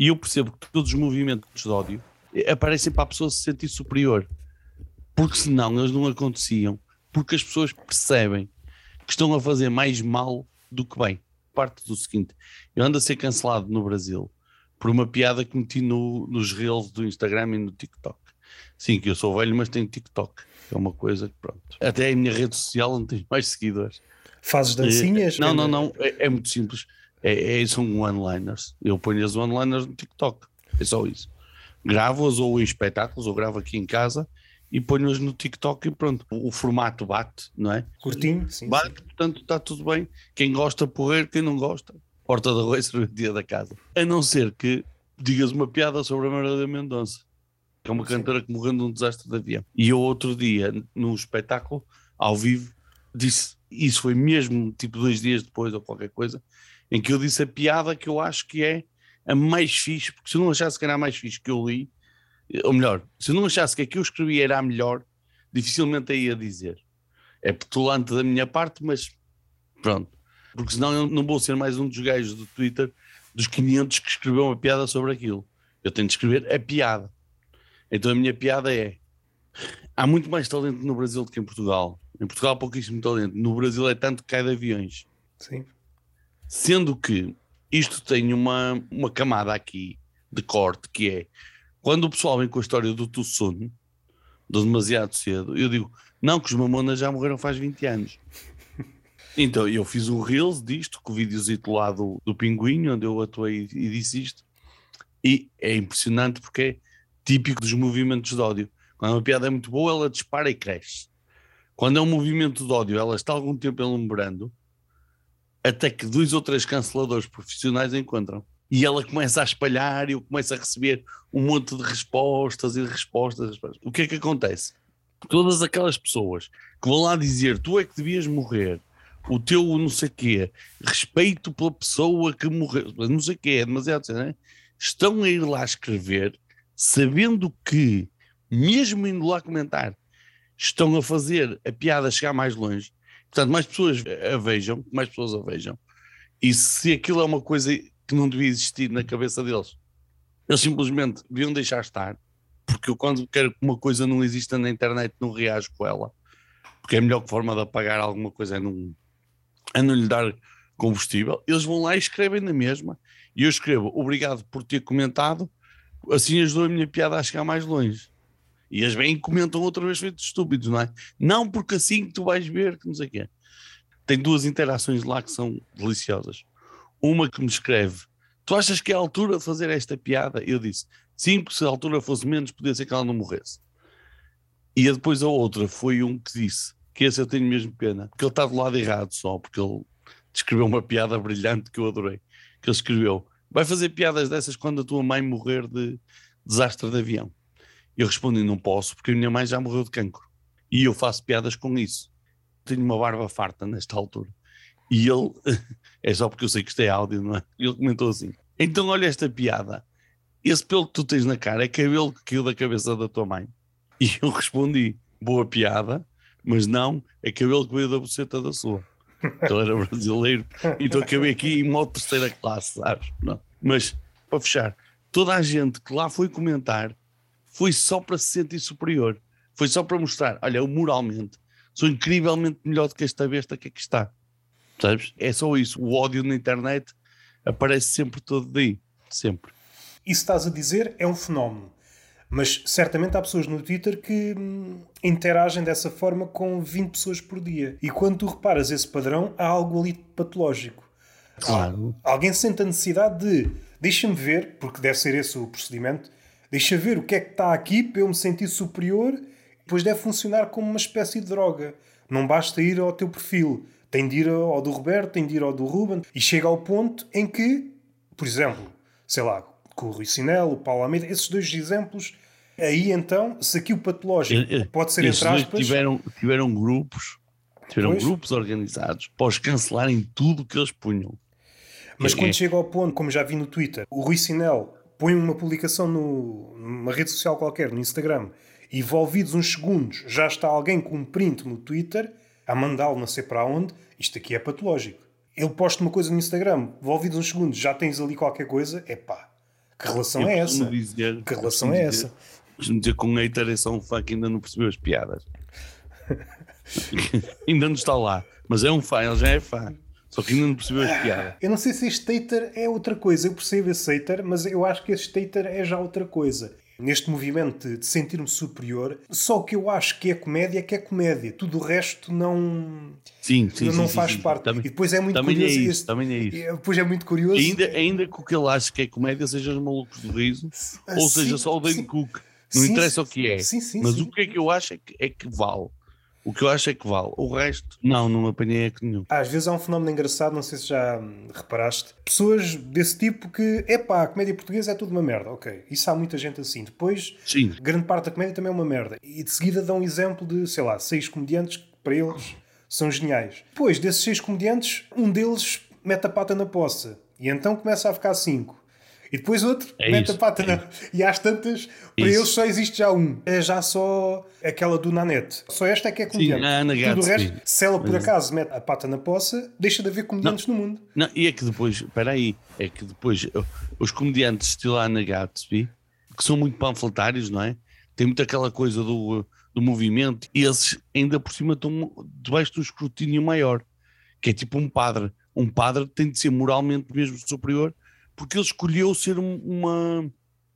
E eu percebo que todos os movimentos de ódio aparecem para a pessoa se sentir superior. Porque senão eles não aconteciam. Porque as pessoas percebem que estão a fazer mais mal do que bem. Parte do seguinte: eu ando a ser cancelado no Brasil por uma piada que meti no, nos reels do Instagram e no TikTok. Sim, que eu sou velho, mas tenho TikTok. É uma coisa que, pronto. Até a minha rede social não tem mais seguidores. Fazes dancinhas? não, não, não. É, é, muito simples. É, é, são one-liners. Eu ponho as one-liners no TikTok. É só isso. Gravo-as ou em espetáculos, ou gravo aqui em casa e ponho-as no TikTok e pronto. O formato bate, não é? Curtinho, sim. Bate, sim. portanto está tudo bem. Quem gosta, porrer, quem não gosta, porta da rua e dia da casa. A não ser que digas uma piada sobre a Marília Mendonça, que é uma Sim. cantora que morreu num desastre de avião. E eu outro dia, num espetáculo, ao vivo, disse, isso foi mesmo tipo dois dias depois ou qualquer coisa, em que eu disse a piada que eu acho que é a mais fixe, porque se eu não achasse que era a mais fixe que eu li, ou melhor, se eu não achasse que a que eu escrevi era a melhor, dificilmente a ia dizer. É petulante da minha parte, mas pronto porque senão eu não vou ser mais um dos gajos do Twitter dos 500 que escreveu uma piada sobre aquilo. Eu tenho de escrever a piada. Então a minha piada é: há muito mais talento no Brasil do que em Portugal. Em Portugal pouquíssimo talento. No Brasil é tanto que cai de aviões. Sim. Sendo que isto tem uma, uma camada aqui de corte que é quando o pessoal vem com a história do Tucson, do demasiado cedo, eu digo, não, que os mamonas já morreram faz 20 anos. Então, eu fiz um Reels disto, com o videozito lá do, do Pinguim, onde eu atuei e disse isto. E é impressionante porque é típico dos movimentos de ódio. Quando uma piada é muito boa, ela dispara e cresce. Quando é um movimento de ódio, ela está algum tempo elumerando, até que dois ou três canceladores profissionais encontram. E ela começa a espalhar e eu começo a receber um monte de respostas e de respostas. O que é que acontece? Todas aquelas pessoas que vão lá dizer tu é que devias morrer, o teu não sei quê, respeito pela pessoa que morreu, não sei quê, é demasiado, né? estão a ir lá escrever, sabendo que, mesmo indo lá comentar, estão a fazer a piada chegar mais longe. Portanto, mais pessoas a vejam, mais pessoas a vejam. E se aquilo é uma coisa que não devia existir na cabeça deles, eles simplesmente deviam deixar estar, porque eu quando quero que uma coisa não exista na internet não reajo com ela, porque é a melhor forma de apagar alguma coisa é não, a não lhe dar combustível, eles vão lá e escrevem na mesma. E eu escrevo, obrigado por ter comentado, assim ajudou a minha piada a chegar mais longe. E eles vêm e comentam outra vez feitos estúpidos, não é? Não porque assim tu vais ver que não sei o quê. Tem duas interações lá que são deliciosas. Uma que me escreve, tu achas que é a altura de fazer esta piada? Eu disse, sim, porque se a altura fosse menos, podia ser que ela não morresse. E depois a outra foi um que disse, que esse eu tenho mesmo pena, porque ele está do lado errado só, porque ele descreveu uma piada brilhante que eu adorei, que ele escreveu, vai fazer piadas dessas quando a tua mãe morrer de desastre de avião. Eu respondi, não posso, porque a minha mãe já morreu de cancro. E eu faço piadas com isso. Tenho uma barba farta nesta altura. E ele, é só porque eu sei que isto é áudio, não é? Ele comentou assim: então olha esta piada. Esse pelo que tu tens na cara é cabelo que caiu da cabeça da tua mãe. E eu respondi: boa piada, mas não, é cabelo que veio da buceta da sua. Então era brasileiro, então acabei aqui em modo terceira classe, sabes? Não. Mas, para fechar, toda a gente que lá foi comentar foi só para se sentir superior, foi só para mostrar: olha, eu moralmente sou incrivelmente melhor do que esta besta que aqui está, sabes? É só isso. O ódio na internet aparece sempre todo daí, sempre. Isso estás a dizer é um fenómeno. Mas certamente há pessoas no Twitter que hum, interagem dessa forma com 20 pessoas por dia. E quando tu reparas esse padrão, há algo ali patológico. Claro. Alguém sente a necessidade de deixa-me ver, porque deve ser esse o procedimento, deixa ver o que é que está aqui para eu me sentir superior, depois deve funcionar como uma espécie de droga. Não basta ir ao teu perfil, tem de ir ao do Roberto, tem de ir ao do Ruben, e chega ao ponto em que, por exemplo, sei lá, com o Rui Sinel, o Paulo Almeida, esses dois exemplos, aí então, se aqui o patológico pode ser entre aspas. Tiveram, tiveram grupos, tiveram pois. grupos organizados para os cancelarem tudo que eles punham. Mas é, quando chega ao ponto, como já vi no Twitter, o Rui Sinel põe uma publicação no, numa rede social qualquer, no Instagram, e envolvidos uns segundos já está alguém com um print no Twitter a mandá-lo não sei para onde, isto aqui é patológico. Ele posta uma coisa no Instagram, envolvidos uns segundos já tens ali qualquer coisa, é pá Que relação é essa? Dizer, que relação é dizer, essa? Costumo dizer que um hater é só um fã que ainda não percebeu as piadas. ainda não está lá, mas é um fã, ele já é fã. Só que ainda não percebeu as piadas. Eu não sei se este hater é outra coisa. Eu percebo esse hater, mas eu acho que este hater é já outra coisa. Neste movimento de, sentir-me superior, só o que eu acho que é comédia é que é comédia. Tudo o resto não, sim, sim, não sim, faz sim, parte. Também, e depois é muito também curioso. É isso, este, também é isso. Depois é muito curioso. ainda, ainda que o que ele acha que é comédia seja os malucos do riso, ou seja, só o Dane Cook. Não interessa o que é. mas o que é que eu acho é que, é que vale. O que eu acho é que vale. O resto, não, não apanhei que nenhum. Às vezes há um fenómeno engraçado, não sei se já reparaste. Pessoas desse tipo que, epá, a comédia portuguesa é tudo uma merda. Ok, isso há muita gente assim. Depois, Sim, grande parte da comédia também é uma merda. E de seguida dão um exemplo de, sei lá, seis comediantes que para eles são geniais. Depois desses seis comediantes, um deles mete a pata na poça. E então começa a ficar cinco. E depois outro É mete isso, a pata é. E às tantas, para Isso. eles só existe já um. É já só aquela do Nanete. Só esta é que é comediante. a Ana Tudo o resto, se ela por acaso mete a pata na poça, deixa de haver comediantes no mundo. Não, e é que depois, espera aí, é que depois os comediantes estilo Ana Gatsby, que são muito panfletários, não é? Tem muito aquela coisa do, do movimento, e esses ainda por cima estão debaixo de um escrutínio maior, que é tipo um padre. Um padre tem de ser moralmente mesmo superior, porque ele escolheu ser um- uma,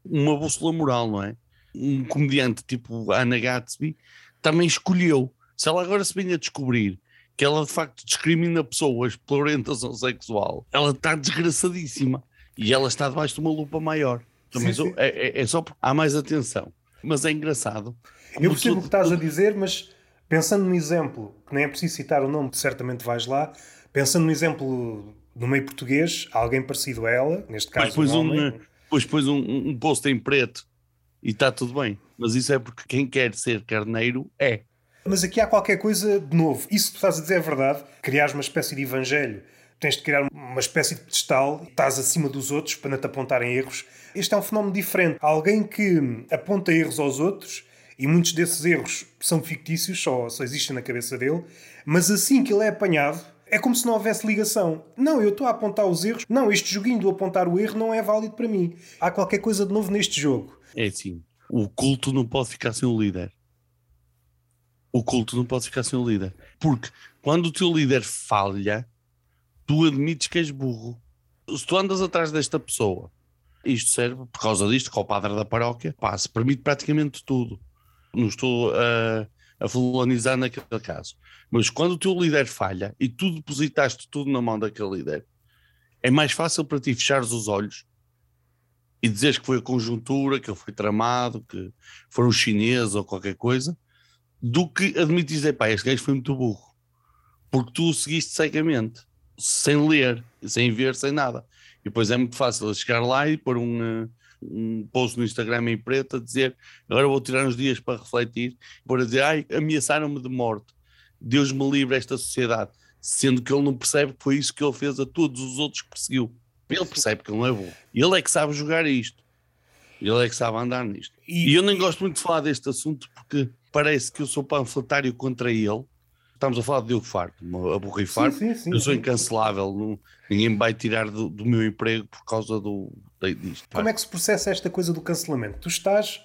uma bússola moral, não é? Um comediante tipo Ana Gatsby também escolheu. Se ela agora se vem a descobrir que ela de facto discrimina pessoas pela orientação sexual, ela está desgraçadíssima e ela está debaixo de uma lupa maior. Também Sim, só- sim. É, é- é só porque há mais atenção. Mas é engraçado. Eu percebo o que estás a dizer, mas pensando num exemplo, que nem é preciso citar o nome, certamente vais lá, pensando num exemplo no meio português, alguém parecido a ela, neste caso Mas depois um um, homem, depois pões um, um, um post em preto e está tudo bem. Mas isso é porque quem quer ser carneiro é. Mas aqui há qualquer coisa de novo. Isso que tu estás a dizer é verdade. Criares uma espécie de evangelho. Tens de criar uma espécie de pedestal. Estás acima dos outros para não te apontarem erros. Este é um fenómeno diferente. Alguém que aponta erros aos outros e muitos desses erros são fictícios, só, só existem na cabeça dele. Mas assim que ele é apanhado, é como se não houvesse ligação. Não, eu estou a apontar os erros. Não, este joguinho do apontar o erro não é válido para mim. Há qualquer coisa de novo neste jogo. É assim. O culto não pode ficar sem o líder. O culto não pode ficar sem o líder. Porque quando o teu líder falha, tu admites que és burro. Se tu andas atrás desta pessoa, isto serve por causa disto, que é o padre da paróquia, pá, se permite praticamente tudo. Não estou a, a fulanizar naquele caso. Mas quando o teu líder falha e tu depositaste tudo na mão daquele líder, é mais fácil para ti fechares os olhos e dizeres que foi a conjuntura, que ele foi tramado, que foram os chineses ou qualquer coisa, do que admitir dizer, pá, este gajo foi muito burro. Porque tu o seguiste cegamente, sem ler, sem ver, sem nada. E depois é muito fácil chegar lá e pôr um, eh, um post no Instagram em preto a dizer agora vou tirar uns dias para refletir, pôr a dizer, ai, ameaçaram-me de morte. Deus me livre esta sociedade. Sendo que ele não percebe que foi isso que ele fez a todos os outros que perseguiu. Ele percebe que ele não é burro. Ele é que sabe jogar isto. Ele é que sabe andar nisto. E- E eu nem gosto muito de falar deste assunto porque parece que eu sou panfletário contra ele. Estamos a falar de Diogo Faro, a burra e Faro. sim, sim, eu sou sim. incancelável, não- ninguém me vai tirar do, do meu emprego por causa do, disto. Como é que se processa esta coisa do cancelamento? Tu estás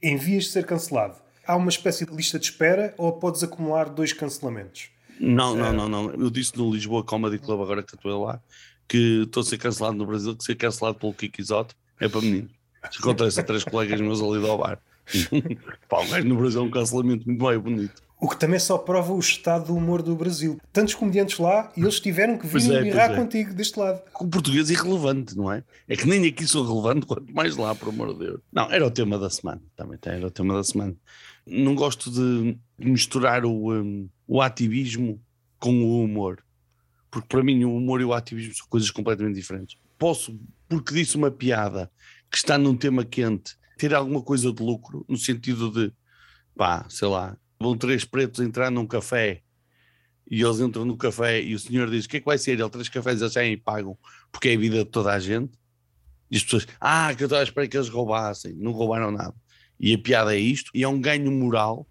em vias de ser cancelado. Há uma espécie de lista de espera ou podes acumular dois cancelamentos? Não, não, não, não. Eu disse no Lisboa Comedy Club, agora que atuei lá, que estou a ser cancelado no Brasil, que ser cancelado pelo Kiko Isote é para meninos. Isso acontece a três colegas meus ali do bar. Pá, o gajo no Brasil é um cancelamento muito bem bonito. O que também só prova o estado do humor do Brasil. Tantos comediantes lá e eles tiveram que vir é, birrar é. contigo deste lado. O português é irrelevante, não é? É que nem aqui sou relevante, quanto mais lá, por amor de Deus. Não, era o tema da semana, também era o tema da semana. Não gosto de misturar o, hum, o ativismo com o humor, porque para mim o humor e o ativismo são coisas completamente diferentes. Posso, porque disse uma piada que está num tema quente, ter alguma coisa de lucro, no sentido de, pá, sei lá, vão três pretos entrar num café e eles entram no café e o senhor diz: O que é que vai ser? Ele, três cafés, eles já pagam, porque é a vida de toda a gente. E as pessoas, ah, que eu estava a esperar que eles roubassem, não roubaram nada. E a piada é isto, e é um ganho moral,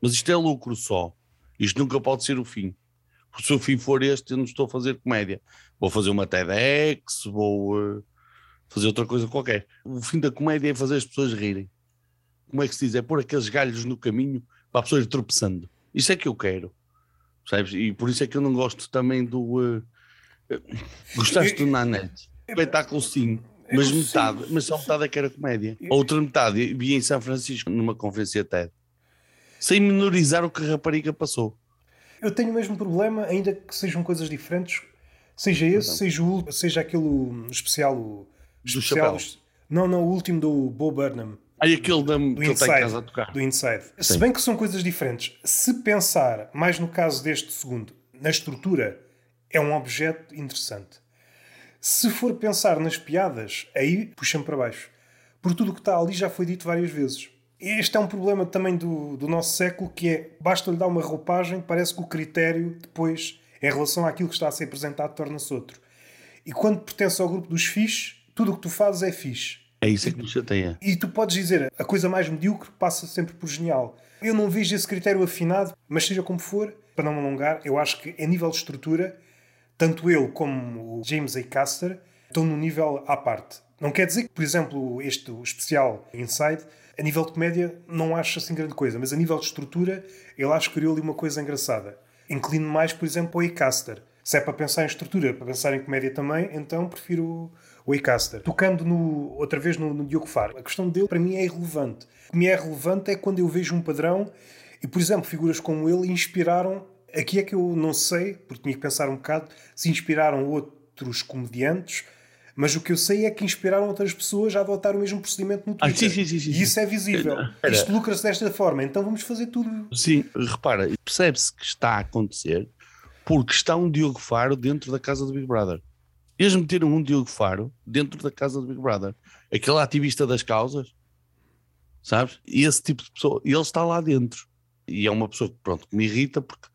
mas isto é lucro só. Isto nunca pode ser o fim. Porque se o fim for este, eu não estou a fazer comédia. Vou fazer uma TEDx, vou eh, fazer outra coisa qualquer. O fim da comédia é fazer as pessoas rirem. Como é que se diz? É pôr aqueles galhos no caminho para a pessoa ir tropeçando. Isso é que eu quero. Sabes? E por isso é que eu não gosto também do. Uh, gostaste do Nanete? Espetáculo sim. Mas metade, mas só metade é que era comédia. A outra metade vi em São Francisco numa conferência TED. Sem menorizar o que a rapariga passou. Eu tenho o mesmo problema, ainda que sejam coisas diferentes. Seja esse, então. seja, o, seja aquele especial. O, especial não, não, o último do Bo Burnham. Aí aquele da, do Inside, do Inside. Se bem que são coisas diferentes, se pensar, mais no caso deste segundo, na estrutura, é um objeto interessante. Se for pensar nas piadas, aí puxa-me para baixo. Por tudo o que está ali já foi dito várias vezes. Este é um problema também do, do nosso século, que é, basta-lhe dar uma roupagem, parece que o critério depois, em relação àquilo que está a ser apresentado, torna-se outro. E quando pertence ao grupo dos fixe, tudo o que tu fazes é fixe. É isso que me chateia. E tu podes dizer, a coisa mais medíocre passa sempre por genial. Eu não vejo esse critério afinado, mas seja como for, para não me alongar, eu acho que a nível de estrutura, tanto ele como o James A. Caster estão num nível à parte. Não quer dizer que, por exemplo, este especial Inside, a nível de comédia, não acho assim grande coisa, mas a nível de estrutura, ele acho que criou ali uma coisa engraçada. Inclino mais, por exemplo, ao A. Caster. Se é para pensar em estrutura, para pensar em comédia também, então prefiro o Icaster. Tocando no, outra vez no, no Diogo Faro, a questão dele para mim é irrelevante. O que me é relevante é quando eu vejo um padrão e, por exemplo, figuras como ele inspiraram. Aqui é que eu não sei, porque tinha que pensar um bocado, se inspiraram outros comediantes, mas o que eu sei é que inspiraram outras pessoas a adotar o mesmo procedimento no Twitter. Ah, sim, sim, sim, e isso é visível. Era. Isto lucra-se desta forma, então vamos fazer tudo. Sim, repara, percebe-se que está a acontecer porque está um Diogo Faro dentro da casa do Big Brother. Eles meteram um Diogo Faro dentro da casa do Big Brother. Aquele ativista das causas, sabes? E esse tipo de pessoa, ele está lá dentro. E é uma pessoa que, pronto, que me irrita porque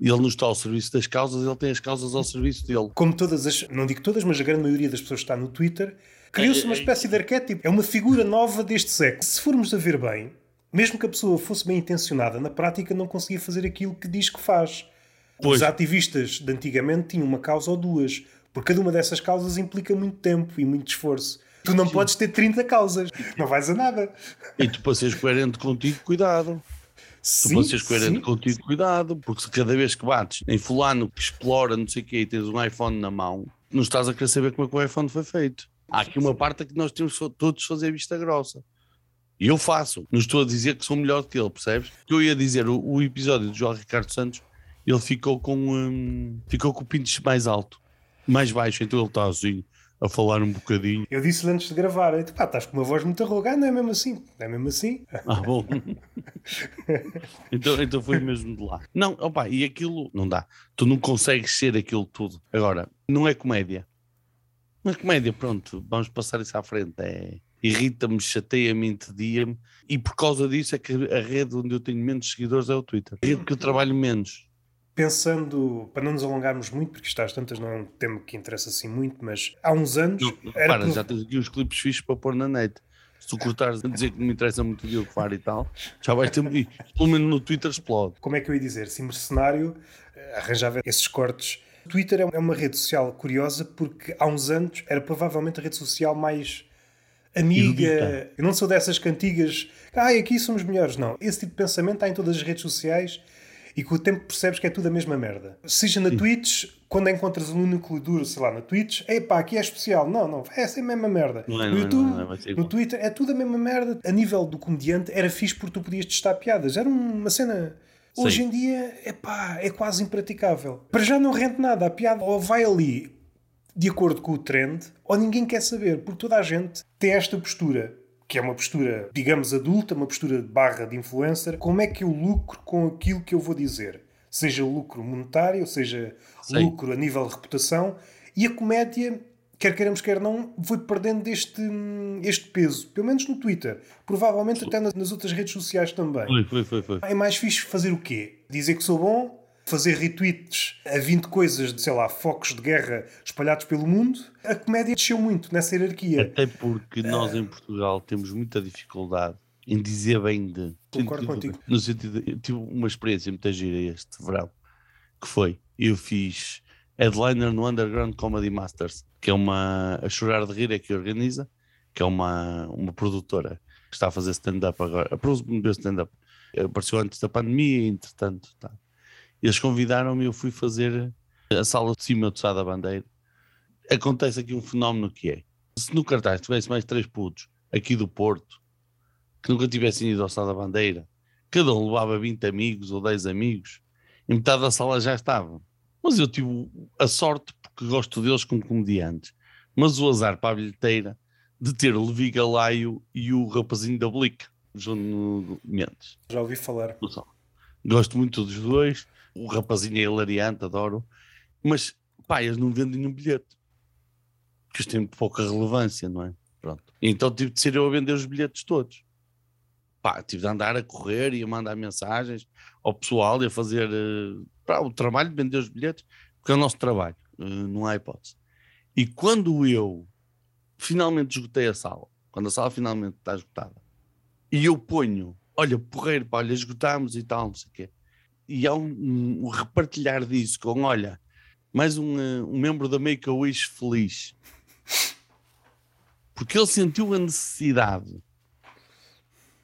ele não está ao serviço das causas, ele tem as causas ao serviço dele. Como todas as, não digo todas, mas a grande maioria das pessoas que está no Twitter, criou-se uma espécie de arquétipo. É uma figura nova deste século. Se formos a ver bem, mesmo que a pessoa fosse bem intencionada, na prática não conseguia fazer aquilo que diz que faz. Pois. Os ativistas de antigamente tinham uma causa ou duas. Porque cada uma dessas causas implica muito tempo e muito esforço. Tu não Sim. podes ter 30 causas, não vais a nada. E tu para seres coerente contigo, cuidado. Sim, tu para seres coerente sim. contigo, cuidado, porque se cada vez que bates em fulano que explora não sei o quê e tens um iPhone na mão, não estás a querer saber como é que o iPhone foi feito. Há aqui uma parte que nós temos todos fazer vista grossa. E eu faço. Não estou a dizer que sou melhor que ele, percebes? Eu ia dizer, o, o episódio do João Ricardo Santos, ele ficou com, um, ficou com o pinto mais alto mais baixo, então ele está assim a falar um bocadinho. Eu disse antes de gravar, eu, pá, estás com uma voz muito arrogante, não é mesmo assim? Não é mesmo assim? Ah, bom. então, então foi mesmo de lá. Não, opa, e aquilo não dá. Tu não consegues ser aquilo tudo. Agora, não é comédia. Não é comédia, pronto, vamos passar isso à frente. É, irrita-me, chateia-me, entedia-me. E por causa disso é que a rede onde eu tenho menos seguidores é o Twitter. A rede que eu trabalho menos pensando, para não nos alongarmos muito, porque isto às tantas não é um tema que interessa assim muito, mas há uns anos. Não, para, já tens aqui uns clipes fixos para pôr na net. Se tu cortares a dizer que me interessa muito o Diogo Faro e tal, já vais ter. Pelo menos no Twitter explode. Como é que eu ia dizer? Se mercenário eh, arranjava esses cortes. O Twitter é uma rede social curiosa porque há uns anos era provavelmente a rede social mais amiga. Eu não sou dessas cantigas. Ah, aqui somos melhores. Não. Esse tipo de pensamento está em todas as redes sociais e com o tempo percebes que é tudo a mesma merda. Seja na Sim. Twitch, quando encontras um núcleo duro, sei lá, na Twitch, epá, aqui é especial. Não, não, é essa é a mesma merda. Não é, no YouTube, não é, não é, no Twitter, é tudo a mesma merda. A nível do comediante, era fixe porque tu podias testar piadas. Era uma cena. Sim. Hoje em dia, epá, é quase impraticável. Para já não rende nada. A piada ou vai ali de acordo com o trend, ou ninguém quer saber, porque toda a gente tem esta postura que é uma postura, digamos, adulta, uma postura de barra de influencer, como é que eu lucro com aquilo que eu vou dizer? Seja lucro monetário, seja Sim. lucro a nível de reputação. E a comédia, quer queiramos, quer não, foi perdendo este, este peso, pelo menos no Twitter. Provavelmente até nas, nas outras redes sociais também. Foi, foi, foi, É mais fixe fazer o quê? Dizer que sou bom, fazer retweets a 20 coisas de, sei lá, focos de guerra espalhados pelo mundo, a comédia desceu muito nessa hierarquia. Até porque nós em Portugal temos muita dificuldade em dizer bem de. Concordo contigo. No sentido, eu tive uma experiência muito gira este verão, que foi, eu fiz headliner no Underground Comedy Masters, que é uma. A Chorar de Rir é que organiza, que é uma, uma produtora que está a fazer stand-up agora. A promover stand-up. Apareceu antes da pandemia, entretanto. Tá. Eles convidaram-me e eu fui fazer a sala de cima do Sá da Bandeira. Acontece aqui um fenómeno que é: se no cartaz tivesse mais três putos aqui do Porto que nunca tivessem ido ao Sá da Bandeira, cada um levava 20 amigos ou 10 amigos e metade da sala já estava. Mas eu tive a sorte, porque gosto deles como comediantes, mas o azar para a bilheteira de ter o Levi Galaio e o rapazinho da Blick, João Mendes. Já ouvi falar. Gosto muito dos dois, o rapazinho é hilariante, adoro, mas pá, eles não vendem nenhum bilhete, porque eles têm pouca relevância, não é? Pronto. Então tive de ser eu a vender os bilhetes todos pá, tive de andar a correr e a mandar mensagens ao pessoal e a fazer uh, pá, o trabalho de vender os bilhetes, porque é o nosso trabalho, uh, não há hipótese. E quando eu finalmente esgotei a sala, quando a sala finalmente está esgotada, e eu ponho, olha, porreiro, pá, olha, esgotámos e tal, não sei o quê, e há um, um, repartilhar disso com, olha, mais um, uh, um membro da Make-A-Wish feliz. Porque ele sentiu a necessidade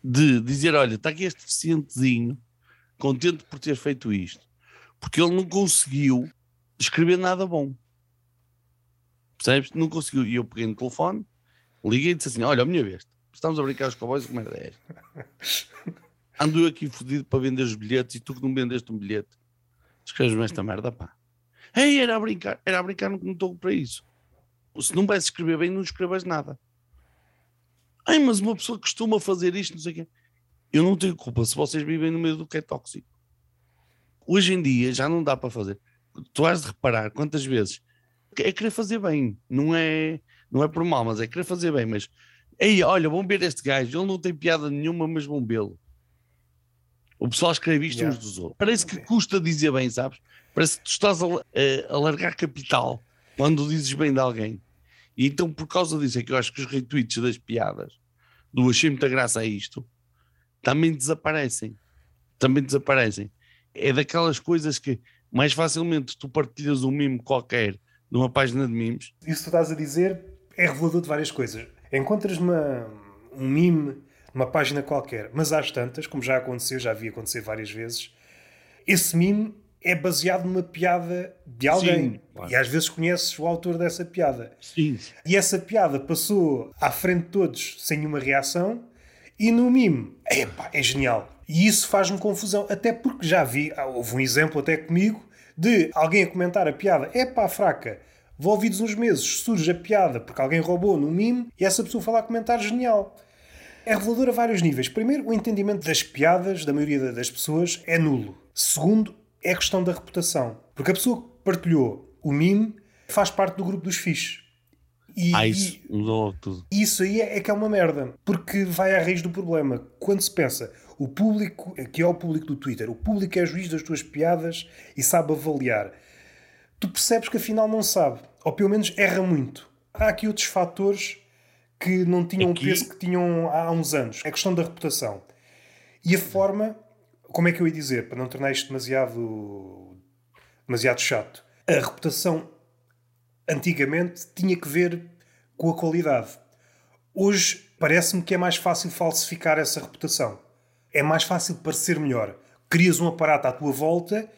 de dizer: olha, está aqui este deficientezinho, contente por ter feito isto, porque ele não conseguiu escrever nada bom. Percebes? Não conseguiu. E eu peguei no telefone, liguei e disse assim: Olha, a minha vez, estamos a brincar os cowboys, como merda é Ando eu aqui fodido para vender os bilhetes e tu que não vendeste um bilhete, escreves-me esta merda, pá. Ei, era a brincar, era a brincar, não estou para isso. Se não vais escrever bem, não escrevas nada. Ai, mas uma pessoa costuma fazer isto, não sei o quê. Eu não tenho culpa se vocês vivem no meio do que é tóxico. Hoje em dia já não dá para fazer. Tu has de reparar quantas vezes é querer fazer bem, não é, não é por mal, mas é querer fazer bem. Mas, ei, olha, vão ver este gajo, ele não tem piada nenhuma, mas vão vê-lo. O pessoal escreve isto yeah. uns dos outros. Parece que custa dizer bem, sabes? Parece que tu estás a, a, a largar capital quando dizes bem de alguém. E então, por causa disso, é que eu acho que os retweets das piadas do achei muita graça a isto também desaparecem. Também desaparecem. É daquelas coisas que mais facilmente tu partilhas um mimo qualquer numa página de memes. Isso que tu estás a dizer é revelador de várias coisas. Encontras uma, um mime numa página qualquer, mas às tantas, como já aconteceu, já vi acontecer várias vezes, esse mime é baseado numa piada de alguém. Sim, claro. E às vezes conheces o autor dessa piada. Sim. E essa piada passou à frente de todos sem nenhuma reação. E no mime, epá, é genial. E isso faz-me confusão. Até porque já vi, ah, houve um exemplo até comigo, de alguém a comentar a piada, é pá, fraca. Envolvidos uns meses, surge a piada porque alguém roubou no mime e essa pessoa fala a comentar genial. É revelador a vários níveis. Primeiro, o entendimento das piadas da maioria das pessoas é nulo. Segundo, é questão da reputação. Porque a pessoa que partilhou o meme faz parte do grupo dos fixes. E, ah, isso mudou tudo. Isso aí é, é, que é uma merda, porque vai à raiz do problema. Quando se pensa, o público, que é o público do Twitter, o público é juiz das tuas piadas e sabe avaliar. Tu percebes que afinal não sabe, ou pelo menos erra muito. Há aqui outros fatores que não tinham aqui... o peso que tinham há uns anos. É questão da reputação. E a forma como é que eu ia dizer, para não tornar isto demasiado, demasiado chato? A reputação antigamente tinha que ver com a qualidade. Hoje parece-me que é mais fácil falsificar essa reputação. É mais fácil parecer melhor. Crias um aparato à tua volta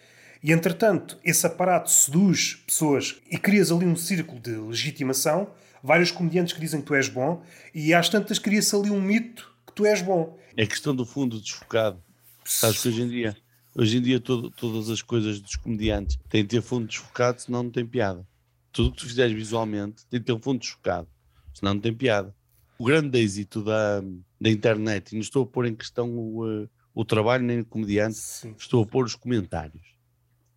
e, entretanto, esse aparato seduz pessoas e crias ali um círculo de legitimação. Vários comediantes que dizem que tu és bom e às tantas cria-se ali um mito que tu és bom. É questão do fundo desfocado. Sabes que hoje em dia, hoje em dia todo, todas as coisas dos comediantes têm de ter fundo desfocado, senão não tem piada. Tudo o que tu fizeres visualmente tem de ter um fundo desfocado, senão não tem piada. O grande êxito da, da internet, e não estou a pôr em questão o, o trabalho nem o comediante, Sim. estou a pôr os comentários,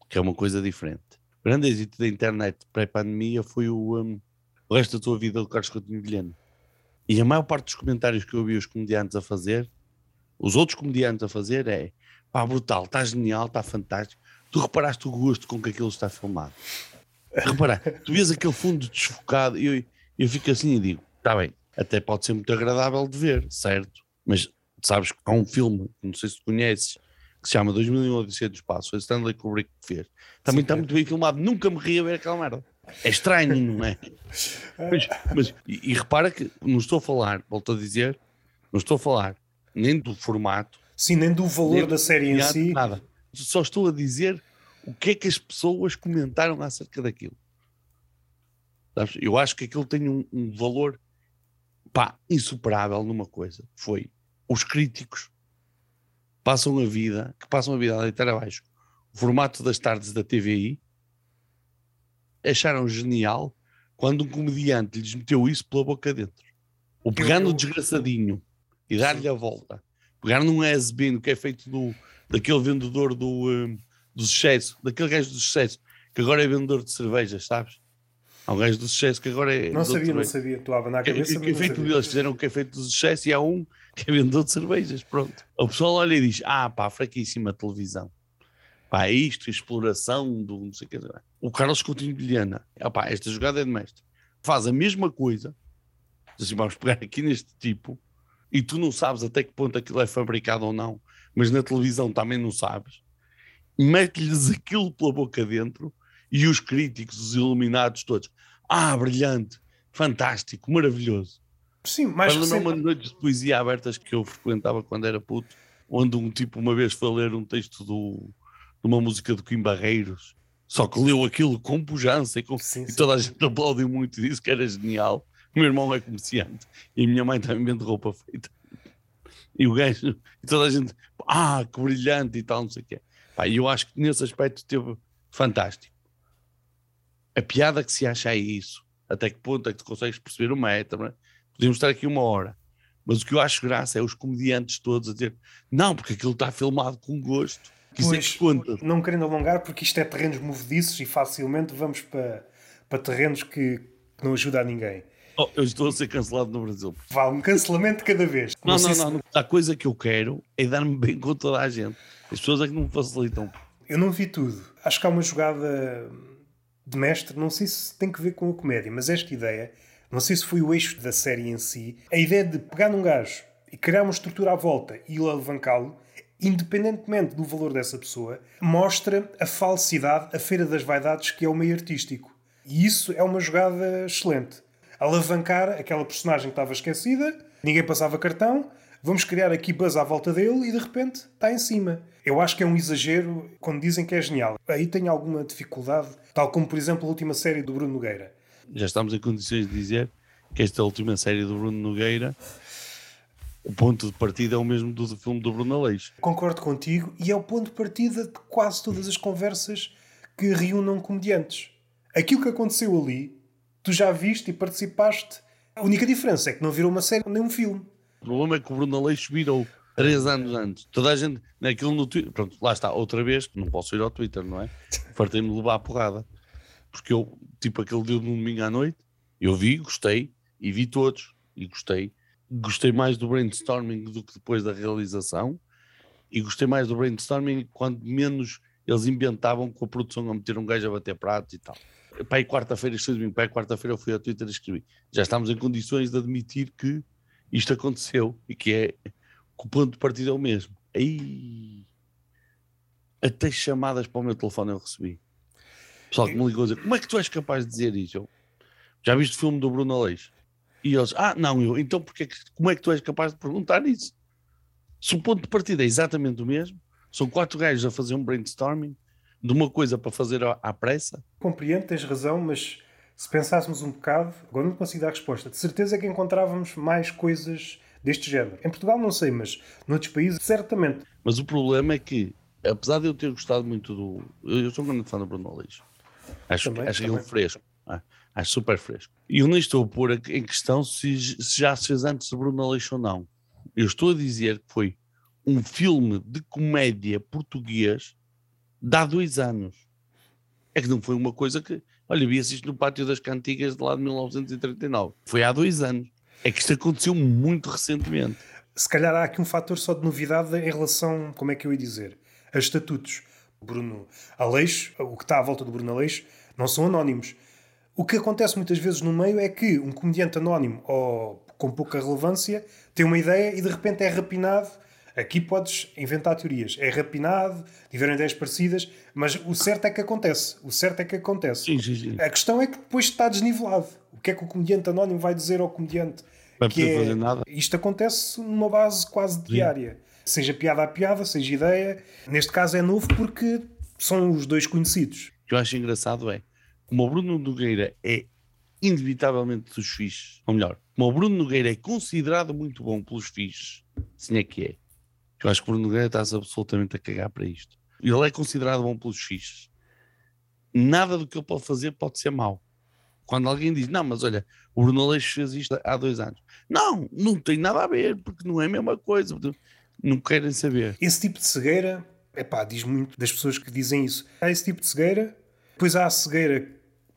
que é uma coisa diferente. O grande êxito da internet pré-pandemia foi o, um, o resto da tua vida do Carlos Coutinho Vilhena. E a maior parte dos comentários que eu ouvi os comediantes a fazer os outros comediantes a fazer é pá, brutal, está genial, está fantástico. Tu reparaste o gosto com que aquilo está filmado. Repara, tu vês aquele fundo desfocado e eu, eu fico assim e digo: está bem, até pode ser muito agradável de ver, certo? Mas sabes que há um filme, não sei se tu conheces, que se chama 2001 Odisseia do Espaço, foi Stanley Kubrick que fez. Também está muito bem filmado, nunca me ri a ver aquela merda. É estranho, não é? Mas, mas e, e, repara que não estou a falar, volto a dizer, não estou a falar nem do formato. Sim, nem do valor nem da série em si. Nada. Só estou a dizer o que é que as pessoas comentaram acerca daquilo. Eu acho que aquilo tem um, um valor pá, insuperável numa coisa. Foi os críticos passam a vida, que passam a vida a deitar abaixo o formato das tardes da TVI, acharam genial quando um comediante lhes meteu isso pela boca dentro. O pegar no desgraçadinho e dar-lhe a volta. Pegar num has-been que é feito do, daquele vendedor do, um, do sucesso, daquele gajo do sucesso, que agora é vendedor de cervejas, sabes? Há um gajo do sucesso que agora é. Não sabia, não sabia. Estou na cabeça. Que, que, que é feito deles, fizeram o que é feito do sucesso e há um que é vendedor de cervejas. Pronto. O pessoal olha e diz: Ah, pá, fraquíssima televisão. Pá, é isto, exploração do não sei o que. O Carlos Coutinho de Vilhana, pá, esta jogada é de mestre. Faz a mesma coisa. Assim, vamos pegar aqui neste tipo e tu não sabes até que ponto aquilo é fabricado ou não, mas na televisão também não sabes. Mete-lhes aquilo pela boca dentro e os críticos, os iluminados todos. Ah, brilhante, fantástico, maravilhoso. Sim, mas Quando sempre... uma noite de poesia abertas que eu frequentava quando era puto, onde um tipo uma vez foi ler um texto do, de uma música do Kim Barreiros, só que leu aquilo com pujança e, com, sim, e toda a gente aplaudiu muito e disse que era genial. O meu irmão é comerciante e a minha mãe também vende roupa feita. E o gajo, e toda a gente, ah, que brilhante e tal, não sei o quê. E eu acho que nesse aspecto teve fantástico a piada que se acha é isso. Até que ponto é que tu consegues perceber o meta? É? Podemos estar aqui uma hora. Mas o que eu acho graça é os comediantes todos a dizer não, porque aquilo está filmado com gosto. Que pois, isso é que conta. Não querendo alongar, porque isto é terrenos movediços e facilmente vamos para, para terrenos que, não ajudam a ninguém. Oh, eu estou a ser cancelado no Brasil. Vá, um cancelamento de cada vez. Não, não, não, não. A coisa que eu quero é dar-me bem com toda a gente. As pessoas é que não me facilitam. Eu não vi tudo. Acho que há uma jogada de mestre, não sei se tem que ver com a comédia, mas esta ideia, não sei se foi o eixo da série em si, a ideia de pegar num gajo e criar uma estrutura à volta e alavancá-lo, independentemente do valor dessa pessoa, mostra a falsidade, a feira das vaidades que é o meio artístico. E isso é uma jogada excelente. Alavancar aquela personagem que estava esquecida, ninguém passava cartão, vamos criar aqui buzz à volta dele e de repente está em cima. Eu acho que é um exagero quando dizem que é genial. Aí tenho alguma dificuldade, tal como, por exemplo, a última série do Bruno Nogueira. Já estamos em condições de dizer que esta última série do Bruno Nogueira, o ponto de partida é o mesmo do filme do Bruno Aleixo. Concordo contigo e é o ponto de partida de quase todas as conversas que reúnam comediantes. Aquilo que aconteceu ali, tu já viste e participaste. A única diferença é que não virou uma série nem um filme. O problema é que o Bruno Aleixo virou três anos antes. Toda a gente, naquilo no Twitter, pronto, lá está, outra vez, não posso ir ao Twitter, não é? Fartei-me de levar a porrada. Porque eu, tipo, aquele dia de um domingo à noite, eu vi, gostei, e vi todos, e gostei. Gostei mais do brainstorming do que depois da realização, e gostei mais do brainstorming quando menos eles inventavam com a produção a meter um gajo a bater pratos e tal. Pai, quarta-feira, domingo, pai, quarta-feira eu fui ao Twitter e escrevi. Já estamos em condições de admitir que isto aconteceu e que é que o ponto de partida é o mesmo. Aí até chamadas para o meu telefone eu recebi. Pessoal que me ligou a dizer: Como é que tu és capaz de dizer isso? Já viste o filme do Bruno Aleixo? E eles: Ah, não, eu. Então porque, como é que tu és capaz de perguntar isso? Se o ponto de partida é exatamente o mesmo, são quatro gajos a fazer um brainstorming de uma coisa para fazer à, pressa. Compreendo, tens razão, mas se pensássemos um bocado, agora não consigo dar resposta, de certeza que encontrávamos mais coisas deste género. Em Portugal não sei, mas noutros países certamente. Mas o problema é que, apesar de eu ter gostado muito do... Eu sou um grande fã do Bruno Aleixo. Acho, também, acho ele fresco. Acho super fresco. E eu nem estou a pôr em questão se, se já se fez antes do Bruno Aleixo ou não. Eu estou a dizer que foi um filme de comédia português de há dois anos. É que não foi uma coisa que. Olha, vi isto no Pátio das Cantigas de lá de 1939. Foi há dois anos. É que isto aconteceu muito recentemente. Se calhar há aqui um fator só de novidade em relação, como é que eu ia dizer, a estatutos. Bruno Aleixo, o que está à volta do Bruno Aleixo, não são anónimos. O que acontece muitas vezes no meio é que um comediante anónimo ou com pouca relevância tem uma ideia e de repente é rapinado Aqui podes inventar teorias. É rapinado, tiveram ideias parecidas, mas o certo é que acontece. O certo é que acontece. Sim, sim, sim. A questão é que depois está desnivelado. O que é que o comediante anónimo vai dizer ao comediante? Vai que poder é, fazer nada. Isto acontece numa base quase diária. Seja piada a piada, seja ideia. Neste caso é novo porque são os dois conhecidos. O que eu acho engraçado é, como o Bruno Nogueira é inevitavelmente dos fixes, ou melhor, como o Bruno Nogueira é considerado muito bom pelos fixes, assim é que é. Eu acho que o Bruno Nogueira está-se absolutamente a cagar para isto. Ele é considerado bom pelos fixes. Nada do que ele pode fazer pode ser mau. Quando alguém diz, não, mas olha, o Bruno Leixo fez isto há dois anos. Não, não tem nada a ver, porque não é a mesma coisa. Não querem saber. Esse tipo de cegueira, epá, diz muito das pessoas que dizem isso. Há esse tipo de cegueira, depois há a cegueira,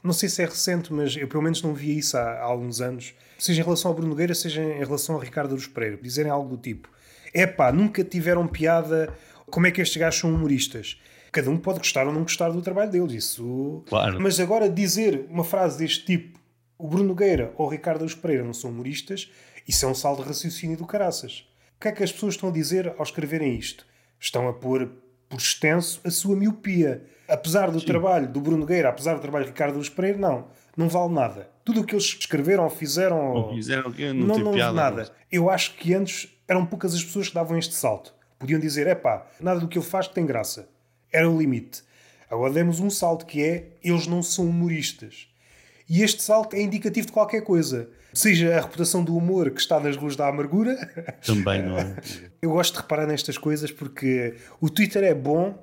não sei se é recente, mas eu pelo menos não via isso há, há alguns anos, seja em relação ao Bruno Nogueira, seja em relação ao Ricardo Aruz Pereira, dizerem algo do tipo: epá, nunca tiveram piada, como é que estes gajos são humoristas? Cada um pode gostar ou não gostar do trabalho deles, isso. Claro. Mas agora dizer uma frase deste tipo, o Bruno Nogueira ou o Ricardo Aruz Pereira não são humoristas, isso é um saldo de raciocínio do caraças. O que é que as pessoas estão a dizer ao escreverem isto? Estão a pôr por extenso a sua miopia. Apesar do Sim. trabalho do Bruno Nogueira, apesar do trabalho de Ricardo Aruz Pereira, não. Não vale nada. Tudo o que eles escreveram ou fizeram. Ou fizeram? Não, não, não piada. nada. Eu acho que antes eram poucas as pessoas que davam este salto. Podiam dizer, é pá, nada do que ele faz tem graça. Era o limite. Agora demos um salto que é, eles não são humoristas. E este salto é indicativo de qualquer coisa. Seja a reputação do humor que está nas ruas da amargura. Também, não é? Eu gosto de reparar nestas coisas porque o Twitter é bom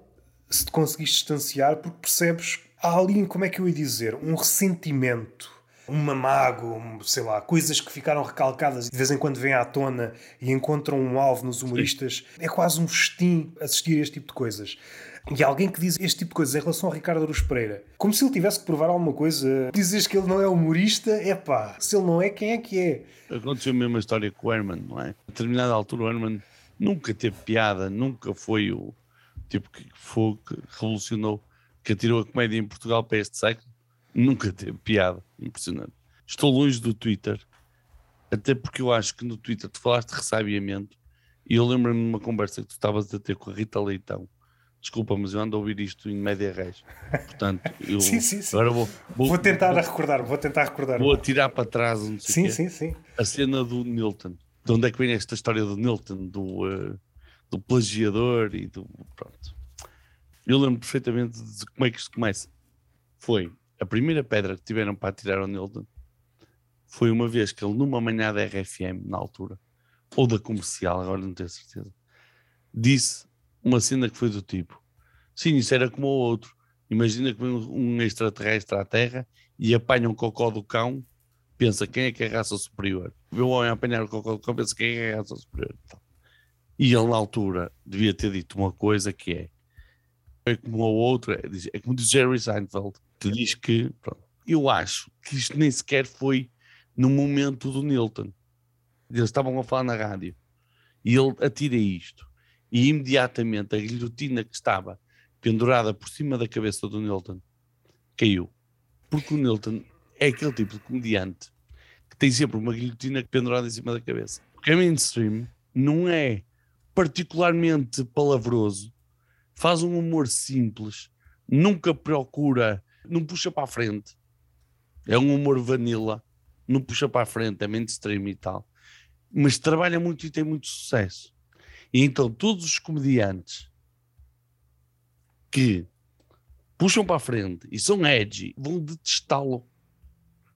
se te conseguires distanciar porque percebes há ali, como é que eu ia dizer, um ressentimento, uma mágoa, um, sei lá, coisas que ficaram recalcadas e de vez em quando vêm à tona e encontram um alvo nos humoristas. É quase um festim assistir a este tipo de coisas. E alguém que diz este tipo de coisas em relação ao Ricardo Aruz Pereira, como se ele tivesse que provar alguma coisa, dizes que ele não é humorista, é pá, se ele não é, quem é que é? Aconteceu a mesma história com o Herman, não é? A determinada altura o Herman nunca teve piada, nunca foi o tipo que foi que revolucionou, que atirou a comédia em Portugal para este século. Nunca teve piada. Impressionante. Estou longe do Twitter, até porque eu acho que no Twitter tu falaste de ressabiamento e eu lembro-me de uma conversa que tu estavas a ter com a Rita Leitão. Desculpa, mas eu ando a ouvir isto em média res. Portanto, eu Sim, sim, sim. agora vou, vou, Vou tentar vou, recordar, vou tentar recordar. vou atirar para trás, não sei o Sim, sim, sim. a cena do Nilton. De onde é que vem esta história do Nilton, do, eh, do plagiador e do. Pronto. Eu lembro perfeitamente de como é que isto começa. Foi a primeira pedra que tiveram para atirar ao Nilton. Foi uma vez que ele, numa manhã da RFM, na altura, ou da comercial, agora não tenho certeza, disse uma cena que foi do tipo: Sim, isso era como o outro. Imagina que vem um extraterrestre à Terra e apanha um cocó do cão pensa quem é que é a raça superior. Vê o homem a apanhar o cocó do cão, pensa quem é que é a raça superior. E ele, na altura, devia ter dito uma coisa que é é como o outro, é, é como diz Jerry Seinfeld, que diz que, pronto, eu acho que isto nem sequer foi no momento do Nilton. Eles estavam a falar na rádio e ele atira isto e imediatamente a guilhotina que estava pendurada por cima da cabeça do Nilton caiu. Porque o Nilton é aquele tipo de comediante que tem sempre uma guilhotina pendurada em cima da cabeça. Porque a mainstream não é particularmente palavroso, faz um humor simples, nunca procura, não puxa para a frente. É um humor vanilla, não puxa para a frente, é mainstream e tal. Mas trabalha muito e tem muito sucesso. E então todos os comediantes que puxam para a frente e são edgy vão detestá-lo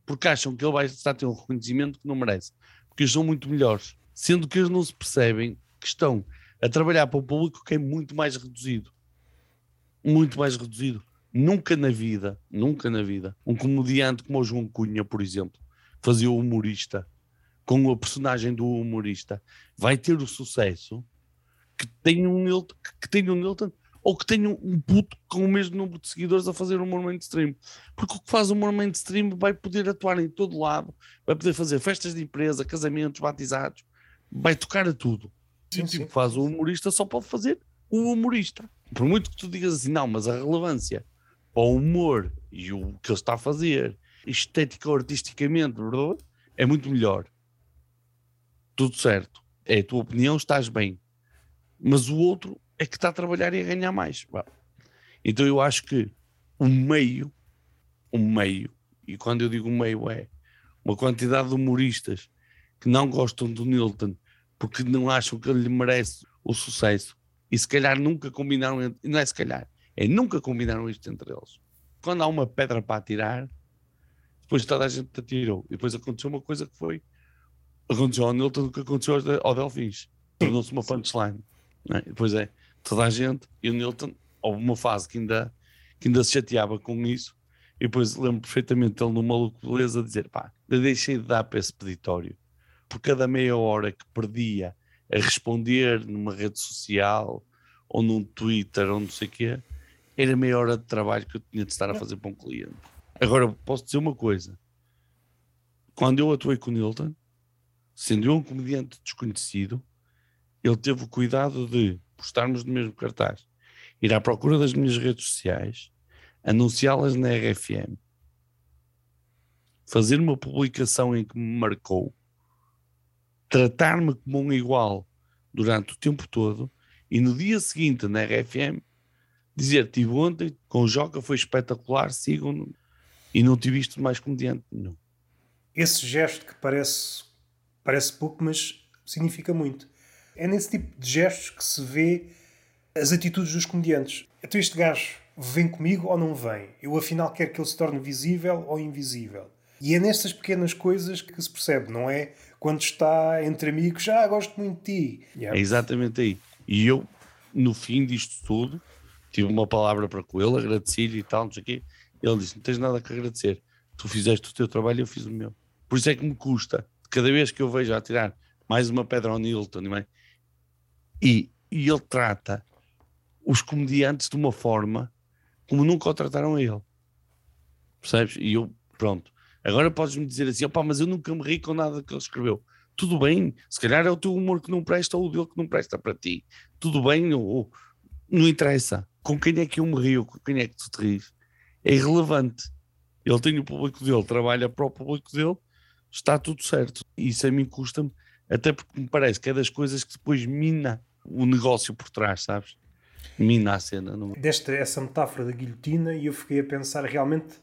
porque acham que ele vai estar a ter um reconhecimento que não merece, porque eles são muito melhores, sendo que eles não se percebem que estão a trabalhar para um público que é muito mais reduzido. Muito mais reduzido. Nunca na vida, nunca na vida, um comediante como o João Cunha, por exemplo, fazia o humorista com a personagem do humorista, vai ter o sucesso que tem um Nilton, que tem um Nilton ou que tenha um puto com o mesmo número de seguidores a fazer humor mainstream. Porque o que faz humor mainstream vai poder atuar em todo lado, vai poder fazer festas de empresa, casamentos, batizados, vai tocar a tudo. Sim, o tipo sim. que faz o humorista só pode fazer o humorista. Por muito que tu digas assim, não, mas a relevância para o humor e o que ele está a fazer, estética ou artisticamente, blá, é muito melhor. Tudo certo. É a tua opinião, estás bem. Mas o outro é que está a trabalhar e a ganhar mais. Então eu acho que o meio, o meio, e quando eu digo meio é uma quantidade de humoristas que não gostam do Nilton porque não acham que ele lhe merece o sucesso e se calhar nunca combinaram, não é se calhar, é nunca combinaram isto entre eles. Quando há uma pedra para atirar, depois toda a gente atirou. E depois aconteceu uma coisa que foi aconteceu ao Nilton o que aconteceu ao Delfins. Tornou-se uma punchline. É? Depois é toda a gente e o Nilton, houve uma fase que ainda, que ainda se chateava com isso. E depois lembro perfeitamente ele maluco beleza dizer: pá, deixei de dar para esse peditório. Por cada meia hora que perdia a responder numa rede social ou num Twitter ou não sei o quê, era meia hora de trabalho que eu tinha de estar a fazer para um cliente. Agora, posso dizer uma coisa. Quando eu atuei com o Nilton, sendo eu um comediante desconhecido, ele teve o cuidado de postarmos no mesmo cartaz, ir à procura das minhas redes sociais, anunciá-las na RFM, fazer uma publicação em que me marcou, tratar-me como um igual durante o tempo todo e no dia seguinte na RFM dizer tive ontem com o Joca foi espetacular, sigam e não tive visto mais comediante nenhum. Esse gesto que parece, parece pouco, mas significa muito. É nesse tipo de gestos que se vê as atitudes dos comediantes. Então este gajo vem comigo ou não vem? Eu afinal quero que ele se torne visível ou invisível? E é nestas pequenas coisas que se percebe, não é? Quando está entre amigos, já ah, gosto muito de ti. Yeah. É exatamente aí. E eu, no fim disto tudo, tive uma palavra para com ele, agradeci-lhe e tal, não sei o quê. Ele disse: Não tens nada que agradecer. Tu fizeste o teu trabalho e eu fiz o meu. Por isso é que me custa, cada vez que eu vejo a tirar mais uma pedra ao Nilton, não é? E, e ele trata os comediantes de uma forma como nunca o trataram a ele. Percebes? E eu, pronto. Agora podes-me dizer assim, opá, mas eu nunca me ri com nada que ele escreveu. Tudo bem, se calhar é o teu humor que não presta ou o dele que não presta para ti. Tudo bem, ou, não interessa. Com quem é que eu me rio, com quem é que tu te ris? É irrelevante. Ele tem o público dele, trabalha para o público dele, está tudo certo. Isso a mim custa-me, até porque me parece que é das coisas que depois mina o negócio por trás, sabes? Mina a cena. Não... Desta essa metáfora da guilhotina e eu fiquei a pensar realmente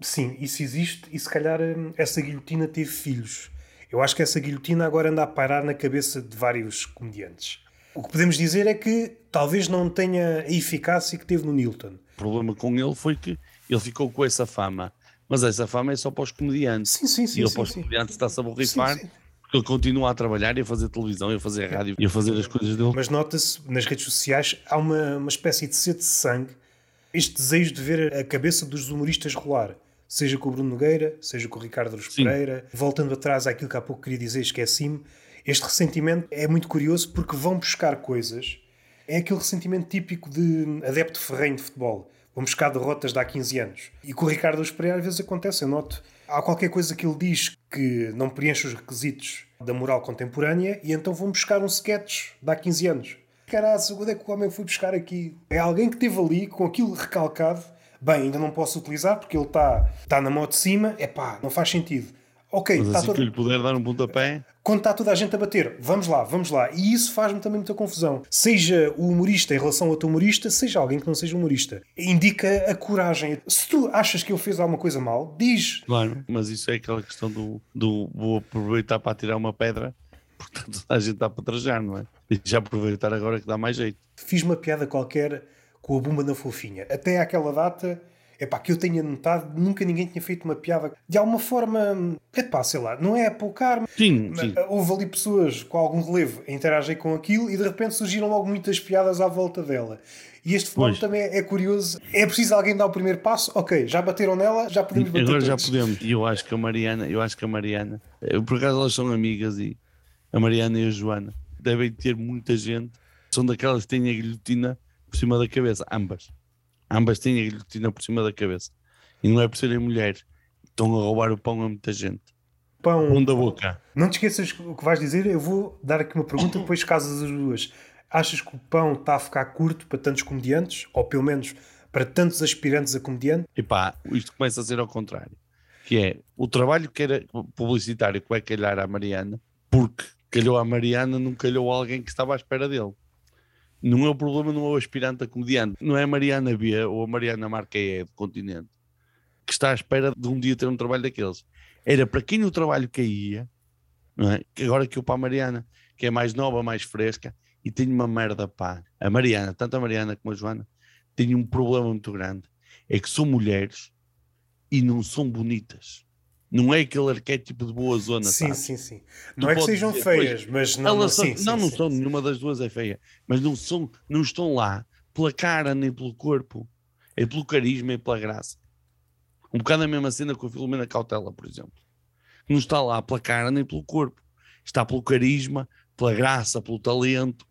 sim, isso existe e se calhar hum, essa guilhotina teve filhos. Eu acho que essa guilhotina agora anda a parar na cabeça de vários comediantes. O que podemos dizer é que talvez não tenha a eficácia que teve no Newton. O problema com ele foi que ele ficou com essa fama. Mas essa fama é só para os comediantes. Sim, sim, sim. E ele sim, para os sim. comediantes está-se a borrifar. Porque ele continua a trabalhar e a fazer televisão e a fazer rádio e a fazer as coisas dele. Mas nota-se nas redes sociais há uma, uma espécie de sede de sangue, este desejo de ver a cabeça dos humoristas rolar. Seja com o Bruno Nogueira, seja com o Ricardo Luz Pereira. Voltando atrás àquilo que há pouco queria dizer, esqueci-me. Este ressentimento é muito curioso porque vão buscar coisas. É aquele ressentimento típico de adepto ferrenho de futebol. Vão buscar derrotas de há 15 anos. E com o Ricardo Luz Pereira às vezes acontece, eu noto. Há qualquer coisa que ele diz que não preenche os requisitos da moral contemporânea e então vão buscar um sketch de há 15 anos. Caralho, onde é que o homem foi buscar aqui? É alguém que esteve ali com aquilo recalcado. Bem, ainda não posso utilizar porque ele está tá na mão de cima. É pá, não faz sentido. Ok, Mas está assim todo... que lhe puder dar um pontapé. Quando está toda a gente a bater, vamos lá, vamos lá. E isso faz-me também muita confusão. Seja o humorista em relação ao outro humorista, seja alguém que não seja humorista. Indica a coragem. Se tu achas que ele fez alguma coisa mal, diz. Claro, mas isso é aquela questão do, do vou aproveitar para tirar uma pedra, portanto a gente está para trajar, não é? E já aproveitar agora que dá mais jeito. Fiz uma piada qualquer com a bomba na fofinha. Até àquela data, é pá, que eu tenha notado, nunca ninguém tinha feito uma piada de alguma forma, é pá, sei lá, não é a poucar. Sim, sim. Houve ali pessoas com algum relevo a interagir com aquilo e de repente surgiram logo muitas piadas à volta dela. E este fenómeno também é curioso. É preciso alguém dar o primeiro passo? Ok, já bateram nela, já podemos bater Agora já podemos. E eu acho que a Mariana, eu acho que a Mariana, eu, por acaso elas são amigas e a Mariana e a Joana devem ter muita gente. São daquelas que têm a guilhotina por cima da cabeça, ambas. Ambas têm a guilhotina por cima da cabeça. E não é por serem mulheres. Estão a roubar o pão a muita gente. Pão. Pão da boca. Não te esqueças o que vais dizer. Eu vou dar aqui uma pergunta, depois casas as duas. Achas que o pão está a ficar curto para tantos comediantes? Ou pelo menos para tantos aspirantes a comediante? E pá, isto começa a ser ao contrário. Que é o trabalho que era publicitário que vai calhar à Mariana, porque calhou a Mariana, não calhou alguém que estava à espera dele. Não é o problema, não é o aspirante a comediante, não é a Mariana B ou a Mariana Marqueia do continente que está à espera de um dia ter um trabalho daqueles. Era para quem o trabalho caía, não é? agora que eu para a Mariana, que é mais nova, mais fresca, e tenho uma merda pá. A Mariana, tanto a Mariana como a Joana, têm um problema muito grande. É que são mulheres e não são bonitas. Não é aquele arquétipo de boa zona. Sim, sabes? sim, sim. Não é que sejam dizer, feias, pois, mas não. Elas sim, são, sim, não, não sim, são, sim. nenhuma das duas é feia, mas não, são, não estão lá pela cara nem pelo corpo, é pelo carisma e pela graça. Um bocado a mesma cena com a Filomena Cautela, por exemplo. Não está lá pela cara nem pelo corpo, está pelo carisma, pela graça, pelo talento,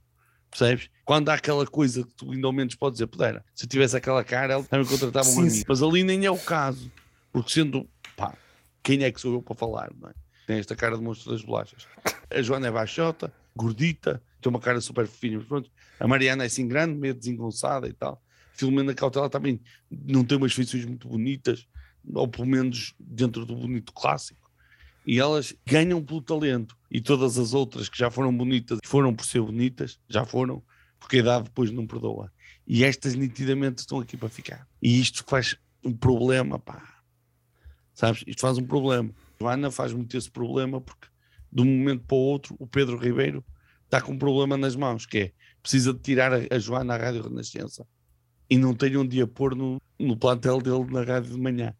percebes? Quando há aquela coisa que tu ainda ao menos podes dizer, pudera, se eu tivesse aquela cara, ele também contratava sim. mim. Mas ali nem é o caso, porque sendo, quem é que sou eu para falar, não é? Tem esta cara de monstro das bolachas. A Joana é baixota, gordita, tem uma cara super mas pronto. A Mariana é assim grande, meio desengonçada e tal. Filomena Cautela também não tem umas feições muito bonitas, ou pelo menos dentro do bonito clássico. E elas ganham pelo talento. E todas as outras que já foram bonitas, foram por ser bonitas, já foram, porque a idade depois não perdoa. E estas nitidamente estão aqui para ficar. E isto faz um problema, pá. Sabes? Isto faz um problema. Joana faz muito esse problema porque de um momento para o outro o Pedro Ribeiro está com um problema nas mãos, que é precisa de tirar a, Joana à Rádio Renascença e não tem onde a pôr no, no plantel dele na rádio de manhã.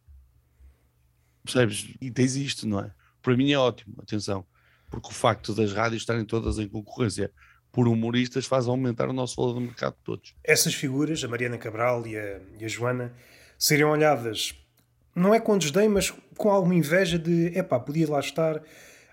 Percebes? E tens isto, não é? Para mim é ótimo, atenção, porque o facto das rádios estarem todas em concorrência por humoristas faz aumentar o nosso valor do mercado de todos. Essas figuras, a Mariana Cabral e a, e a Joana, seriam olhadas, não é com desdém, mas com alguma inveja de epá, podia lá estar.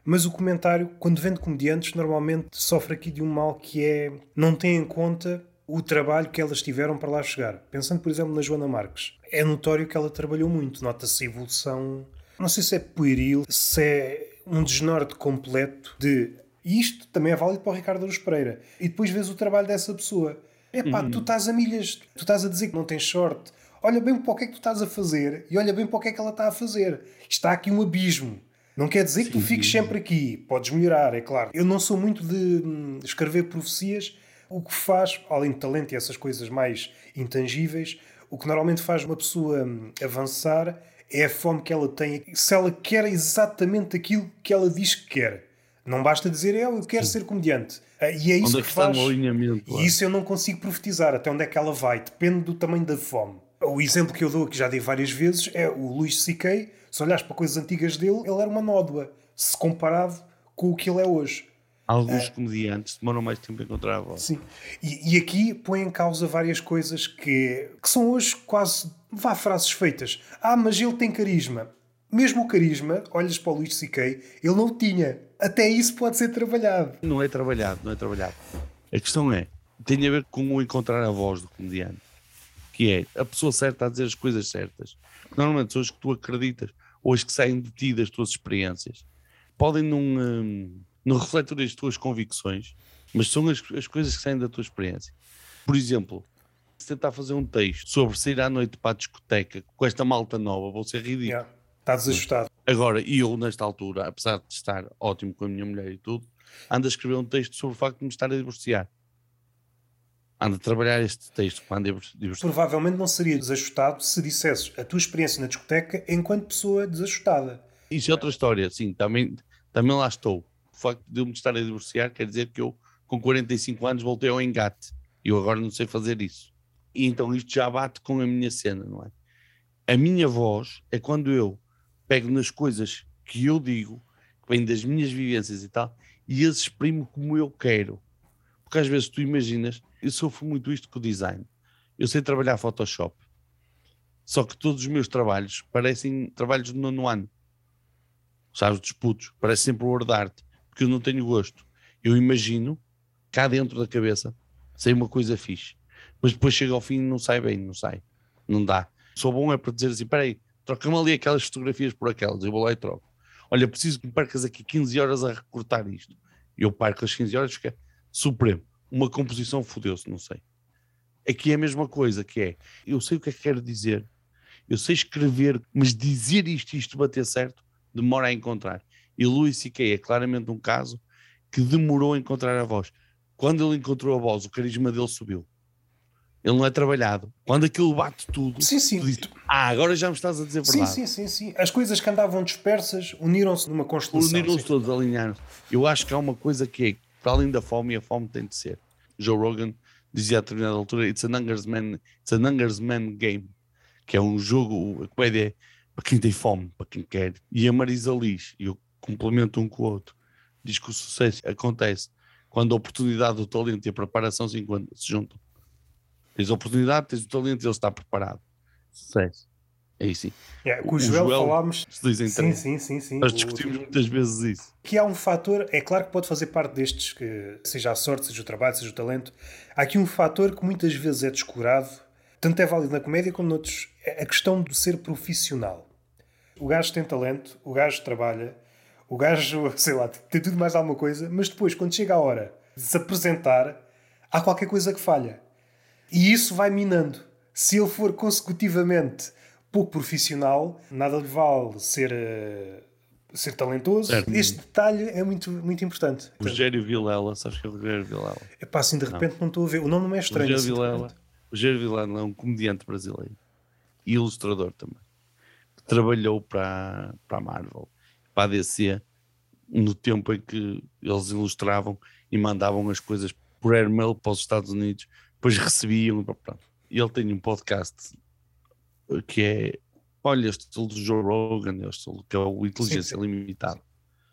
Mas o comentário, quando vem de comediantes, normalmente sofre aqui de um mal que é não tem em conta o trabalho que elas tiveram para lá chegar. Pensando, por exemplo, na Joana Marques, é notório que ela trabalhou muito, nota-se a evolução. Não sei se é pueril, se é um desnorte completo de. Isto também é válido para o Ricardo Aruz Pereira. E depois vês o trabalho dessa pessoa. Epá, tu estás a milhas, tu estás a dizer que não tens sorte. Olha bem para o que é que tu estás a fazer e olha bem para o que é que ela está a fazer. Está aqui um abismo. Não quer dizer que tu fiques sempre aqui. Podes melhorar, é claro. Eu não sou muito de hum, escrever profecias. O que faz, além de talento e essas coisas mais intangíveis, o que normalmente faz uma pessoa hum, avançar é a fome que ela tem. Se ela quer exatamente aquilo que ela diz que quer. Não basta dizer, eu, eu quero ser comediante. Ah, E é isso Onde é que que está faz. E isso eu não consigo profetizar até onde é que ela vai. Depende do tamanho da fome. O exemplo que eu dou, que já dei várias vezes, é o Luís C.K. Se olhares para coisas antigas dele, ele era uma nódoa. Se comparado com o que ele é hoje. Alguns comediantes demoram mais tempo a encontrar a voz. Sim. E, e aqui põe em causa várias coisas que, que são hoje quase, vá, frases feitas. Ah, mas ele tem carisma. Mesmo o carisma, olhas para o Luís C.K., ele não tinha. Até isso pode ser trabalhado. Não é trabalhado, não é trabalhado. A questão é, tem a ver com o encontrar a voz do comediante, que é a pessoa certa a dizer as coisas certas. Normalmente são as que tu acreditas, ou as que saem de ti das tuas experiências. Podem não, hum, não refletir as tuas convicções, mas são as, as coisas que saem da tua experiência. Por exemplo, se tentar fazer um texto sobre sair à noite para a discoteca com esta malta nova, vou ser ridículo. Yeah. Está desajustado. Agora, e eu nesta altura, apesar de estar ótimo com a minha mulher e tudo, ando a escrever um texto sobre o facto de me estar a divorciar. Ando a trabalhar este texto ando a divorciar. Provavelmente não seria desajustado se dissesses a tua experiência na discoteca enquanto pessoa desajustada. Isso é outra história, sim, também, também lá estou. O facto de eu me estar a divorciar quer dizer que eu, com 45 anos, voltei ao engate. E eu agora não sei fazer isso. E então isto já bate com a minha cena, não é? A minha voz é quando eu pego nas coisas que eu digo, que vêm das minhas vivências e tal, e as exprimo como eu quero. Porque às vezes tu imaginas, eu sofro muito isto com o design. Eu sei trabalhar Photoshop. Só que todos os meus trabalhos parecem trabalhos do nono ano sabes, dos putos, parece sempre word art, porque eu não tenho gosto. Eu imagino, cá dentro da cabeça, sei uma coisa fixe, mas depois chega ao fim e não sai bem, não sai, não dá. Sou bom é para dizer assim, peraí, troca-me ali aquelas fotografias por aquelas, eu vou lá e troco. Olha, preciso que me percas aqui 15 horas a recortar isto. Eu parco as 15 horas, fica supremo. Uma composição fodeu-se, não sei. Aqui é a mesma coisa, que é, eu sei o que é que quero dizer, eu sei escrever, mas dizer isto e isto bater certo, demora a encontrar. E Louis C.K. é claramente um caso que demorou a encontrar a voz. Quando ele encontrou a voz, o carisma dele subiu. Ele não é trabalhado. Quando aquilo bate tudo, sim, sim. tu dizes, ah, agora já me estás a dizer verdade. Sim, sim, sim, sim. As coisas que andavam dispersas uniram-se numa constelação. Uniram-se todos, alinharam-se. Eu acho que há uma coisa que é, para além da fome, e a fome tem de ser. Joe Rogan dizia a determinada altura, it's a Numbers Man, it's a Numbers Man game, que é um jogo, a comédia é para quem tem fome, para quem quer. E a Marisa Liz, e eu complemento um com o outro, diz que o sucesso acontece quando a oportunidade, o talento e a preparação se, se juntam. Tens a oportunidade, tens o talento e ele está preparado. Sucesso. É isso sim. Yeah, com o, o Joel, Joel falámos. Dizem sim, sim, sim, sim. Nós discutimos o... muitas vezes isso. Que há um fator, é claro que pode fazer parte destes, que seja a sorte, seja o trabalho, seja o talento. Há aqui um fator que muitas vezes é descurado, tanto é válido na comédia como noutros. É a questão de ser profissional. O gajo tem talento, o gajo trabalha, o gajo, sei lá, tem tudo mais alguma coisa, mas depois, quando chega a hora de se apresentar, há qualquer coisa que falha. E isso vai minando. Se ele for consecutivamente pouco profissional, nada lhe vale ser, uh, ser talentoso. Certo. Este detalhe é muito, muito importante. Rogério Vilela, sabes que é o Rogério Vilela? É pá, assim de repente não. não estou a ver. O nome não é estranho. Rogério, assim, Vilela, Rogério Vilela é um comediante brasileiro e ilustrador também. Que trabalhou para, para a Marvel, para a DC, no tempo em que eles ilustravam e mandavam as coisas por airmail para os Estados Unidos depois recebiam. Pronto. E ele tem um podcast que é olha, este estilo do Joe Rogan, este que é o Inteligência sim, sim. Limitada.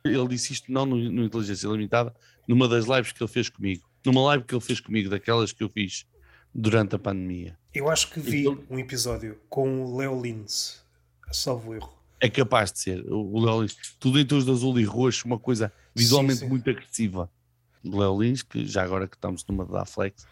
Ele disse isto não no, no, Inteligência Limitada, numa das lives que ele fez comigo. Numa live que ele fez comigo, daquelas que eu fiz durante a pandemia. Eu acho que vi então, um episódio com o Leo Lins, salvo erro. É capaz de ser. O Leo Lins, tudo em tons de azul e roxo, uma coisa visualmente sim, muito agressiva. O Leo Lins, que já agora que estamos numa da Flex,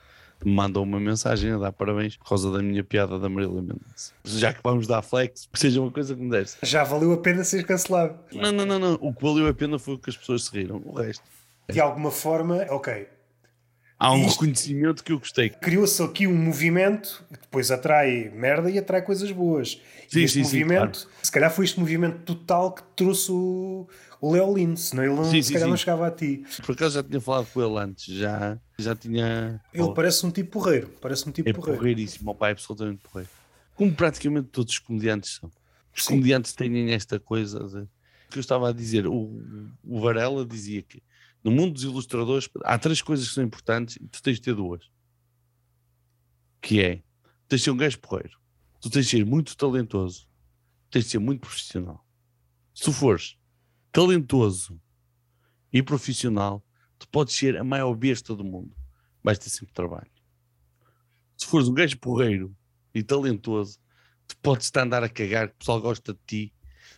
me mandou uma mensagem a dar parabéns por causa da minha piada da Marília Mendonça. Já que vamos dar flex, que seja uma coisa que me desse. Já valeu a pena ser cancelado. Não, não, não, não. O que valeu a pena foi o que as pessoas se riram. O resto. De alguma forma, ok. Há um Isto reconhecimento que eu gostei. Criou-se aqui um movimento que depois atrai merda e atrai coisas boas. Sim, e este sim, movimento, sim, claro. se calhar foi este movimento total que trouxe o, o Leo Lino, senão ele não, sim, se calhar não chegava a ti. Por acaso já tinha falado com ele antes, já, já tinha. Ele oh. parece um tipo porreiro, parece um tipo é porreiro. porreiríssimo, o pai é absolutamente porreiro. Como praticamente todos os comediantes são. Os sim. comediantes têm esta coisa de, que eu estava a dizer. O, o Varela dizia que no mundo dos ilustradores há três coisas que são importantes e tu tens de ter duas. Que é, tens de ser um gajo porreiro, tu tens de ser muito talentoso, tens de ser muito profissional. Se tu fores talentoso e profissional, tu podes ser a maior besta do mundo. Vais ter sempre trabalho. Se fores um gajo porreiro e talentoso, tu podes estar a andar a cagar, que o pessoal gosta de ti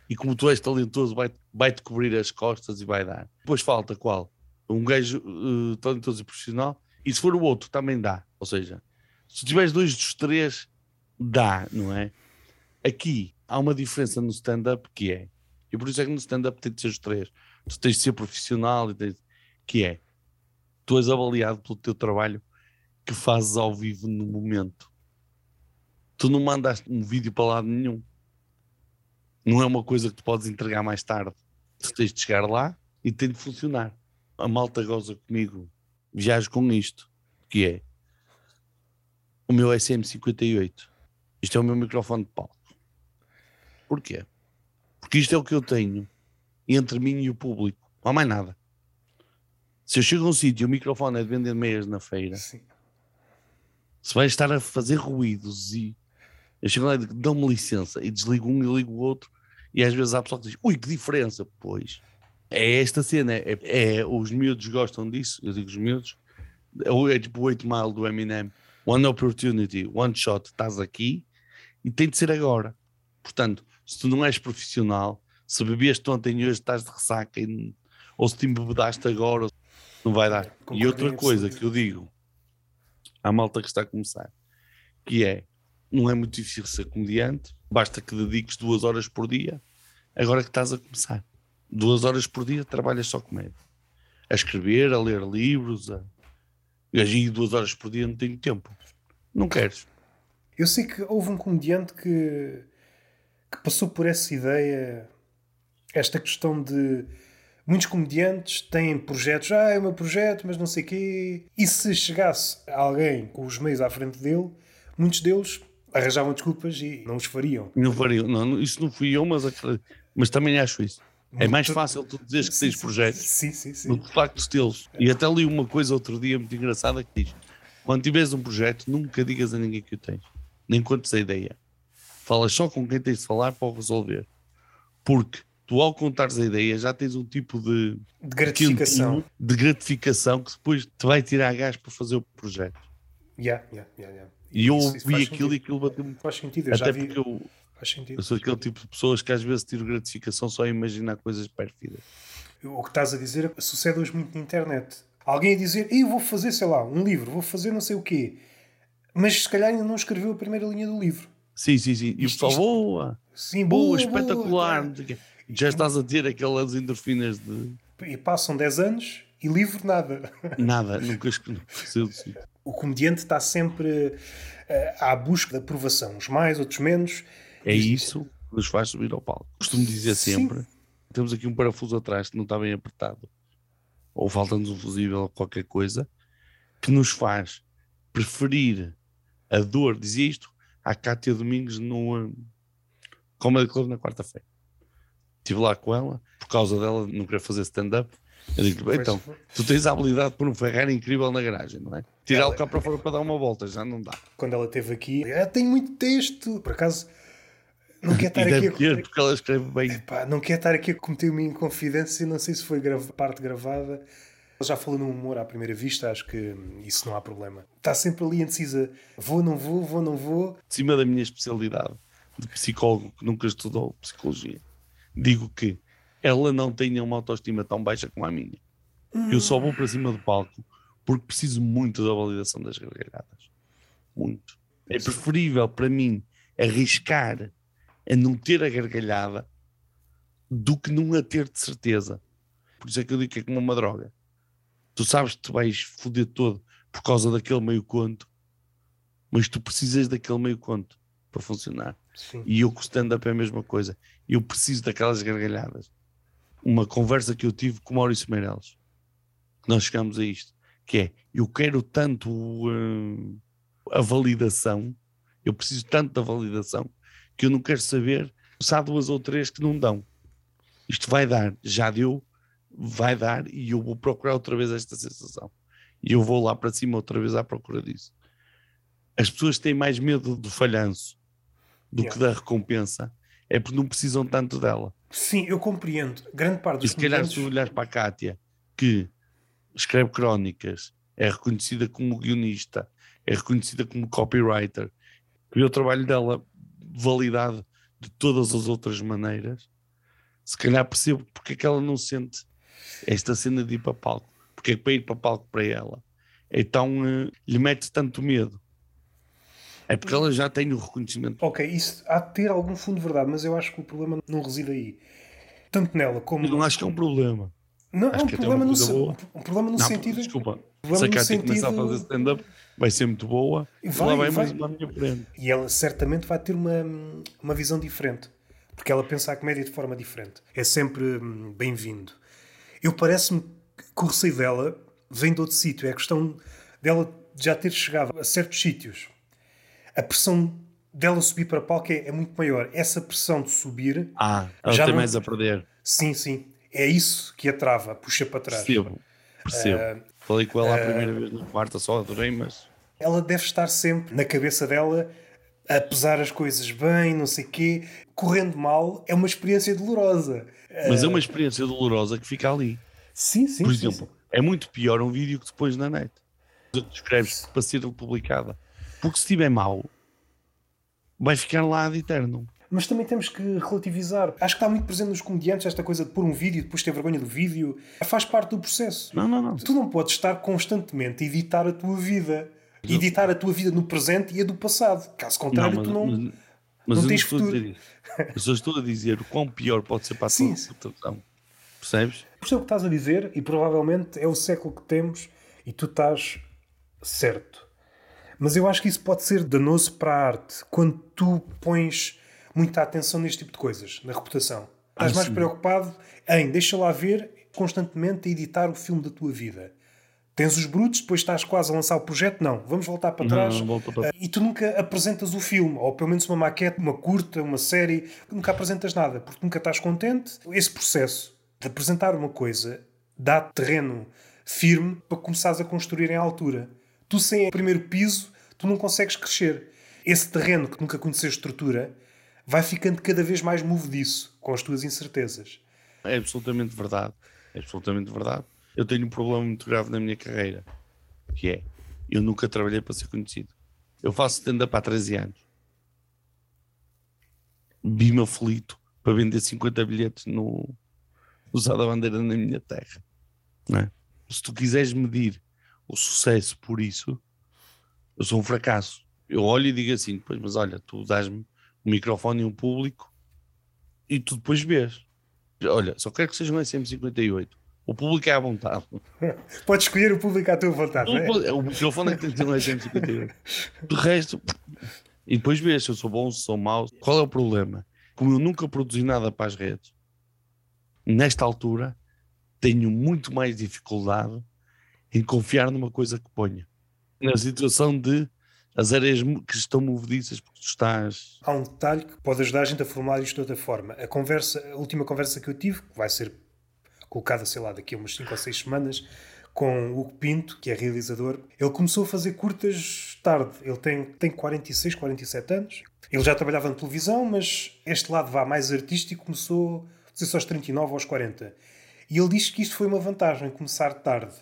e como tu és talentoso, vai-te vai cobrir as costas e vai dar. Depois falta qual? Um gajo uh, talentoso e profissional. E se for o outro, também dá. Ou seja, se tiveres dois dos três, dá, não é? Aqui há uma diferença no stand-up que é e por isso é que no stand-up tem de ser os três. Tu tens de ser profissional, e tens... que é, tu és avaliado pelo teu trabalho que fazes ao vivo no momento. Tu não mandaste um vídeo para lado nenhum. Não é uma coisa que tu podes entregar mais tarde. Tu tens de chegar lá e tem de funcionar. A malta goza comigo, viajo com isto, que é o meu SM58. Isto é o meu microfone de palco. Porquê? Porque isto é o que eu tenho entre mim e o público. Não há mais nada. Se eu chego a um sítio e o microfone é de vender meias na feira, Sim. se vai estar a fazer ruídos e eu chego lá e dão-me licença e desligo um e ligo o outro, e às vezes há pessoal que diz: ui, que diferença! Pois é esta cena, é, é, os miúdos gostam disso, eu digo os miúdos, é, é tipo o 8 Mile do Eminem: One opportunity, one shot, estás aqui e tem de ser agora. Portanto, se tu não és profissional, se bebeste ontem e hoje estás de ressaca, ou se te embebedaste agora, não vai dar. e outra coisa que eu digo à malta que está a começar, que é, não é muito difícil ser comediante, basta que dediques duas horas por dia, agora que estás a começar. Duas horas por dia trabalhas só comédia. A escrever, a ler livros, a... agir duas horas por dia não tenho tempo. Não queres. Eu sei que houve um comediante que que passou por essa ideia, esta questão de Muitos comediantes têm projetos, ah, é o meu projeto, mas não sei quê. E se chegasse alguém com os meios à frente dele, muitos deles arranjavam desculpas e não os fariam. Não fariam, não, isso não fui eu, mas, mas também acho isso. É mais fácil tu dizeres que tens projetos sim, sim, sim. do que de facto tê-los. E até li uma coisa outro dia muito engraçada que diz: quando tiveres um projeto, nunca digas a ninguém que o tens, nem contes a ideia. Falas só com quem tens de falar para o resolver. Porque tu, ao contares a ideia, já tens um tipo de, de gratificação. De gratificação que depois te vai tirar gás para fazer o projeto. Yeah, yeah, yeah, yeah. E eu isso, vi aquilo sentido. e aquilo bateu-me. Faz sentido, eu Até já vi. porque eu, Faz sentido. eu sou aquele tipo de pessoas que às vezes tiro gratificação só a imaginar coisas pérfidas. O que estás a dizer sucede hoje muito na internet. Alguém a dizer, eu vou fazer, sei lá, um livro, vou fazer não sei o quê. Mas se calhar ainda não escreveu a primeira linha do livro. Sim, sim, sim. E o pessoal, boa, Sim, boa, boa, espetacular. boa. Já estás a ter aquelas endorfinas de E passam 10 anos e livro nada. nada, nunca. O comediante está sempre eh, à busca de aprovação, uns mais, outros menos. É isso que nos faz subir ao palco. Costumo dizer Sim. sempre: temos aqui um parafuso atrás que não está bem apertado, ou falta-nos um fusível ou qualquer coisa, que nos faz preferir a dor. Dizia isto à Cátia Domingos no Comedy Club na quarta-feira. Estive lá com ela, por causa dela não querer fazer stand-up. Eu digo, então, tu tens a habilidade por um Ferrari incrível na garagem, não é? Tirar Ela- o carro para fora para dar uma volta, já não dá. Quando ela esteve aqui, ah, tem muito texto. Por acaso, não quer estar aqui a porque ela escreve bem. Epá, não quer estar aqui a cometer uma inconfidência, não sei se foi grava- parte gravada. Ele já falou no humor à primeira vista, acho que hum, isso não há problema. Está sempre ali indecisa: vou, não vou, vou, não vou. de cima da minha especialidade de psicólogo que nunca estudou psicologia, digo que ela não tem uma autoestima tão baixa como a minha. Eu só vou para cima do palco porque preciso muito da validação das gargalhadas. Muito. É preferível para mim arriscar a não ter a gargalhada do que não a ter de certeza. Por isso é que eu digo que é como uma droga. Tu sabes que te vais foder todo por causa daquele meio conto, mas tu precisas daquele meio conto para funcionar. Sim. E eu com o stand-up é a mesma coisa. Eu preciso daquelas gargalhadas. Uma conversa que eu tive com Maurício Meirelles, nós chegamos a isto, que é, eu quero tanto hum, a validação, eu preciso tanto da validação, que eu não quero saber se há duas ou três que não dão. Isto vai dar, já deu, vai dar, e eu vou procurar outra vez esta sensação. E eu vou lá para cima outra vez à procura disso. As pessoas têm mais medo do falhanço do Yeah. que da recompensa, é porque não precisam tanto dela. Sim, eu compreendo. Grande parte E dos se calhar se tu olhares para a Kátia, que escreve crónicas, é reconhecida como guionista, é reconhecida como copywriter, e o trabalho dela validado de todas as outras maneiras, se calhar percebo porque é que ela não sente esta cena de ir para palco. Porque é que para ir para palco para ela, então eh, lhe mete tanto medo. É porque ela já tem o reconhecimento. Ok, isso há de ter algum fundo de verdade, mas eu acho que o problema não reside aí. Tanto nela como... Eu não acho que é um problema. Não, acho é um é problema, no, se- um problema no Não, sentido... desculpa. Problema Se a Cátia começar a sentido- fazer stand-up, vai ser muito boa. Vai, lá vai, vai. mais uma minha frente. E ela certamente vai ter uma, uma visão diferente. Porque ela pensa a comédia de forma diferente. É sempre hum, bem-vindo. Eu parece-me que o receio dela vem de outro sítio. É a questão dela já ter chegado a certos sítios. A pressão dela subir para palco é, é muito maior. Essa pressão de subir, Ah, ela Já tem não- mais a perder. sim, sim. É isso que a trava, puxa para trás. Percebo. Percebo. Ah, Falei com ela a primeira vez na quarta, só adorei, mas ela deve estar sempre na cabeça dela a pesar as coisas bem, não sei quê. Correndo mal é uma experiência dolorosa. Mas é uma experiência dolorosa que fica ali. Sim, sim. Por exemplo, sim. é muito pior um vídeo que depois na net. Escreves para ser publicada. Porque se estiver mau, vai ficar lá de eterno. Mas também temos que relativizar. Acho que está muito presente nos comediantes esta coisa de pôr um vídeo e depois ter vergonha do vídeo. Faz parte do processo. Não, não, não. Tu não podes estar constantemente a editar a tua vida. Editar a tua vida no presente e a do passado. Caso contrário, mas, tu não. mas, mas não eu tens não estou a futuro. dizer isso. Eu estou a dizer o quão pior pode ser para a tua reputação. Percebes? Percebo o que estás a dizer e provavelmente é o século que temos e tu estás certo. Mas eu acho que isso pode ser danoso para a arte quando tu pões muita atenção neste tipo de coisas, na reputação. Estás Ah, mais sim. preocupado em deixa lá ver constantemente a editar o filme da tua vida. Tens os brutos, depois estás quase a lançar o projeto. Não, vamos voltar para trás. Não, não para... E tu nunca apresentas o filme, ou pelo menos uma maquete, uma curta, uma série. Nunca apresentas nada, porque nunca estás contente. Esse processo de apresentar uma coisa dá terreno firme para começares a construir em altura. Tu, sem o primeiro piso, tu não consegues crescer. Esse terreno que nunca conheceste estrutura vai ficando cada vez mais movediço com as tuas incertezas. É absolutamente verdade. É absolutamente verdade eu tenho um problema muito grave na minha carreira, que é, eu nunca trabalhei para ser conhecido. Eu faço stand-up há 13 anos. Vi-me aflito para vender 50 bilhetes no usar a bandeira na minha terra. É? Se tu quiseres medir o sucesso por isso, eu sou um fracasso. Eu olho e digo assim, pois, mas olha, tu dás-me um microfone e um público e tu depois vês. Olha, só quero que seja um SM58. O público é à vontade. Podes escolher o público à tua vontade. é? O microfone é que tem que ter um agente De resto, e depois vês se eu sou bom, se sou mau. Qual é o problema? Como eu nunca produzi nada para as redes, nesta altura tenho muito mais dificuldade em confiar numa coisa que ponha. Na situação de as areias que estão movediças porque tu estás. Há um detalhe que pode ajudar a gente a formular isto de outra forma. A conversa, a última conversa que eu tive, que vai ser colocada, sei lá, daqui a umas 5 ou 6 semanas, com o Hugo Pinto, que é realizador. Ele começou a fazer curtas tarde. Ele tem, tem 46, 47 anos. Ele já trabalhava na televisão, mas este lado vá mais artístico começou, não sei se aos 39 ou aos 40. E ele diz que isto foi uma vantagem, começar tarde.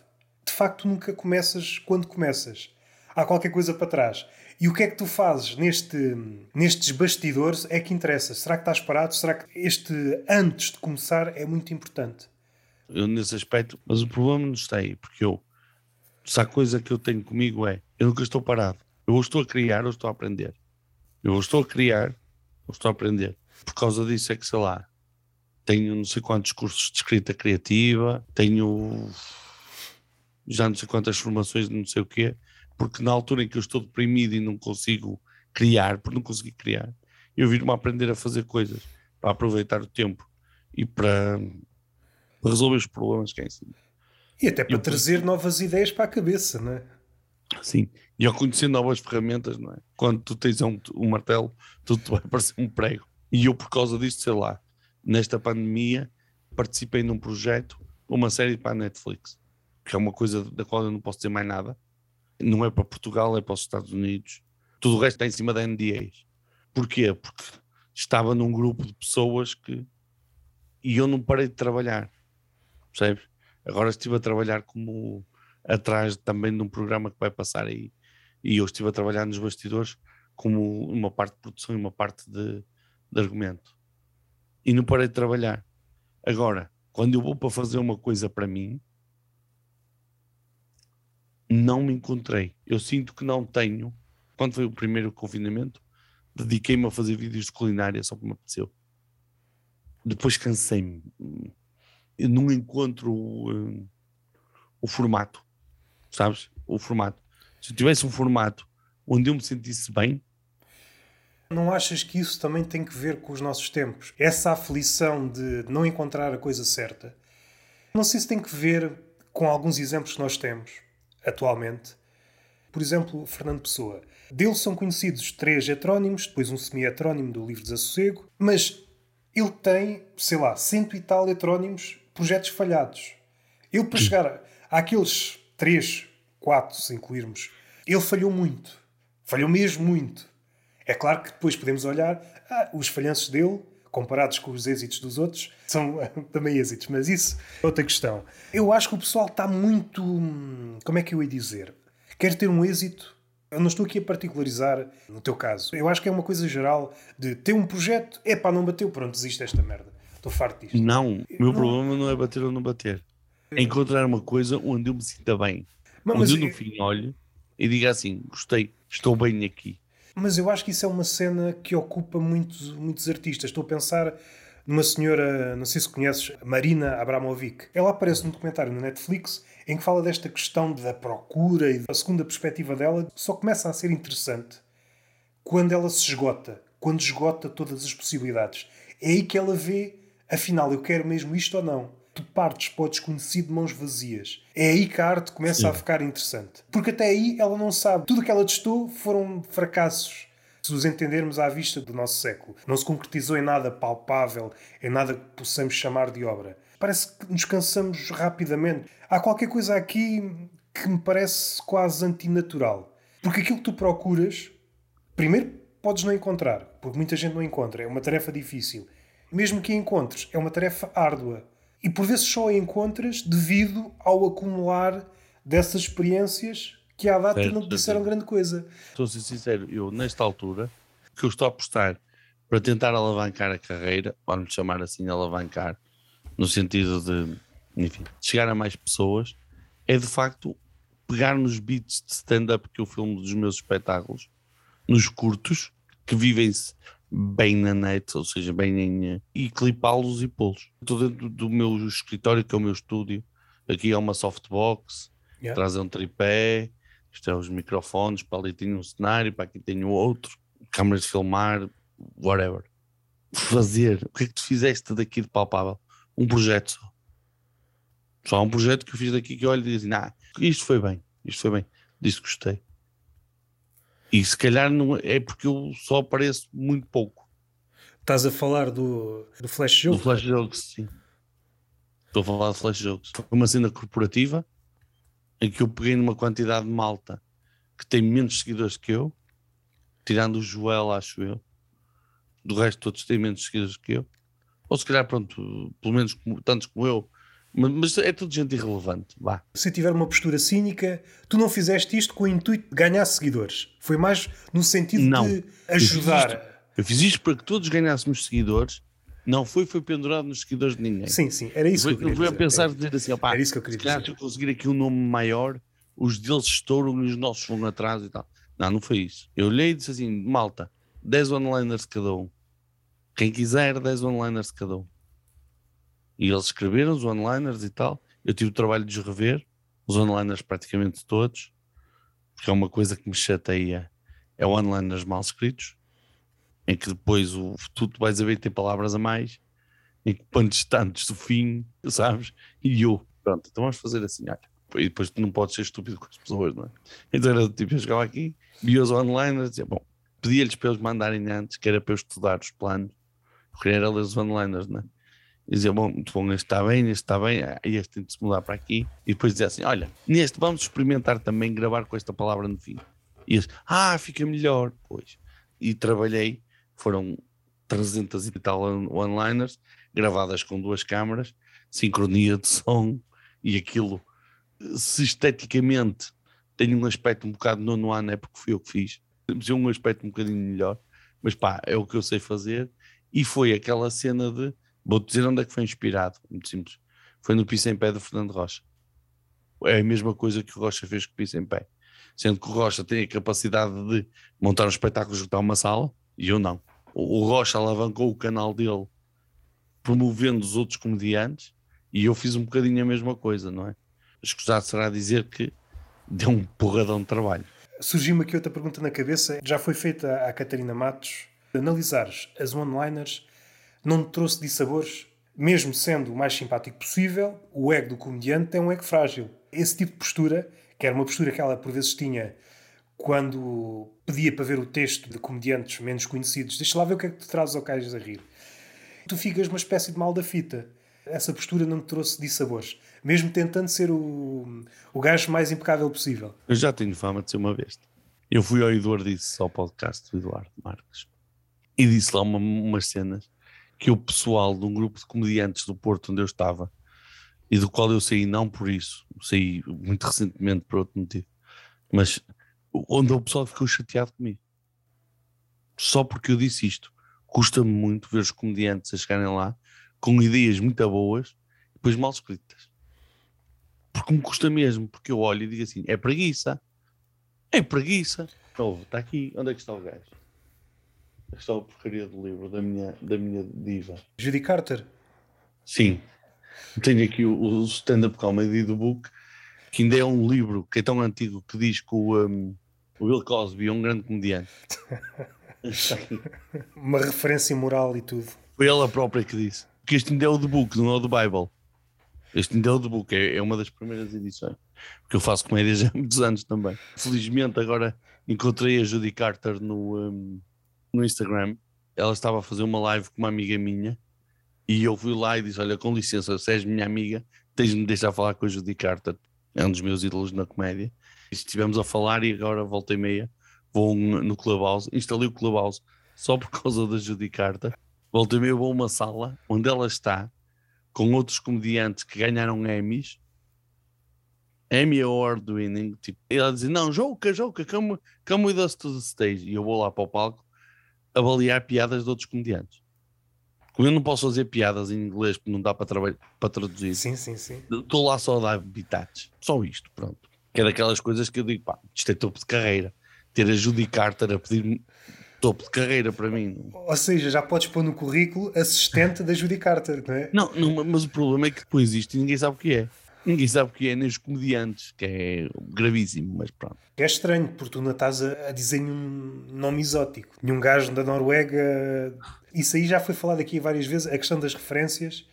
De facto, nunca começas quando começas. Há qualquer coisa para trás. E o que é que tu fazes neste, nestes bastidores é que interessa. Será que estás parado? Será que este antes de começar é muito importante? eu, nesse aspecto, mas o problema não está aí, porque eu, se a coisa que eu tenho comigo é, eu nunca estou parado, eu ou estou a criar ou estou a aprender. Eu ou estou a criar ou estou a aprender. Por causa disso é que, sei lá, tenho não sei quantos cursos de escrita criativa, tenho já não sei quantas formações não sei o quê, porque na altura em que eu estou deprimido e não consigo criar, por não conseguir criar, eu viro-me a aprender a fazer coisas para aproveitar o tempo e para para resolver os problemas que é em cima. E até para eu, trazer novas ideias para a cabeça, não é? Sim, e ao conhecer novas ferramentas, não é? Quando tu tens um, um martelo, tudo te vai parecer um prego. E eu, por causa disso, sei lá, nesta pandemia, participei num projeto, uma série para a Netflix, que é uma coisa da qual eu não posso dizer mais nada. Não é para Portugal, é para os Estados Unidos. Tudo o resto está em cima da NDAs. Porquê? Porque estava num grupo de pessoas que. E eu não parei de trabalhar percebes? Agora estive a trabalhar como atrás também de um programa que vai passar aí e eu estive a trabalhar nos bastidores como uma parte de produção e uma parte de, de argumento e não parei de trabalhar. Agora, quando eu vou para fazer uma coisa para mim, não me encontrei. Eu sinto que não tenho. Quando foi o primeiro confinamento, dediquei-me a fazer vídeos de culinária só me apeteceu. Depois cansei-me eu não encontro uh, o formato, sabes? O formato. Se eu tivesse um formato onde eu me sentisse bem. Não achas que isso também tem que ver com os nossos tempos? Essa aflição de não encontrar a coisa certa. Não sei se tem que ver com alguns exemplos que nós temos atualmente. Por exemplo, Fernando Pessoa. Dele são conhecidos três heterónimos, depois um semi-heterónimo do Livro Desassossego, mas ele tem, sei lá, cento e tal heterónimos projetos falhados. Ele, para chegar àqueles três, quatro, se incluirmos, ele falhou muito. Falhou mesmo muito. É claro que depois podemos olhar ah, os falhanços dele, comparados com os êxitos dos outros, são também êxitos, mas isso é outra questão. Eu acho que o pessoal está muito. Como é que eu ia dizer? Quer ter um êxito. Eu não estou aqui a particularizar no teu caso. Eu acho que é uma coisa geral de ter um projeto, é pá, não bateu, pronto, desiste esta merda. Estou farto disto. Não, o meu não. problema não é bater ou não bater. É encontrar uma coisa onde eu me sinta bem. Mas, onde eu no fim olho e diga assim: gostei, estou bem aqui. Mas eu acho que isso é uma cena que ocupa muitos, muitos artistas. Estou a pensar numa senhora, não sei se conheces, Marina Abramovic. Ela aparece num documentário na Netflix em que fala desta questão da procura e da segunda perspectiva dela só começa a ser interessante quando ela se esgota, quando esgota todas as possibilidades. É aí que ela vê afinal eu quero mesmo isto ou não? Tu partes para o desconhecido de mãos vazias. É aí que a arte começa Sim. a ficar interessante. Porque até aí ela não sabe. Tudo o que ela testou foram fracassos se os entendermos à vista do nosso século. Não se concretizou em nada palpável, em nada que possamos chamar de obra. Parece que nos cansamos rapidamente. Há qualquer coisa aqui que me parece quase antinatural. Porque aquilo que tu procuras, primeiro podes não encontrar, porque muita gente não encontra, é uma tarefa difícil. Mesmo que a encontres, é uma tarefa árdua. E por vezes só a encontras devido ao acumular dessas experiências que à data certo, não te disseram grande coisa. Estou a ser sincero, eu nesta altura, que eu estou a apostar para tentar alavancar a carreira, vamos chamar assim alavancar, no sentido de, enfim, chegar a mais pessoas, é de facto pegar nos beats de stand-up que eu filmo dos meus espetáculos, nos curtos, que vivem-se bem na net, ou seja, bem em. e clipá-los e pô-los. Estou dentro do meu escritório, que é o meu estúdio. Aqui é uma softbox, yeah. traz um tripé, isto é os microfones, para ali tenho um cenário, para aqui tenho outro, câmaras de filmar, whatever. Fazer. O que é que tu fizeste daqui de palpável? Um projeto só. Só um projeto que eu fiz daqui que olho e digo assim, ah, isto foi bem, isto foi bem, disso gostei. E se calhar não é porque eu só apareço muito pouco. Estás a falar do, do Flash Jokes? Do Flash Jokes, sim. Estou a falar de Flash Jokes. Foi uma cena corporativa em que eu peguei numa quantidade de malta que tem menos seguidores que eu, tirando o Joel, acho eu. Do resto, todos têm menos seguidores que eu. Ou se calhar, pronto, pelo menos tantos como eu, mas é tudo gente irrelevante. Vá. Se tiver uma postura cínica, tu não fizeste isto com o intuito de ganhar seguidores. Foi mais no sentido não. de ajudar. Eu fiz, isto, eu fiz isto para que todos ganhássemos seguidores. Não foi, foi pendurado nos seguidores de ninguém. Sim, sim, era isso foi, que eu queria dizer. a pensar, dizer assim, opá, era isso que eu queria se calhar, dizer. se eu conseguir aqui um nome maior, os deles estouram e os nossos vão atrás e tal. Não, não foi isso. Eu olhei e disse assim, malta, 10 onliners cada um. Quem quiser, 10 onliners cada um. E eles escreveram os onliners e tal. Eu tive o trabalho de os rever, os onliners praticamente todos, porque é uma coisa que me chateia. É onliners mal escritos, em que depois o, tu vais a ver tem palavras a mais, em que pontos tantos do fim, sabes? E eu, pronto, então vamos fazer assim, olha. E depois tu não podes ser estúpido com as pessoas, não é? Então era tipo, eu chegava aqui, via os onliners, dizia, bom, pedia-lhes para eles mandarem antes, que era para eu estudar os planos, eu queria ler os onliners, não é? E dizia, bom, bom, este está bem, este está bem, este tem de se mudar para aqui. E depois dizia assim, olha, neste vamos experimentar também gravar com esta palavra no fim. E eles, ah, fica melhor, pois. E trabalhei, foram 300 e tal one-liners, gravadas com duas câmaras, sincronia de som, e aquilo, se esteticamente tem um aspecto um bocado nono ano, é porque fui eu que fiz, temos um aspecto um bocadinho melhor, mas pá, é o que eu sei fazer, e foi aquela cena de Vou-te dizer onde é que foi inspirado, muito simples. Foi no Pisa em Pé do Fernando Rocha. É a mesma coisa que o Rocha fez com o Pisa em Pé. Sendo que o Rocha tem a capacidade de montar um espetáculo juntar uma sala, e eu não. O Rocha alavancou o canal dele promovendo os outros comediantes, e eu fiz um bocadinho a mesma coisa, não é? Escusado será dizer que deu um porradão de trabalho. Surgiu-me aqui outra pergunta na cabeça. Já foi feita à Catarina Matos. Analisares as one-liners não te trouxe dissabores. Mesmo sendo o mais simpático possível, o ego do comediante é um ego frágil. Esse tipo de postura, que era uma postura que ela por vezes tinha quando pedia para ver o texto de comediantes menos conhecidos, deixa lá ver o que é que tu trazes ao Caijas a rir. Tu ficas uma espécie de mal da fita. Essa postura não te trouxe dissabores, mesmo tentando ser o, o gajo mais impecável possível. Eu já tenho fama de ser uma besta. Eu fui ao Eduardo disse ao podcast do Eduardo Marques e disse lá uma, umas cenas que o pessoal de um grupo de comediantes do Porto onde eu estava e do qual eu saí não por isso, saí muito recentemente por outro motivo, mas onde o pessoal ficou chateado comigo. Só porque eu disse isto. Custa-me muito ver os comediantes a chegarem lá com ideias muito boas e depois mal escritas. Porque me custa mesmo, porque eu olho e digo assim: é preguiça. É preguiça. Está aqui, onde é que está o gajo? Esta é a porcaria do livro da minha, da minha diva. Judy Carter? Sim. Tenho aqui o, o Stand-Up Comedy do Book, que ainda é um livro que é tão antigo que diz que o, um, o Bill Cosby é um grande comediante. Uma referência moral e tudo. Foi ela própria que disse. Que este ainda é o do Book, não é o do Bible. Este ainda é o The Book, é, é uma das primeiras edições. Porque eu faço comédia já há muitos anos também. Felizmente agora encontrei a Judy Carter no, um, no Instagram. Ela estava a fazer uma live com uma amiga minha e eu fui lá e disse: Olha, com licença, se és minha amiga, tens de me deixar falar com a Judy Carter. É um dos meus ídolos na comédia. E estivemos a falar e agora volta e meia vou no Clubhouse. Instalei o Clubhouse só por causa da Judy Carter. Volta e meia vou a uma sala onde ela está com outros comediantes que ganharam Emmys. Emmy Award winning, tipo, e ela dizia, não, Jouca, Jouca, come, come with us to the stage. E eu vou lá para o palco avaliar piadas de outros comediantes. Como eu não posso fazer piadas em inglês porque não dá para, para traduzir. Sim, sim, sim. Estou lá só a dar bitates. Só isto, pronto. Que é daquelas coisas que eu digo, pá, isto é topo de carreira. Ter a Judy Carter a pedir topo de carreira para mim. Ou seja, já podes pôr no currículo assistente da Judy Carter, não é? Não, não, mas o problema é que depois isto e ninguém sabe o que é. Ninguém sabe o que é, nem os comediantes, que é gravíssimo, mas pronto. É estranho, porque tu não estás a, a dizer nenhum nome exótico. Nenhum gajo da Noruega. Isso aí já foi falado aqui várias vezes, a questão das referências.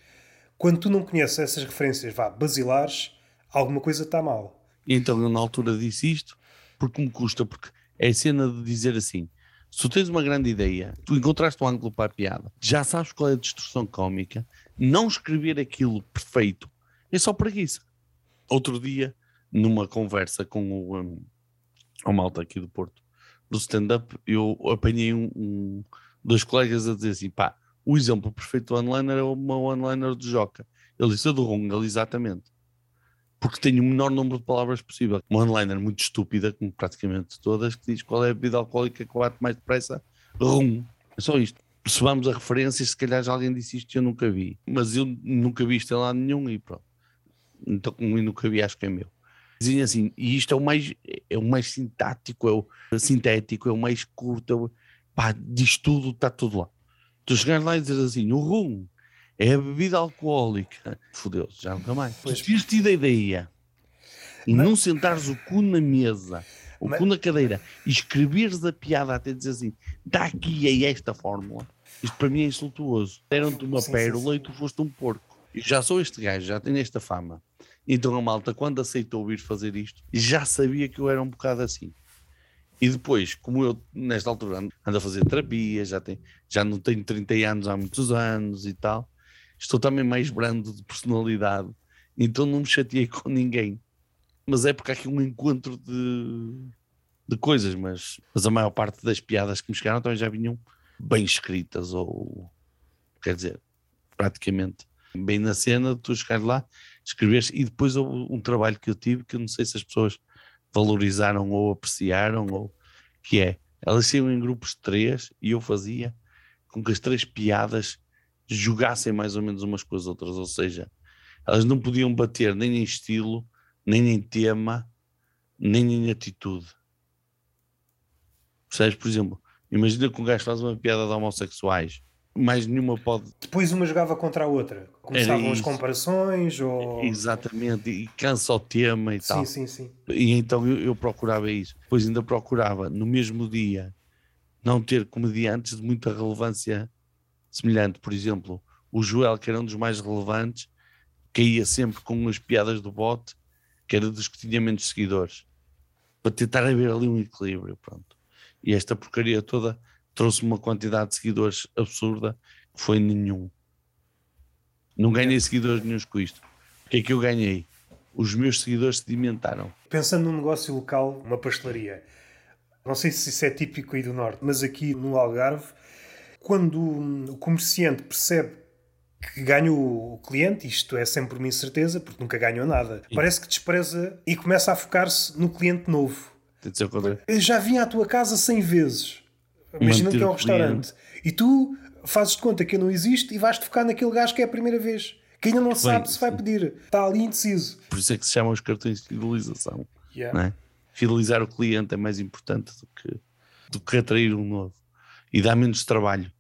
Quando tu não conheces essas referências, vá, basilares, alguma coisa está mal. Então eu na altura disse isto, porque me custa, porque é a cena de dizer assim: se tu tens uma grande ideia, tu encontraste um ângulo para a piada, já sabes qual é a destrução cómica, não escrever aquilo perfeito é só preguiça. Outro dia, numa conversa com o, um, o malta aqui do Porto, do stand-up, eu apanhei um, um, dois colegas a dizer assim: pá, o exemplo perfeito do one-liner é uma one-liner de Joca. Ele disse: a do Rungal, exatamente. Porque tem o menor número de palavras possível. Uma one-liner muito estúpida, como praticamente todas, que diz qual é a bebida alcoólica que bate mais depressa? Rum. É só isto. Percebamos a referência, se calhar já alguém disse isto eu nunca vi. Mas eu nunca vi isto em lado nenhum e pronto então como nunca vi, acho que é meu. Dizem assim, e isto é o mais, é o mais sintático, é o sintético, é o mais curto, é o, pá, diz tudo, está tudo lá. Tu chegares lá e dizes assim, o rum é a bebida alcoólica, fodeu-se, já nunca mais. Pois. Tu a ideia e não, não sentares o cu na mesa, o mas... cu na cadeira e escreveres a piada até dizer assim, está aqui é esta fórmula. Isto para mim é insultuoso. Deram-te uma sim, pérola sim, sim. e tu foste um porco. Já sou este gajo, já tenho esta fama. Então a malta, quando aceitou vir fazer isto, já sabia que eu era um bocado assim. E depois, como eu nesta altura ando a fazer terapia, já, tenho, já não tenho 30 anos há muitos anos e tal, estou também mais brando de personalidade, então não me chateei com ninguém. Mas é porque há aqui um encontro de, de coisas, mas, mas a maior parte das piadas que me chegaram também já vinham bem escritas, ou quer dizer, praticamente bem na cena, tu chegares lá, escreveres, e depois houve um trabalho que eu tive que eu não sei se as pessoas valorizaram ou apreciaram, ou que é, elas saíam em grupos de três e eu fazia com que as três piadas jogassem mais ou menos umas com as outras, ou seja, elas não podiam bater nem em estilo, nem em tema, nem em atitude. Percebes? Por exemplo, imagina que um gajo faz uma piada de homossexuais mais nenhuma pode. Depois uma jogava contra a outra. Começavam as comparações ou. Exatamente, e cansa o tema e sim, tal. Sim, sim, sim. E então eu, eu, procurava isso. Depois ainda procurava, no mesmo dia, não ter comediantes de muita relevância semelhante. Por exemplo, o Joel, que era um dos mais relevantes, caía sempre com umas piadas do bote, que era dos que tinha menos seguidores. Para tentar haver ali um equilíbrio, pronto. E esta porcaria toda trouxe uma quantidade de seguidores absurda que foi nenhum. Não ganhei seguidores nenhums com isto. O que é que eu ganhei? Os meus seguidores sedimentaram. Pensando num negócio local, uma pastelaria, não sei se isso é típico aí do Norte, mas aqui no Algarve, quando o comerciante percebe que ganhou o cliente, isto é sempre uma incerteza, porque nunca ganhou nada, Sim. parece que despreza e começa a focar-se no cliente novo. Eu já vim à tua casa 100 vezes. Imagina que é um restaurante e tu fazes de conta que não existe e vais-te focar naquele gajo que é a primeira vez, que ainda não Bem, sabe se vai pedir, está ali indeciso. Por isso é que se chamam os cartões de fidelização. Yeah. É? Fidelizar o cliente é mais importante do que, do que atrair um novo e dá menos trabalho.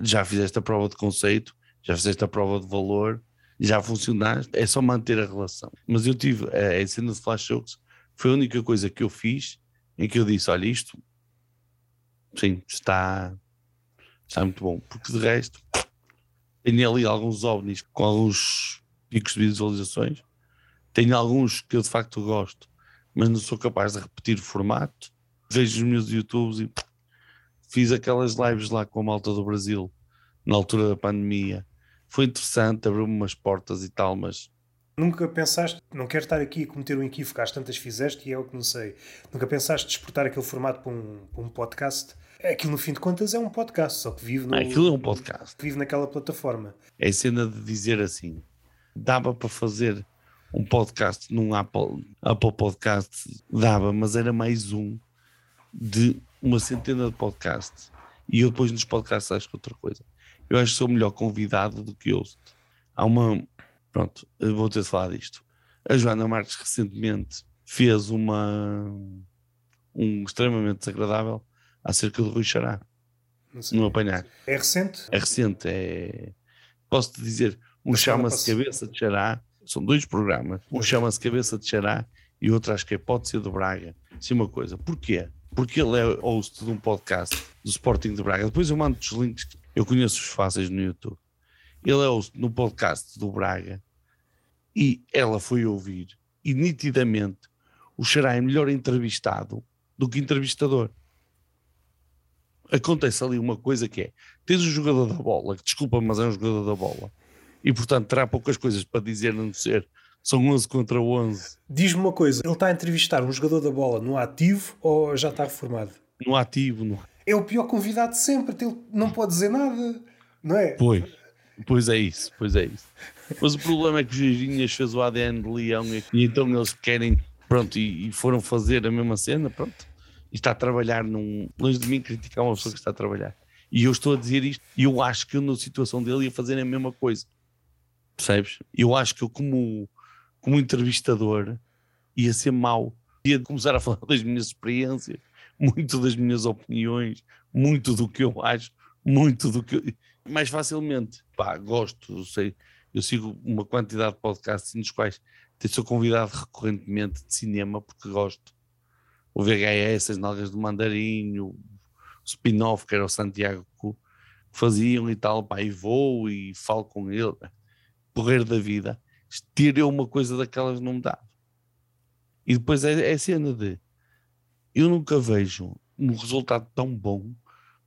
Já fizeste a prova de conceito, já fizeste a prova de valor, já funcionaste, é só manter a relação. Mas eu tive a, a cena de flash shows, foi a única coisa que eu fiz em que eu disse: olha, isto sim, está, está muito bom. Porque de resto, tem ali alguns ovnis com alguns picos de visualizações. Tenho alguns que eu de facto gosto, mas não sou capaz de repetir o formato. Vejo os meus YouTubes e fiz aquelas lives lá com a malta do Brasil na altura da pandemia. Foi interessante, abriu-me umas portas e tal, mas Nunca pensaste, não quero estar aqui a cometer um equívoco, às tantas fizeste e é o que não sei. Nunca pensaste exportar aquele formato para um, para um podcast? Aquilo, no fim de contas, é um podcast, só que vive no. aquilo é um podcast. Vive naquela plataforma. É a cena de dizer assim: dava para fazer um podcast num Apple, Apple Podcast, dava, mas era mais um de uma centena de podcasts. E eu depois nos podcasts acho que outra coisa. Eu acho que sou melhor convidado do que eu. Há uma, Pronto, vou ter de falar disto. A Joana Marques recentemente fez uma um extremamente desagradável acerca do Rui Xará. No apanhar. É recente? É recente. É... Posso-te dizer, um chama-se Cabeça de Xará. São dois programas. Um chama-se Cabeça de Xará e outro acho que é Pode Ser do Braga. Sim, uma coisa. Porquê? Porque ele é host de um podcast do Sporting de Braga. Depois eu mando os links. Eu conheço os fáceis no YouTube. Ele é no podcast do Braga e ela foi ouvir e nitidamente o Xará é melhor entrevistado do que entrevistador. Acontece ali uma coisa que é, tens o jogador da bola, que desculpa, mas é um jogador da bola, e portanto terá poucas coisas para dizer a não ser são 11 contra 11. Diz-me uma coisa, ele está a entrevistar um jogador da bola no ativo ou já está reformado? No ativo, no... É o pior convidado de sempre, ele não pode dizer nada, não é? Pois. Pois é isso, pois é isso. Mas o problema é que o Girinhas fez o ADN de Leão e, e então eles querem, pronto, e, e, foram fazer a mesma cena, pronto. E está a trabalhar num. Longe de mim criticar uma pessoa que está a trabalhar. E eu estou a dizer isto, e eu acho que eu, na situação dele, ia fazer a mesma coisa. Percebes? Eu acho que eu, como, como entrevistador, ia ser mau. Ia começar a falar das minhas experiências, muito das minhas opiniões, muito do que eu acho, muito do que. Eu mais facilmente. Pá, gosto, sei, eu sigo uma quantidade de podcasts nos quais sou convidado recorrentemente de cinema porque gosto. O VHS, as nalgas do mandarinho, o spin-off que era o Santiago que faziam e tal, pá, e vou e falo com ele, correr da vida. Ter eu uma coisa daquelas não me dá. E depois é, é cena de eu nunca vejo um resultado tão bom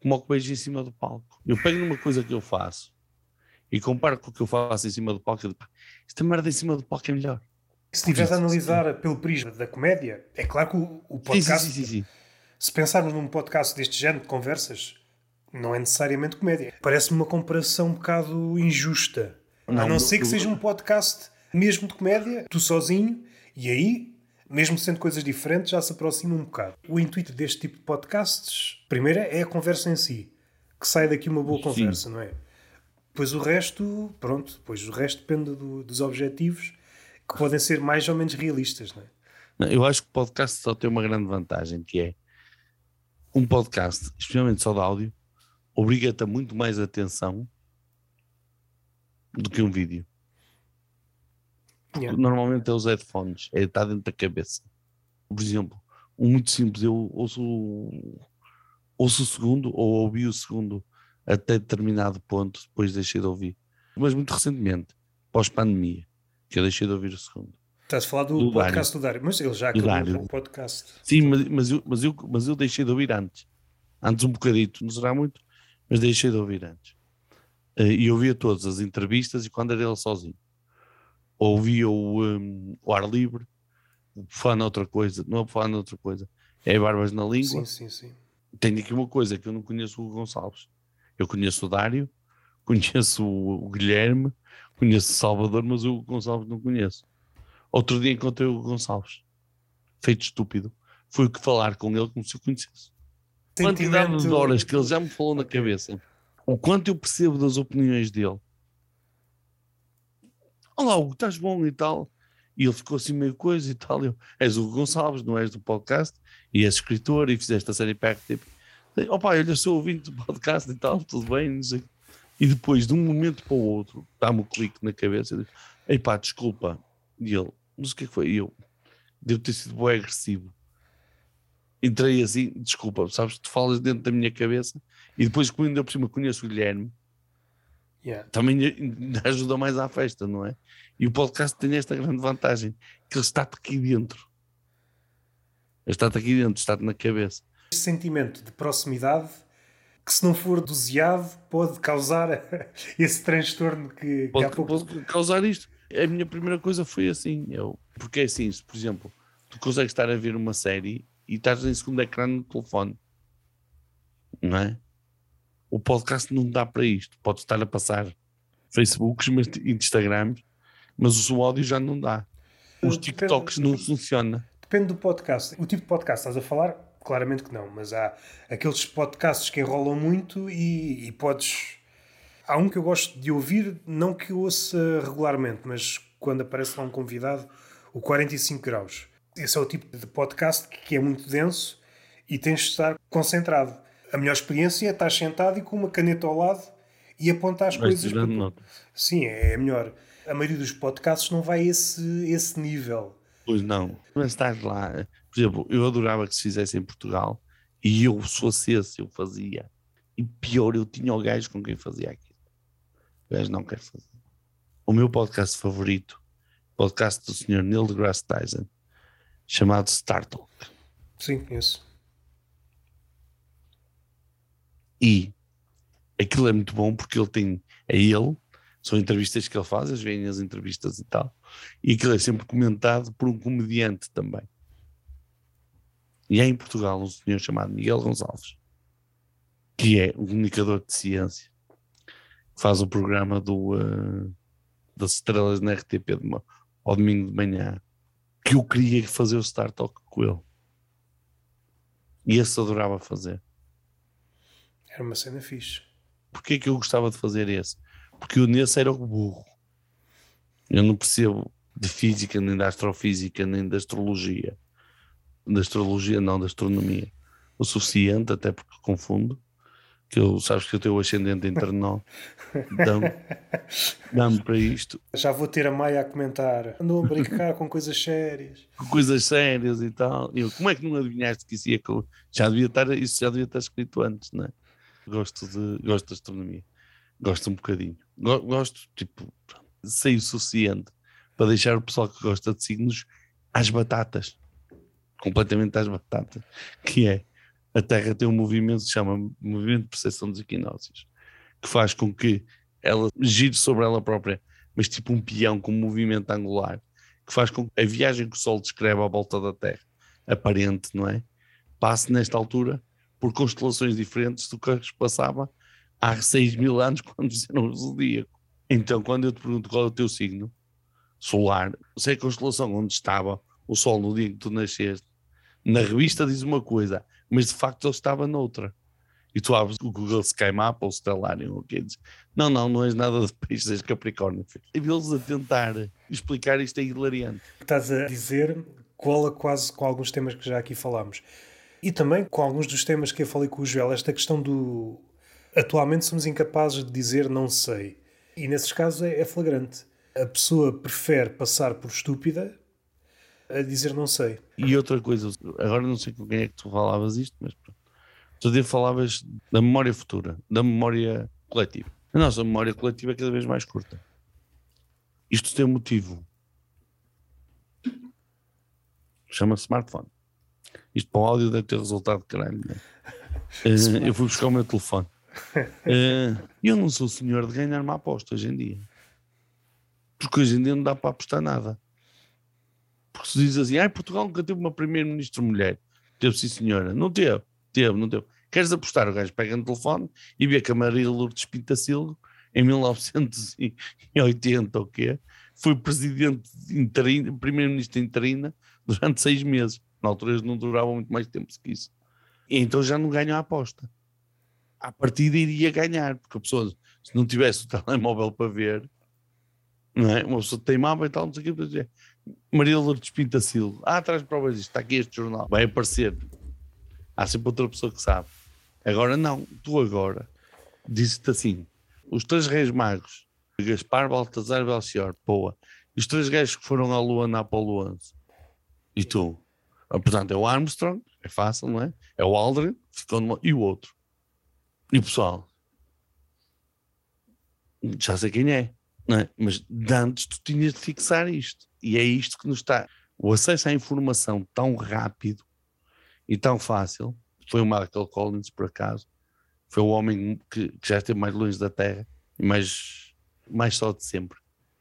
como o que vejo em cima do palco. Eu pego numa coisa que eu faço e comparo com o que eu faço em cima do palco e digo, esta merda em cima do palco é melhor. Se estiveres a analisar pelo prisma da comédia, é claro que o, o podcast. Sim, sim, sim, se pensarmos num podcast deste género de conversas, não é necessariamente comédia. Parece-me uma comparação um bocado injusta. Não, a não ser que seja um podcast mesmo de comédia, tu sozinho, e aí mesmo sendo coisas diferentes, já se aproxima um bocado. O intuito deste tipo de podcasts, primeiro, é a conversa em si, que sai daqui uma boa conversa, Sim. não é? Pois o resto, pronto, pois o resto depende do, dos objetivos, que podem ser mais ou menos realistas, não é? Não, eu acho que o podcast só tem uma grande vantagem, que é um podcast, especialmente só de áudio, obriga-te a muito mais atenção do que um vídeo. Yeah. Normalmente é os headphones, é está dentro da cabeça. Por exemplo, um muito simples, eu ouço, ouço o segundo ou ouvi o segundo até determinado ponto, depois deixei de ouvir. Mas muito recentemente, pós-pandemia, que eu deixei de ouvir o segundo. Estás a falar do, do podcast Dário. do Dário, mas ele já acabou o podcast. Sim, mas, mas, eu, mas, eu, mas eu deixei de ouvir antes. Antes um bocadito, não será muito, mas deixei de ouvir antes. Eh, e ouvia todas as entrevistas e quando era ele sozinho ouvia o, um, o ar livre, o fã outra coisa, não é fã outra coisa, é Barbas na Língua. Sim, sim, sim. Tenho aqui uma coisa que eu não conheço o Gonçalves. Eu conheço o Dário, conheço o, o Guilherme, conheço o Salvador, mas o Gonçalves não conheço. Outro dia encontrei o Gonçalves, feito estúpido. Fui falar com ele como se eu conhecesse. Quantidade de horas que ele já me falou na cabeça, o quanto eu percebo das opiniões dele, Olá, Hugo, estás bom e tal. E ele ficou assim meio coisa e tal. Eu, és o Gonçalves, não és do podcast, e és escritor e fizeste a série Pack tipo. Opa, olha, sou ouvinte do podcast e tal, tudo bem. E depois, de um momento para o outro, dá-me um clique na cabeça e diz: Ei pá, desculpa. E ele, mas o que é que foi? E eu, devo ter sido bem agressivo. Entrei assim, desculpa, sabes, tu falas dentro da minha cabeça e depois, quando eu por cima conheço o Guilherme, Yeah. também ajuda mais à festa, não é? E o podcast tem esta grande vantagem, que ele está-te aqui dentro. Ele está-te aqui dentro, está-te na cabeça. Este sentimento de proximidade que se não for doseado pode causar esse transtorno que, que Pode, há pouco... pode causar isto. A minha primeira coisa foi assim, eu, porque é assim, se, por exemplo, tu consegues estar a ver uma série e estás em segundo ecrã no telefone, não é? O podcast não dá para isto. Pode estar a passar Facebooks, mas, Instagrams, mas o áudio já não dá. Os Depende- TikToks não funciona. Depende do podcast. O tipo de podcast que estás a falar, claramente que não, mas há aqueles podcasts que enrolam muito e, e podes. Há um que eu gosto de ouvir, não que eu ouça regularmente, mas quando aparece lá um convidado, o 45 graus. Esse é o tipo de podcast que é muito denso e tens de estar concentrado. A melhor experiência é estar sentado e com uma caneta ao lado e apontar as coisas. tirando para- nota. Sim, é melhor. A maioria dos podcasts não vai a esse, esse nível. Pois não. Mas estás lá. Por exemplo, eu adorava que se fizesse em Portugal e eu, se fosse esse, eu fazia. E pior, eu tinha o gajo com quem fazia aquilo. O gajo não quer fazer. O meu podcast favorito, podcast do Sr. Neil deGrasse Tyson, chamado Star Talk. Sim, conheço. E aquilo é muito bom porque ele tem. É ele, são entrevistas que ele faz, as veem as entrevistas e tal. E aquilo é sempre comentado por um comediante também. E há em Portugal um senhor chamado Miguel Gonçalves, que é um comunicador de ciência, faz o programa do, eh, das estrelas na RTP de, ao domingo de manhã, que eu queria fazer o Star Talk com ele. E esse adorava fazer. Era uma cena fixe. Porquê que eu gostava de fazer esse? Porque eu nesse era o burro. Eu não percebo de física, nem da astrofísica, nem da astrologia. Da astrologia, não, da astronomia. O suficiente, até porque confundo. Que eu, sabes que eu tenho o ascendente em Ternó. Dá-me para isto. Já vou ter a Maia a comentar. Andou a brincar com coisas sérias. com coisas sérias e tal. Eu, como é que não adivinhaste que isso ia já devia estar, isso já devia estar escrito antes, não é? Gosto de gosto de astronomia. Gosto um bocadinho. Go- Gosto, tipo, sei o suficiente para deixar o pessoal que gosta de signos às batatas. Completamente às batatas. Que é a Terra tem um movimento que se chama movimento de percepção dos equinócios, que faz com que ela gire sobre ela própria, mas tipo um peão com um movimento angular que faz com que a viagem que o Sol descreve à volta da Terra, aparente, não é? Passe nesta altura por constelações diferentes do que se passava há 6 mil anos quando fizeram o zodíaco. Então, quando eu te pergunto qual é o teu signo solar, sei a constelação onde estava o Sol no dia que tu nasceste, na revista diz uma coisa, mas de facto ele estava noutra. E tu abres o Google Sky Map ou o Stellarium, ou o é diz, não, não, não és nada de peixe, és Capricórnio. filho." E eles a tentar explicar isto é hilariante. Estás a dizer cola quase com alguns temas que já aqui falámos. E também com alguns dos temas que eu falei com o Joel, esta questão do. Atualmente somos incapazes de dizer não sei. E nesses casos é, é flagrante. A pessoa prefere passar por estúpida a dizer não sei. E outra coisa, agora não sei com quem é que tu falavas isto, mas pronto. Tu dia falavas da memória futura, da memória coletiva. A nossa memória coletiva é cada vez mais curta. Isto tem um motivo. Chama-se smartphone. Isto para o áudio deve ter resultado caralho. Né? Eh, eu fui buscar o meu telefone. Eh, eu não sou senhor de ganhar uma aposta hoje em dia. Porque hoje em dia não dá para apostar nada. Porque se diz assim, ah, Portugal nunca teve uma primeira-ministra mulher. Teve sim, senhora. Não teve. Teve, não teve. Queres apostar? O gajo pega no telefone e vê que a Maria Lourdes Pintacilgo, em 1980 ou quê, foi presidente interino, primeiro-ministro interina durante seis meses. Na altura não duravam muito mais tempo que isso. E então já não ganham a aposta. À partida iria ganhar, porque a pessoa, se não tivesse o telemóvel para ver, não é? uma pessoa teimava e tal, não sei o que, dizer, Maria Lourdes Pintacilgo, ah, traz provas disto, está aqui este jornal, vai aparecer. Há sempre outra pessoa que sabe. Agora não, tu agora dizes-te assim: os três reis magos, Gaspar, Baltazar e Belchior, boa. E os três gajos que foram à Lua na Apolo 11. E tu? Portanto, é o Armstrong, é fácil, não é? É o Aldrin, ficou numa, e o outro. E o pessoal? já sei quem é, não é? Mas antes tu tinhas de fixar isto. E é isto que nos está. O acesso à informação tão rápido e tão fácil. Foi o Michael Collins, por acaso. Foi o homem que, que já esteve mais longe da Terra e mais, mais só de sempre.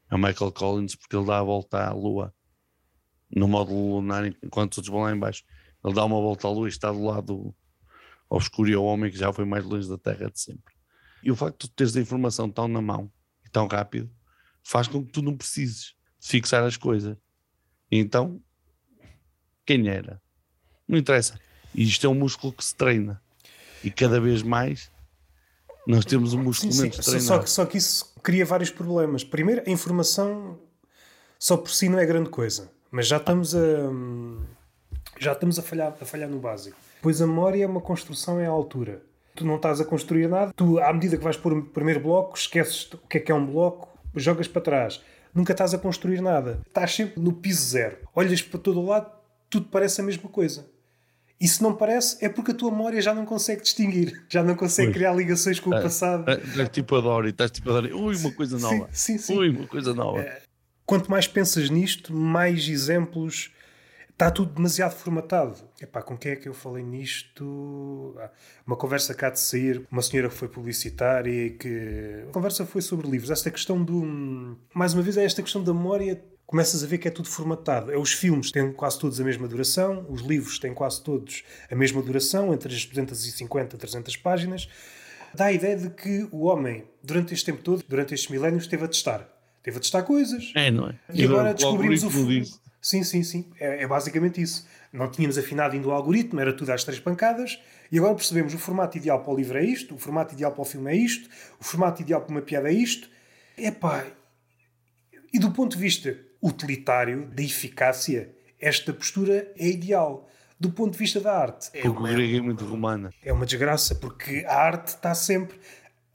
É o Michael Collins, porque ele dá a volta à Lua no módulo lunar, enquanto todos vão lá embaixo. Ele dá uma volta à Lua e está do lado obscuro e é o homem que já foi mais longe da Terra de sempre. E o facto de teres a informação tão na mão e tão rápido faz com que tu não precises de fixar as coisas. E então, quem era? Não interessa. E isto é um músculo que se treina. E cada vez mais nós temos um músculo sim, menos sim. treinado. Só que, só que isso cria vários problemas. Primeiro, a informação só por si não é grande coisa. Mas já estamos a. Já estamos a falhar, a falhar no básico. Pois a memória é uma construção em altura. Tu não estás a construir nada, tu, à medida que vais pôr o primeiro bloco, esqueces o que é que é um bloco, jogas para trás. Nunca estás a construir nada. Estás sempre no piso zero. Olhas para todo o lado, tudo parece a mesma coisa. E se não parece, é porque a tua memória já não consegue distinguir, já não consegue criar ligações com o é, passado. Estás é, tipo a Dory, estás tipo a Dory, ui, uma coisa nova. Sim, sim, sim. Ui, uma coisa nova. Quanto mais pensas nisto, mais exemplos. Está tudo demasiado formatado. Epá, com quem é que eu falei nisto? Ah, uma conversa cá de sair, uma senhora que foi publicitária e que. A conversa foi sobre livros. Esta questão do. Mais uma vez, é esta questão da memória começas a ver que é tudo formatado. É, os filmes têm quase todos a mesma duração, os livros têm quase todos a mesma duração, entre as 250 e 300 páginas. Dá a ideia de que o homem, durante este tempo todo, durante estes milénios, esteve a testar. Teve a testar coisas. É, não é? E, e agora descobrimos o. o sim, sim, sim. É, é, basicamente isso. Não tínhamos afinado ainda o algoritmo, era tudo às três pancadas, e agora percebemos o formato ideal para o livro é isto, o formato ideal para o filme é isto, o formato ideal para uma piada é isto. Epá, e do ponto de vista utilitário, da eficácia, esta postura é ideal. Do ponto de vista da arte. É uma, o grego é muito romana. É uma desgraça, porque a arte está sempre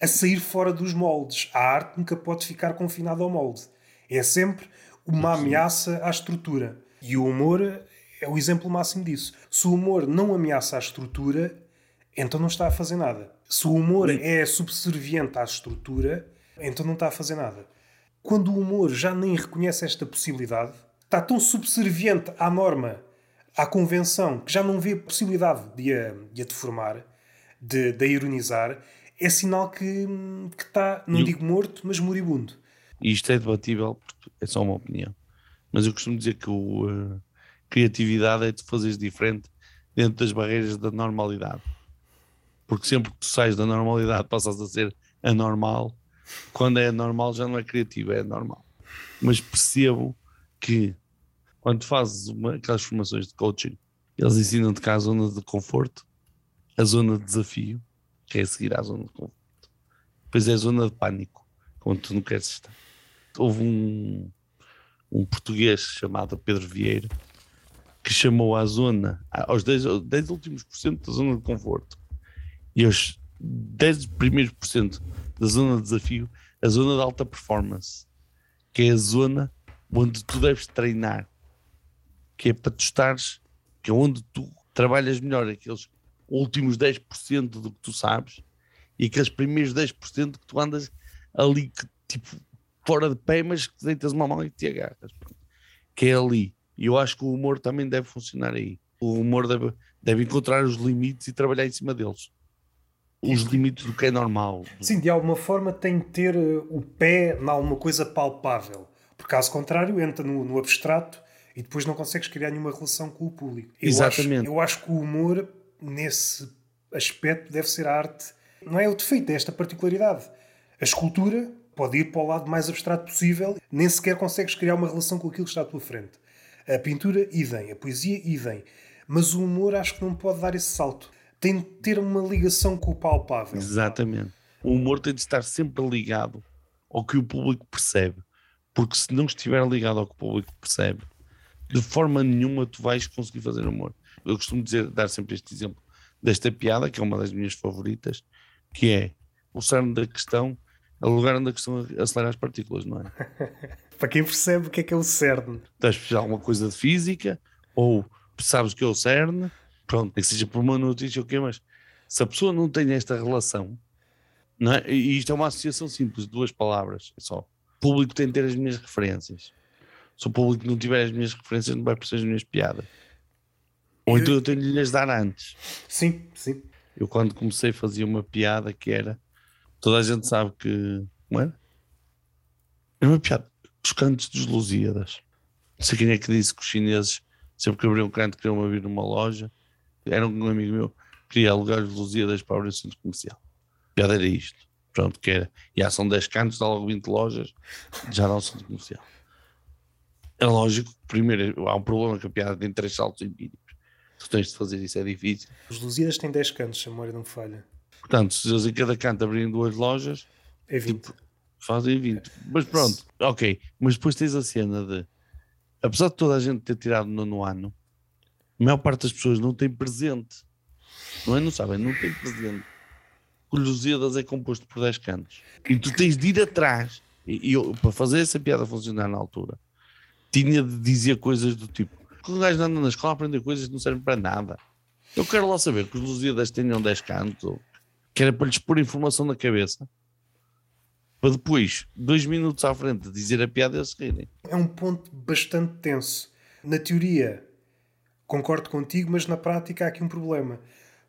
a sair fora dos moldes. A arte nunca pode ficar confinada ao molde. É sempre uma ameaça à estrutura. E o humor é o exemplo máximo disso. Se o humor não ameaça a estrutura, então não está a fazer nada. Se o humor é subserviente à estrutura, então não está a fazer nada quando o humor já nem reconhece esta possibilidade, está tão subserviente à norma, à convenção, que já não vê possibilidade de a, de a deformar, de, de a ironizar, é sinal que, que está, não digo morto, mas moribundo. E isto é debatível, é só uma opinião. Mas eu costumo dizer que a uh, criatividade é de fazeres diferente dentro das barreiras da normalidade. Porque sempre que tu sais da normalidade passas a ser anormal quando é normal já não é criativo, é normal. Mas percebo que quando fazes uma, aquelas formações de coaching, eles ensinam-te cá a zona de conforto, a zona de desafio, que é seguir à zona de conforto. Depois é a zona de pânico, quando tu não queres estar. Houve um, um português chamado Pedro Vieira que chamou a zona, aos 10, 10 últimos por cento da zona de conforto e aos 10 primeiros por cento da zona de desafio, a zona de alta performance, que é a zona onde tu deves treinar, que é para tu estares, que é onde tu trabalhas melhor, aqueles últimos 10% do que tu sabes e aqueles primeiros 10% que tu andas ali, que, tipo, fora de pé, mas que deitas uma mão e te agarras. Que é ali. E eu acho que o humor também deve funcionar aí. O humor deve, deve encontrar os limites e trabalhar em cima deles os limites do que é normal. Sim, de alguma forma tem de ter eh, o pé em alguma coisa palpável. Por caso contrário, entra no, no abstrato e depois não consegues criar nenhuma relação com o público. Eu Exatamente. Acho, eu acho que o humor, nesse aspecto, deve ser a arte. Não é o defeito, é esta particularidade. A escultura pode ir para o lado mais abstrato possível, nem sequer consegues criar uma relação com aquilo que está à tua frente. A pintura, idem. A poesia, idem. Mas o humor acho que não pode dar esse salto tem de ter uma ligação com o palpável. Exatamente. O humor tem de estar sempre ligado ao que o público percebe. Porque se não estiver ligado ao que o público percebe, de forma nenhuma tu vais conseguir fazer humor. Eu costumo dizer, dar sempre este exemplo desta piada, que é uma das minhas favoritas, que é o cerne da questão, é o lugar onde a questão acelera as partículas, não é? Para quem percebe o que é que é o cerne. Estás a alguma coisa de física, ou sabes o que é o cerne, pronto, que seja por uma notícia ou o quê, mas se a pessoa não tem esta relação, Não é? E isto é uma associação simples, duas palavras, é só. O público tem de ter as minhas referências. Se o público não tiver as minhas referências, não vai perceber as minhas piadas. Ou então eu tenho de lhes dar antes. Sim, sim. Eu quando comecei fazia uma piada que era. Toda a gente sabe que. Como era? Era uma piada. Os cantos dos Lusíadas. Não sei quem é que disse que os chineses, sempre que abriam um canto, queriam abrir numa loja. Era um amigo meu queria alugar os Lusíadas para abrir o centro comercial. A piada era isto. Pronto, que era. E são 10 cantos, dá logo 20 lojas, já não centro comercial. É lógico que primeiro há um problema que a piada tem três saltos mínimos. Tu tens de fazer isso, é difícil. Os Lusíadas têm 10 cantos, se a memória não falha. Portanto, se eles em cada canto abrirem duas lojas, É 20. Tipo, fazem 20. Mas pronto, ok. Mas depois tens a cena de, apesar de toda a gente ter tirado no nono ano, a maior parte das pessoas não tem presente. Não é? Não sabem, não tem presente. O Lusíadas é composto por 10 cantos. E tu tens de ir atrás. E, e eu, para fazer essa piada funcionar na altura, tinha de dizer coisas do tipo: que o gajo anda na escola a aprender coisas que não servem para nada. Eu quero lá saber que os Lusíadas tenham 10 cantos, que era para lhes pôr informação na cabeça, para depois, dois minutos à frente, dizer a piada e eles rirem. É um ponto bastante tenso. Na teoria, concordo contigo, mas na prática há aqui um problema.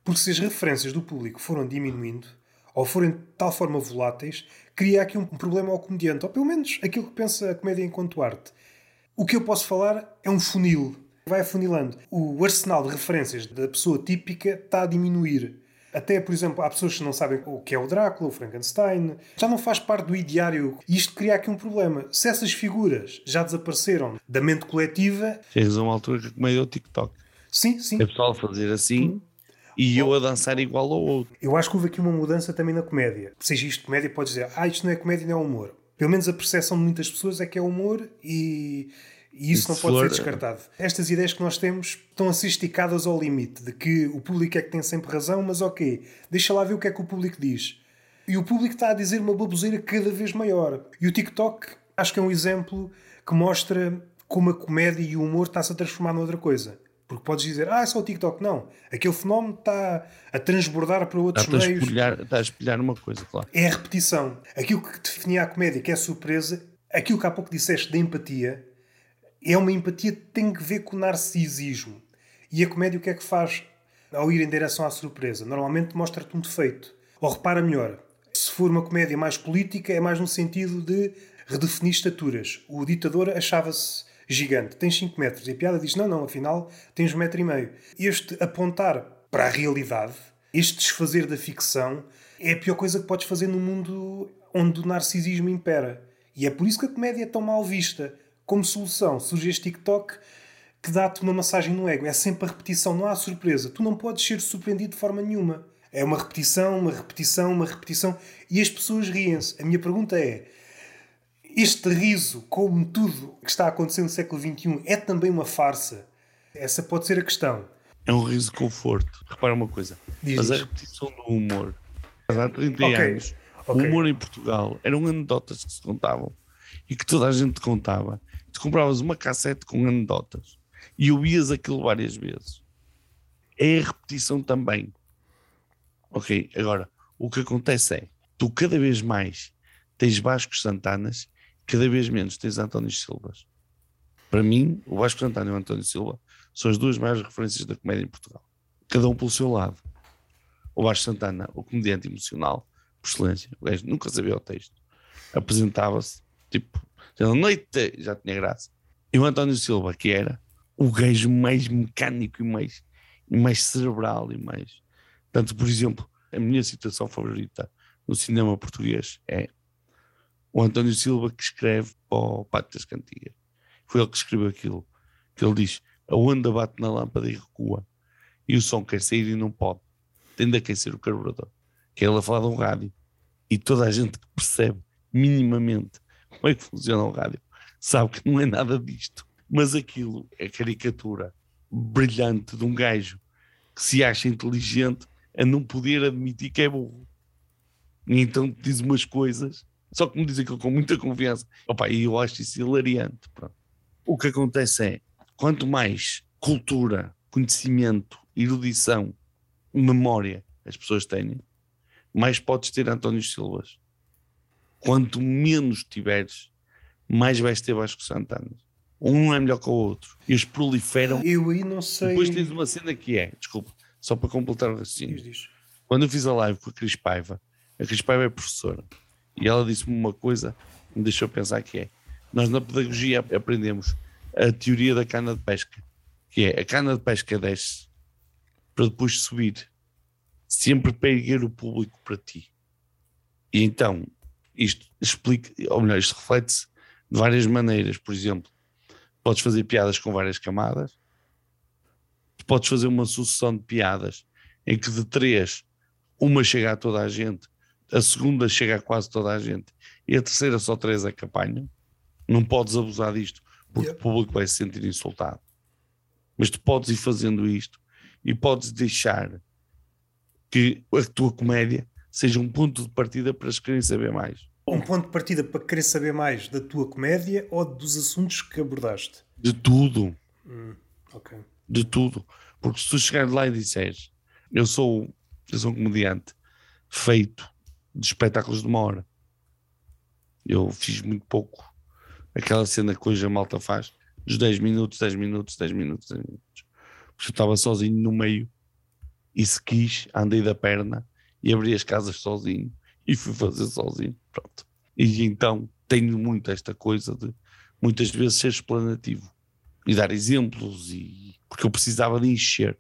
Porque se as referências do público foram diminuindo, ou forem de tal forma voláteis, cria aqui um problema ao comediante, ou pelo menos aquilo que pensa a comédia enquanto arte. O que eu posso falar é um funil. Vai afunilando. O arsenal de referências da pessoa típica está a diminuir. Até, por exemplo, há pessoas que não sabem o que é o Drácula, o Frankenstein. Já não faz parte do ideário. E isto cria aqui um problema. Se essas figuras já desapareceram da mente coletiva, Chegas a uma altura que é o TikTok. sim, sim. É pessoal a fazer assim e eu a dançar igual ao outro. Eu acho que houve aqui uma mudança também na comédia. Seja isto comédia, podes dizer, ah, isto não é comédia, não é humor. Pelo menos a percepção de muitas pessoas é que é humor e, e isso não pode ser descartado. Estas ideias que nós temos estão a ser esticadas ao limite de que o público é que tem sempre razão, mas ok, deixa lá ver o que é que o público diz. E o público está a dizer uma baboseira cada vez maior. E o TikTok acho que é um exemplo que mostra como a comédia e o humor está-se a transformar noutra coisa. Porque podes dizer, ah, é só o TikTok. Não. Aquele fenómeno está a transbordar para outros Está a, meios. espelhar, está a espelhar uma coisa, claro. É a repetição. Aquilo que definia a comédia, que é surpresa, aquilo que há pouco disseste da empatia, é uma empatia que tem que ver com o narcisismo. E a comédia o que é que faz ao ir em direção à surpresa? Normalmente mostra-te um defeito. Ou repara melhor, se for uma comédia mais política, é mais no sentido de redefinir estaturas. O ditador achava-se gigante, tens 5 metros. E a piada diz: não, não, afinal tens 1,5 metro e meio. Este apontar para a realidade, este desfazer da ficção, é a pior coisa que podes fazer no mundo onde o narcisismo impera. E é por isso que a comédia é tão mal vista. Como solução, surge este TikTok que dá-te uma massagem no ego. É sempre a repetição, não há surpresa. Tu não podes ser surpreendido de forma nenhuma. É uma repetição, uma repetição, uma repetição. E as pessoas riem-se. A minha pergunta é: este riso, como tudo que está acontecendo no século XXI, é também uma farsa? Essa pode ser a questão. É um riso de conforto. Repara uma coisa, Diz, mas a repetição do humor. Há 30 Ok, anos, ok. o humor em Portugal eram anedotas que se contavam e que toda a gente contava. Tu compravas uma cassete com anedotas e ouvias aquilo várias vezes. É a repetição também. Ok, agora, o que acontece é, tu cada vez mais tens Vascos Santanas, cada vez menos tens António Silvas. Para mim, o Vasco Santana e o António Silva são as duas maiores referências da comédia em Portugal. Cada um pelo seu lado. O Vasco Santana, o comediante emocional, por excelência, o gajo nunca sabia o texto. Apresentava-se, tipo, dizendo noite, já tinha graça. E o António Silva, que era o gajo mais mecânico e mais, e mais cerebral e mais. Tanto, por exemplo, a minha situação favorita no cinema português é o António Silva que escreve para o Pátio das Cantigas. Foi ele que escreveu aquilo. Que ele diz: a onda bate na lâmpada e recua. E o som quer sair e não pode. Tem de aquecer o carburador. Que é ele a falar de um rádio. E toda a gente que percebe minimamente como é que funciona o rádio sabe que não é nada disto. Mas aquilo é caricatura brilhante de um gajo que se acha inteligente a não poder admitir que é burro. E então diz umas coisas, só que me diz aquilo com muita confiança. Opa, e eu acho isso hilariante. pronto. O que acontece é, quanto mais cultura, conhecimento, erudição, memória as pessoas têm, mais podes ter António Silvas. Quanto menos tiveres, mais vais ter Vasco Santana. Um é melhor que o outro. E os proliferam. Eu aí não sei. Depois tens uma cena que é, desculpa, só para completar o raciocínio. Quando eu fiz a live com a Cris Paiva, a Cris Paiva é professora e ela disse-me uma coisa que me deixou pensar que é: nós na pedagogia aprendemos a teoria da cana de pesca, que é a cana de pesca desce para depois subir, sempre para erguer o público para ti. E então, isto explica, ou melhor, isto reflete-se de várias maneiras. Por exemplo, podes fazer piadas com várias camadas, podes fazer uma sucessão de piadas em que de três, uma chega a toda a gente, a segunda chega a quase toda a gente e a terceira só três é que apanham. Não podes abusar disto porque Yeah. o público vai se sentir insultado. Mas tu podes ir fazendo isto e podes deixar que a tua comédia seja um ponto de partida para eles querem saber mais. Um ponto de partida para querer saber mais da tua comédia ou dos assuntos que abordaste? De tudo. Ok. de tudo. Porque se tu chegares lá e disseres eu sou, eu sou um comediante feito de espetáculos de uma hora, eu fiz muito pouco. Aquela cena que hoje a malta faz dos 10 minutos, 10 minutos, 10 minutos, 10 minutos. Porque eu estava sozinho no meio e se quis, andei da perna e abri as casas sozinho e fui fazer sozinho. Pronto. E então tenho muito esta coisa de muitas vezes ser explanativo e dar exemplos e porque eu precisava de encher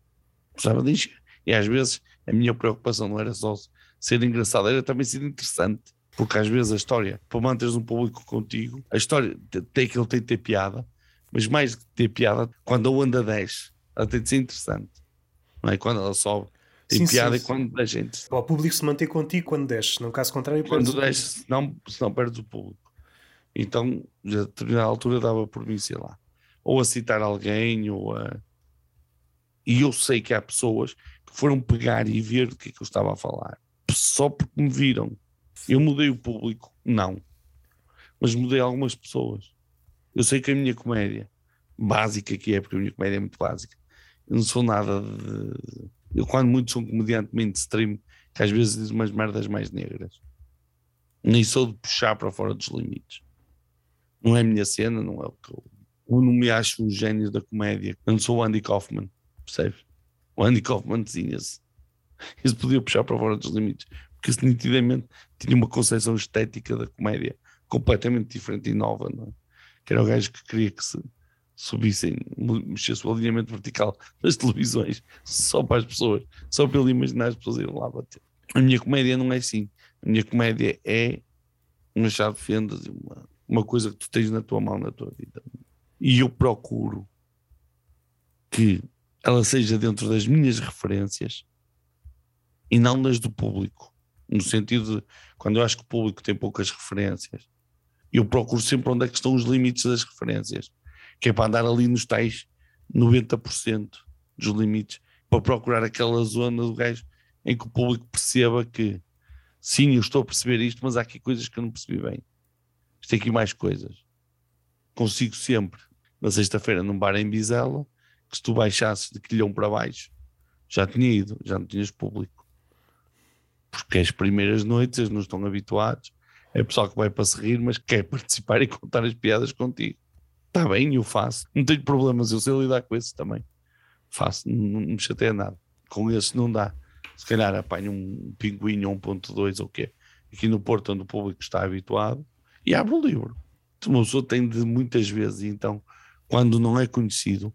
precisava de encher e às vezes a minha preocupação não era só ser engraçado, era também ser interessante porque às vezes a história, para manteres um público contigo, a história te- tem que ele tem de ter piada mas mais que ter piada, quando a onda desce ela tem de ser interessante não é? quando ela sobe tem Sim, piada sim, e quando desce interessante Para o público se manter contigo quando desces, no caso contrário, quando desce, senão, senão perdes o público. Então, a determinada altura dava por mim, sei lá, ou a citar alguém, ou a. E eu sei que há pessoas que foram pegar e ver o que é que eu estava a falar, só porque me viram. Eu mudei o público? Não. Mas mudei algumas pessoas. Eu sei que a minha comédia, básica que é, porque a minha comédia é muito básica, eu não sou nada de. Eu, quando muito, sou um comediante mainstream que às vezes diz umas merdas mais negras. Nem sou de puxar para fora dos limites. Não é a minha cena, não é o que eu. Eu não me acho um gênio da comédia. Eu não sou o Andy Kaufman, percebes? O Andy Kaufman tinha-se. Isso podia puxar para fora dos limites. Porque isso nitidamente tinha uma concepção estética da comédia completamente diferente e nova, não é? Que era o gajo que queria que se subissem, mexesse o alinhamento vertical das televisões só para as pessoas, só para ele imaginar as pessoas irem lá bater. A minha comédia não é assim. A minha comédia é uma chave de fendas, uma, uma coisa que tu tens na tua mão, na tua vida. E eu procuro que ela seja dentro das minhas referências e não nas do público. No sentido de, quando eu acho que o público tem poucas referências, eu procuro sempre onde é que estão os limites das referências, que é para andar ali nos tais 90% dos limites, para procurar aquela zona do gajo em que o público perceba que sim, eu estou a perceber isto, mas há aqui coisas que eu não percebi bem. Isto tem aqui mais coisas. Consigo sempre, na sexta-feira, num bar em Bizela, que se tu baixasses de quilhão para baixo, já tinha ido, já não tinhas público. Porque as primeiras noites eles não estão habituados. É pessoal que vai para se rir, mas quer participar e contar as piadas contigo. Está bem, eu faço. Não tenho problemas, eu sei lidar com esses também. Faço, não, não me chateia nada. Com esses não dá. Se calhar apanho um pinguinho ou 1.2 ou o quê? Aqui no Porto, onde o público está habituado, e abro o livro. Uma pessoa tem de muitas vezes, então, quando não é conhecido,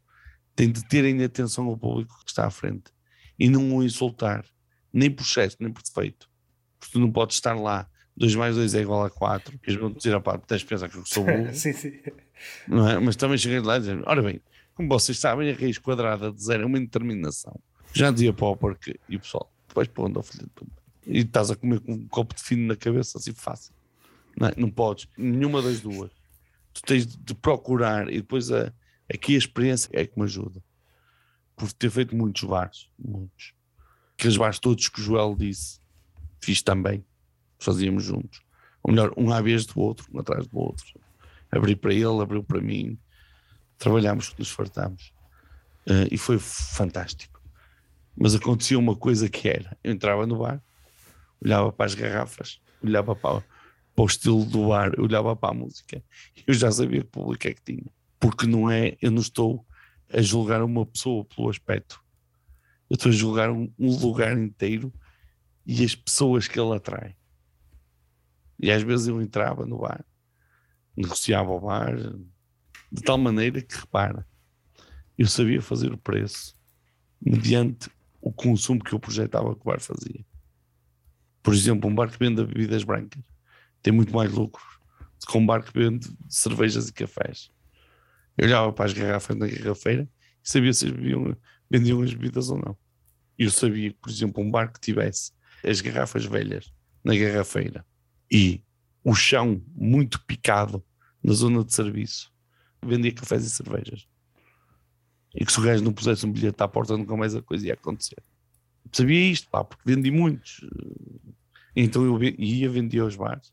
tem de ter ainda atenção ao público que está à frente e não o insultar, nem por excesso, nem por defeito. Porque tu não podes estar lá, 2 mais 2 é igual a 4, que eles vão dizer, pá, tens de pensar que eu sou burro, sim, sim. é? Mas também cheguei lá e dizer, ora bem, como vocês sabem, a raiz quadrada de zero é uma indeterminação. Já dizia Popper que, e o pessoal, vais para onde, filho de tua mãe? E estás a comer com um copo de fino na cabeça, assim fácil. Não, é? não podes, nenhuma das duas. Tu tens de procurar e depois a, aqui a experiência é que me ajuda. Por ter feito muitos bares, muitos. Aqueles bares todos que o Joel disse, fiz também, fazíamos juntos. Ou melhor, um à vez do outro, um atrás do outro. Abri para ele, abriu para mim, trabalhámos, nos fartámos. Eh, e foi fantástico. Mas acontecia uma coisa que era: eu entrava no bar, olhava para as garrafas, olhava para, para o estilo do bar, olhava para a música. Eu já sabia que público é que tinha. Porque não é, eu não estou a julgar uma pessoa pelo aspecto. Eu estou a julgar um, um lugar inteiro e as pessoas que ele atrai. E às vezes eu entrava no bar, negociava o bar, de tal maneira que, repara, eu sabia fazer o preço mediante o consumo que eu projetava que o bar fazia. Por exemplo, um bar que vende bebidas brancas tem muito mais lucros do que um bar que vende cervejas e cafés. Eu olhava para as garrafas na garrafeira e sabia se bebiam, vendiam as bebidas ou não. Eu sabia que, por exemplo, um bar que tivesse as garrafas velhas na garrafeira e o chão muito picado na zona de serviço, vendia cafés e cervejas. E que se o gajo não pusesse um bilhete à porta, nunca mais a coisa ia acontecer. Sabia isto, pá, porque vendi muitos. Então eu ia, vendia aos bares.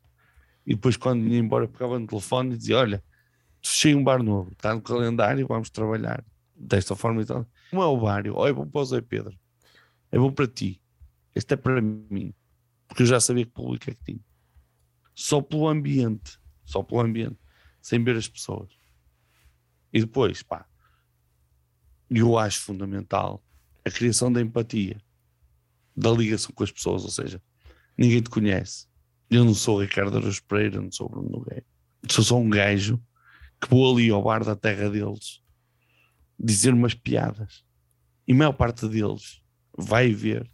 E depois, quando ia embora, pegava no telefone e dizia: Olha, fechei um bar novo, está no calendário, vamos trabalhar desta forma e tal. Como é o bar? Oh, é bom para o Zé Pedro, é bom para ti, este é para mim, porque eu já sabia que público é que tinha. Só pelo ambiente, só pelo ambiente, sem ver as pessoas. E depois, pá, eu acho fundamental a criação da empatia, da ligação com as pessoas, ou seja, ninguém te conhece. Eu não sou Ricardo Araújo Pereira, não sou Bruno Nogueira. Sou só um gajo que vou ali ao bar da terra deles dizer umas piadas. E a maior parte deles vai ver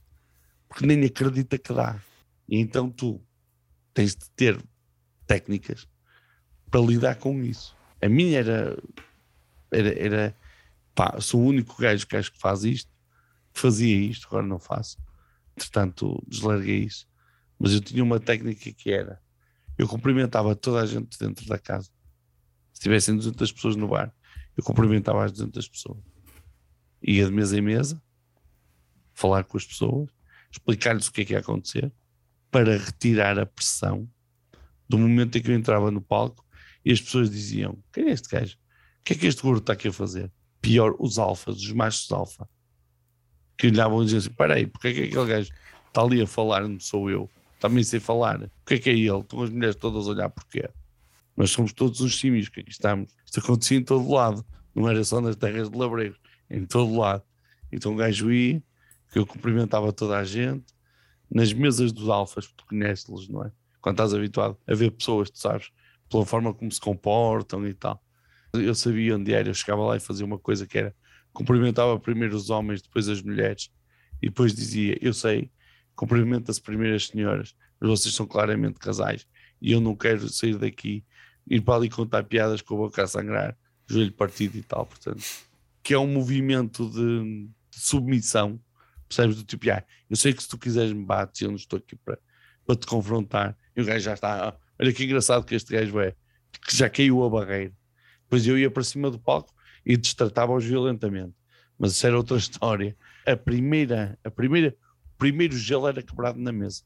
porque nem acredita que dá. E então tu tens de ter técnicas para lidar com isso. A minha era, era, era pá, sou o único gajo que acho que faz isto, que fazia isto, agora não faço. Entretanto, deslarguei isso. Mas eu tinha uma técnica que era: eu cumprimentava toda a gente dentro da casa. Se tivessem 200 pessoas no bar, eu cumprimentava as 200 pessoas. Ia de mesa em mesa, falar com as pessoas, explicar-lhes o que é que ia acontecer, para retirar a pressão do momento em que eu entrava no palco e as pessoas diziam: Quem é este gajo? O que é que este gordo está aqui a fazer? Pior, os alfas, os machos alfa, que olhavam e diziam assim: Peraí, porque é que aquele gajo está ali a falar, não sou eu? Também sei falar. O que é que é ele? Estão as mulheres todas a olhar porquê? Nós somos todos uns símios que aqui estamos. Isto acontecia em todo lado. Não era só nas terras de labregos, em todo lado. Então o gajo ia, que eu cumprimentava toda a gente, nas mesas dos alfas, tu conheces-los, não é? Quando estás habituado a ver pessoas, tu sabes, pela forma como se comportam e tal. Eu sabia onde era, eu chegava lá e fazia uma coisa que era cumprimentava primeiro os homens, depois as mulheres, e depois dizia: Eu sei, cumprimenta-se primeiro as senhoras, mas vocês são claramente casais, e eu não quero sair daqui, ir para ali contar piadas com a boca a sangrar, joelho partido e tal. Portanto, que é um movimento de, de submissão Percebes do tipo, ah, eu sei que se tu quiseres me bates, eu não estou aqui para, para te confrontar. E o gajo já está, ah, olha que engraçado que este gajo é, que já caiu a barreira. Depois eu ia para cima do palco e destratava-os violentamente. Mas isso era outra história. A primeira, a primeira, o primeiro gelo era quebrado na mesa.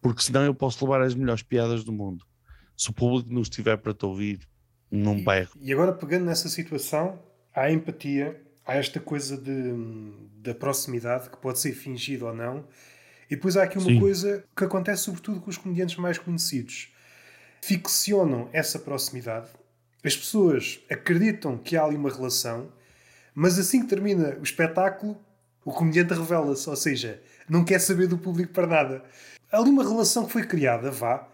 Porque senão eu posso levar as melhores piadas do mundo. Se o público não estiver para te ouvir, não vai. E agora pegando nessa situação, há empatia há esta coisa de, da proximidade que pode ser fingida ou não. E depois há aqui uma Sim. coisa que acontece sobretudo com os comediantes mais conhecidos. Ficcionam essa proximidade, as pessoas acreditam que há ali uma relação, mas assim que termina o espetáculo, o comediante revela-se, ou seja, não quer saber do público para nada. Há ali uma relação que foi criada, vá,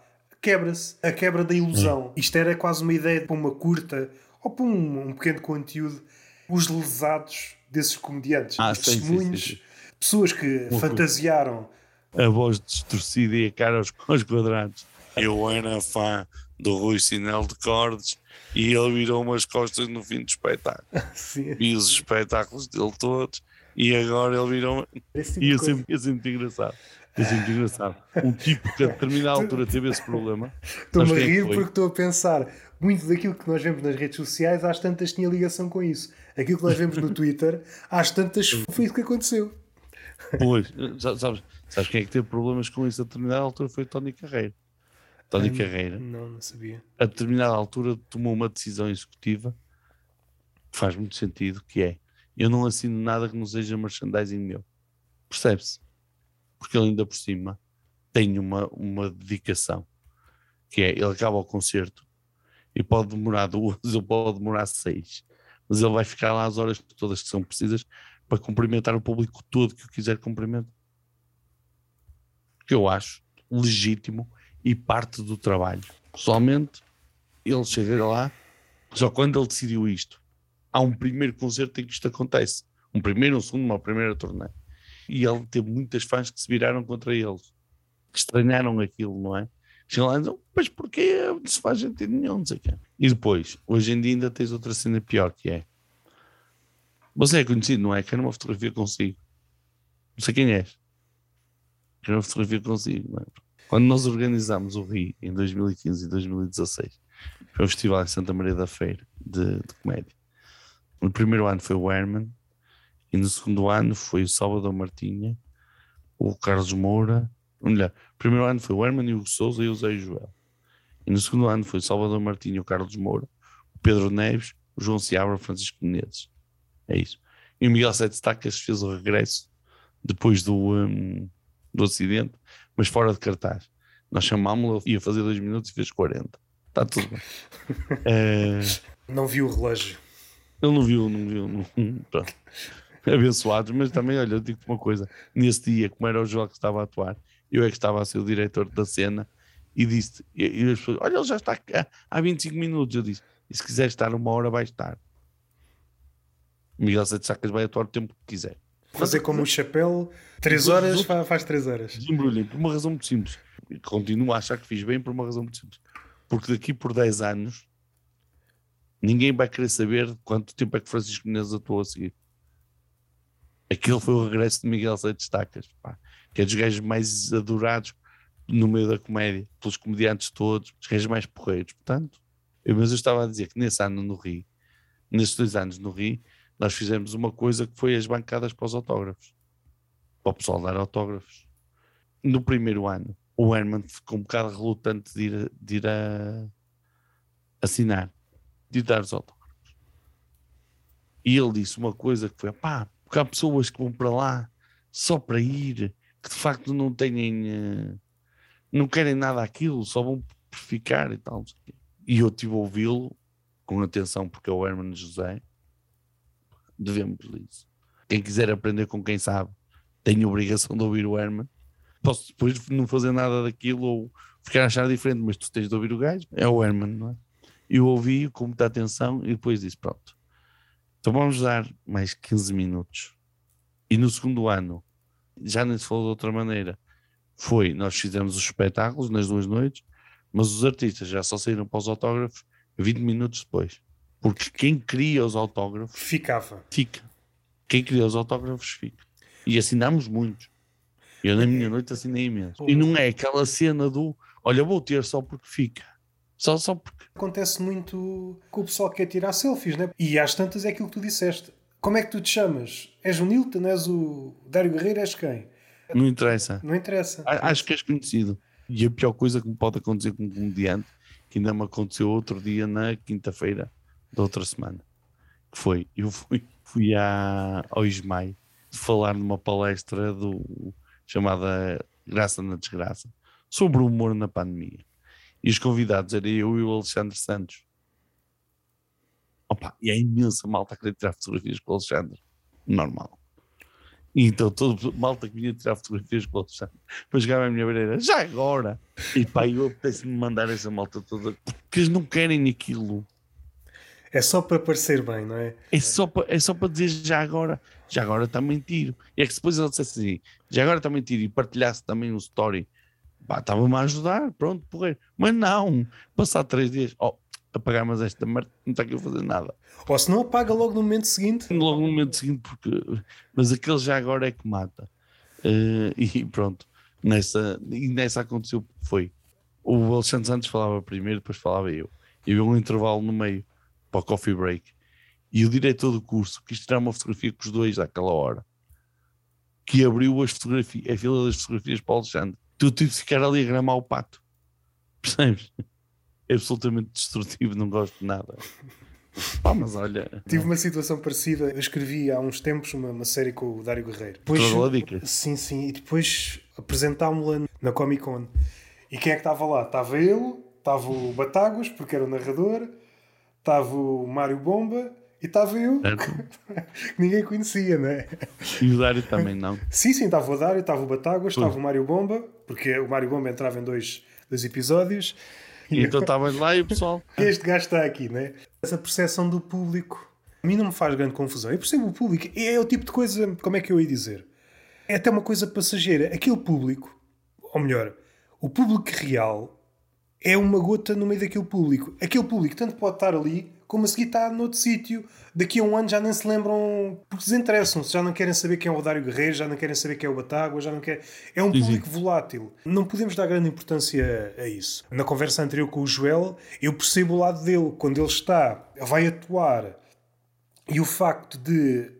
quebra-se, a quebra da ilusão. Isto era quase uma ideia para uma curta ou para um, um pequeno conteúdo os lesados desses comediantes, ah, os sim, testemunhos, sim, sim, pessoas que fantasiaram. A voz distorcida e a cara aos, aos quadrados. Eu era fã do Rui Sinel de Cordes e ele virou umas costas no fim do espetáculo. Vi os espetáculos dele todos e agora ele virou. Tipo e eu sempre, eu sempre engraçado. Engraçado. Um tipo que a determinada altura teve esse problema. Estou-me a é rir porque estou a pensar muito daquilo que nós vemos nas redes sociais, às tantas tinha ligação com isso. Aquilo que nós vemos no Twitter, às tantas foi isso que aconteceu. Pois, sabes, sabes quem é que teve problemas com isso a determinada altura? Foi Tony Carreira. Tony Ai, Carreira. Não, não sabia. A determinada altura tomou uma decisão executiva que faz muito sentido, que é eu não assino nada que não seja merchandising meu. Percebe-se? Porque ele ainda por cima tem uma, uma dedicação, que é, ele acaba o concerto e pode demorar duas ou pode demorar seis, mas ele vai ficar lá as horas todas que são precisas para cumprimentar o público todo que o quiser cumprimentar. Que eu acho legítimo e parte do trabalho. Pessoalmente, ele chega lá, só quando ele decidiu isto, há um primeiro concerto em que isto acontece. Um primeiro, um segundo, uma primeira turnê. E ele teve muitas fãs que se viraram contra eles, que estranharam aquilo, não é? Chegam lá e dizem, mas porquê? Não se faz sentido nenhum, não sei o quê. E depois, hoje em dia ainda tens outra cena pior, que é você é conhecido, não é? Quero uma fotografia consigo. Não sei quem és. Quero uma fotografia consigo. É? Quando nós organizámos o RI em 2015 e 2016, foi um festival em Santa Maria da Feira de, de comédia. No primeiro ano foi o Herman, e no segundo ano foi o Salvador Martinha, o Carlos Moura. Melhor, primeiro ano foi o Herman e o Souza e o Zé Joel. E no segundo ano foi o Salvador Martinha o Carlos Moura, o Pedro Neves, o João Seabra, o Francisco Menezes. É isso. E o Miguel Sete Stacas fez o regresso depois do, um, do acidente, mas fora de cartaz. Nós chamámos-lo, ia fazer dois minutos e fez 40. Está tudo bem. é... Não viu o relógio. Ele não viu, não viu. Não... Pronto. Abençoados, mas também, olha, eu digo uma coisa: nesse dia, como era o João que estava a atuar, eu é que estava a ser o diretor da cena e disse: e, e as pessoas, olha, ele já está há, há 25 minutos. Eu disse: e se quiser estar uma hora, vai estar. Miguel Sete Sacas vai atuar o tempo que quiser. Fazer como o chapéu, 3 horas faz 3 horas. Desembrulhem por uma razão muito simples. Continuo a achar que fiz bem por uma razão muito simples. Porque daqui por 10 anos ninguém vai querer saber quanto tempo é que Francisco Menezes atuou a seguir. Aquele foi o regresso de Miguel Sete Estacas, pá, que é dos gajos mais adorados no meio da comédia, pelos comediantes todos, os gajos mais porreiros. Portanto, eu, mas eu estava a dizer que nesse ano no Rio, nesses dois anos no Rio, nós fizemos uma coisa que foi as bancadas para os autógrafos, para o pessoal dar autógrafos. No primeiro ano, o Herman ficou um bocado relutante de ir, de ir a assinar, de dar os autógrafos. E ele disse uma coisa que foi: pá, porque há pessoas que vão para lá só para ir, que de facto não têm, eh, não querem nada aquilo, só vão por ficar e tal. E eu tive a ouvi-lo com atenção, porque é o Herman José, devemos isso. Quem quiser aprender com quem sabe, tem a obrigação de ouvir o Herman. Posso depois não fazer nada daquilo ou ficar a achar diferente, mas tu tens de ouvir o gajo, é o Herman, não é? Eu ouvi com muita atenção e depois disse: pronto, então vamos dar mais 15 minutos. E no segundo ano, já nem se falou de outra maneira, foi: nós fizemos os espetáculos nas duas noites, mas os artistas já só saíram para os autógrafos 20 minutos depois. Porque quem cria os autógrafos. Ficava. Fica. Quem cria os autógrafos fica. E assinamos muitos. Eu na minha noite assinei imenso. E não é aquela cena do olha, vou ter só porque fica. Só, só porque. Acontece muito com o pessoal que quer tirar selfies, né? E às tantas é aquilo que tu disseste. Como é que tu te chamas? És o Nilton? És o Dário Guerreiro? És quem? Não interessa. Não interessa. Acho que és conhecido. E a pior coisa que me pode acontecer com um comediante, que ainda me aconteceu outro dia na quinta-feira, da outra semana, que foi, eu fui, fui à, ao Ismael falar numa palestra do, chamada Graça na Desgraça, sobre o humor na pandemia. E os convidados eram eu e o Alexandre Santos. Opa, e é imensa malta a querer tirar fotografias com o Alexandre. Normal. E então todo malta que vinha tirar fotografias com o Alexandre. Depois chegava à minha beira, já agora. E pá, eu apetece-me mandar essa malta toda, porque eles não querem aquilo. É só para parecer bem, não é? É só para, é só para dizer já agora, já agora está mentira. E é que depois ele dissesse assim, já agora está mentira e partilhasse também um story, estava-me a ajudar, pronto, porrer. Mas não, passar três dias, oh, apagar, mas esta merda não está aqui a fazer nada. Ou se não apaga logo no momento seguinte. Logo no momento seguinte, porque, mas aquele já agora é que mata. Uh, e pronto, nessa, e nessa aconteceu, foi. O Alexandre Santos falava primeiro, depois falava eu. E havia um intervalo no meio para o coffee break. E o diretor do curso quis tirar uma fotografia com os dois àquela hora. Que abriu as fotografias, a fila das fotografias para o Alexandre. Tu tive de ficar ali a gramar o pato. Percebes? É absolutamente destrutivo, não gosto de nada. Pá, mas olha. Tive uma situação parecida. Eu escrevi há uns tempos uma, uma série com o Dário Guerreiro. Depois, sim, sim. E depois apresentámos-la na Comic Con. E quem é que estava lá? Estava ele, estava o Batáguas, porque era o narrador, estava o Mário Bomba e estava eu, que ninguém conhecia, não é? E o Dário também não. Sim, sim, estava o Dário, estava o Batáguas, estava o Mário Bomba, porque o Mário Bomba entrava em dois, dois episódios. E então estavas lá e o pessoal. Este gajo está aqui, né? Essa percepção do público a mim não me faz grande confusão. Eu percebo o público. É o tipo de coisa, como é que eu ia dizer? É até uma coisa passageira. Aquele público, ou melhor, o público real é uma gota no meio daquele público. Aquele público tanto pode estar ali como a seguir está noutro sítio. Daqui a um ano já nem se lembram porque desinteressam-se, já não querem saber quem é o Dário Guerreiro, já não querem saber quem é o Batágua, já não querem. É um público volátil. Não podemos dar grande importância a isso. Na conversa anterior com o Joel, eu percebo o lado dele. Quando ele está, vai atuar e o facto de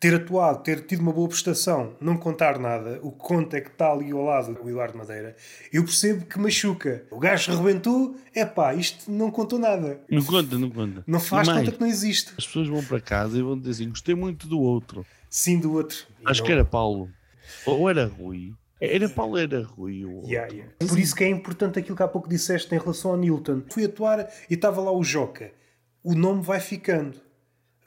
ter atuado, ter tido uma boa prestação, não contar nada, o que conta é que está ali ao lado o Eduardo Madeira, eu percebo que machuca. O gajo rebentou, é pá, isto não contou nada. Não conta, não conta. Não faz mais, conta que não existe. As pessoas vão para casa e vão dizer assim: gostei muito do outro. Sim, do outro. Acho não... que era Paulo. Ou era Rui. Era Paulo, era Rui. Yeah, yeah. Por isso que é importante aquilo que há pouco disseste em relação ao Newton. Fui atuar e estava lá o Joca. O nome vai ficando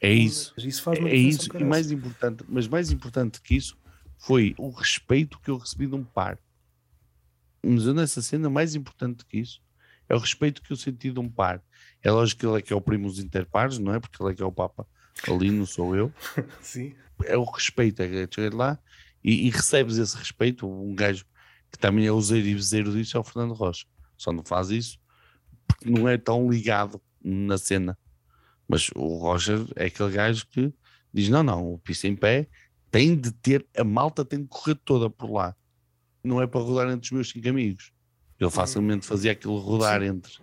é isso. isso uma é isso. E mais importante, mas mais importante que isso foi o respeito que eu recebi de um par. Mas eu nessa cena, mais importante que isso, é o respeito que eu senti de um par. É lógico que ele é que é o primo dos interpares, não é? Porque ele é que é o Papa ali, não sou eu. Sim. É o respeito, é chegar lá e, e, recebes esse respeito. Um gajo que também é useiro e viseiro disso é o Fernando Rocha. Só não faz isso porque não é tão ligado na cena. Mas o Roger é aquele gajo que diz: não, não, o piso em pé tem de ter, a malta tem de correr toda por lá. Não é para rodar entre os meus cinco amigos. Ele facilmente fazia aquilo rodar Sim. entre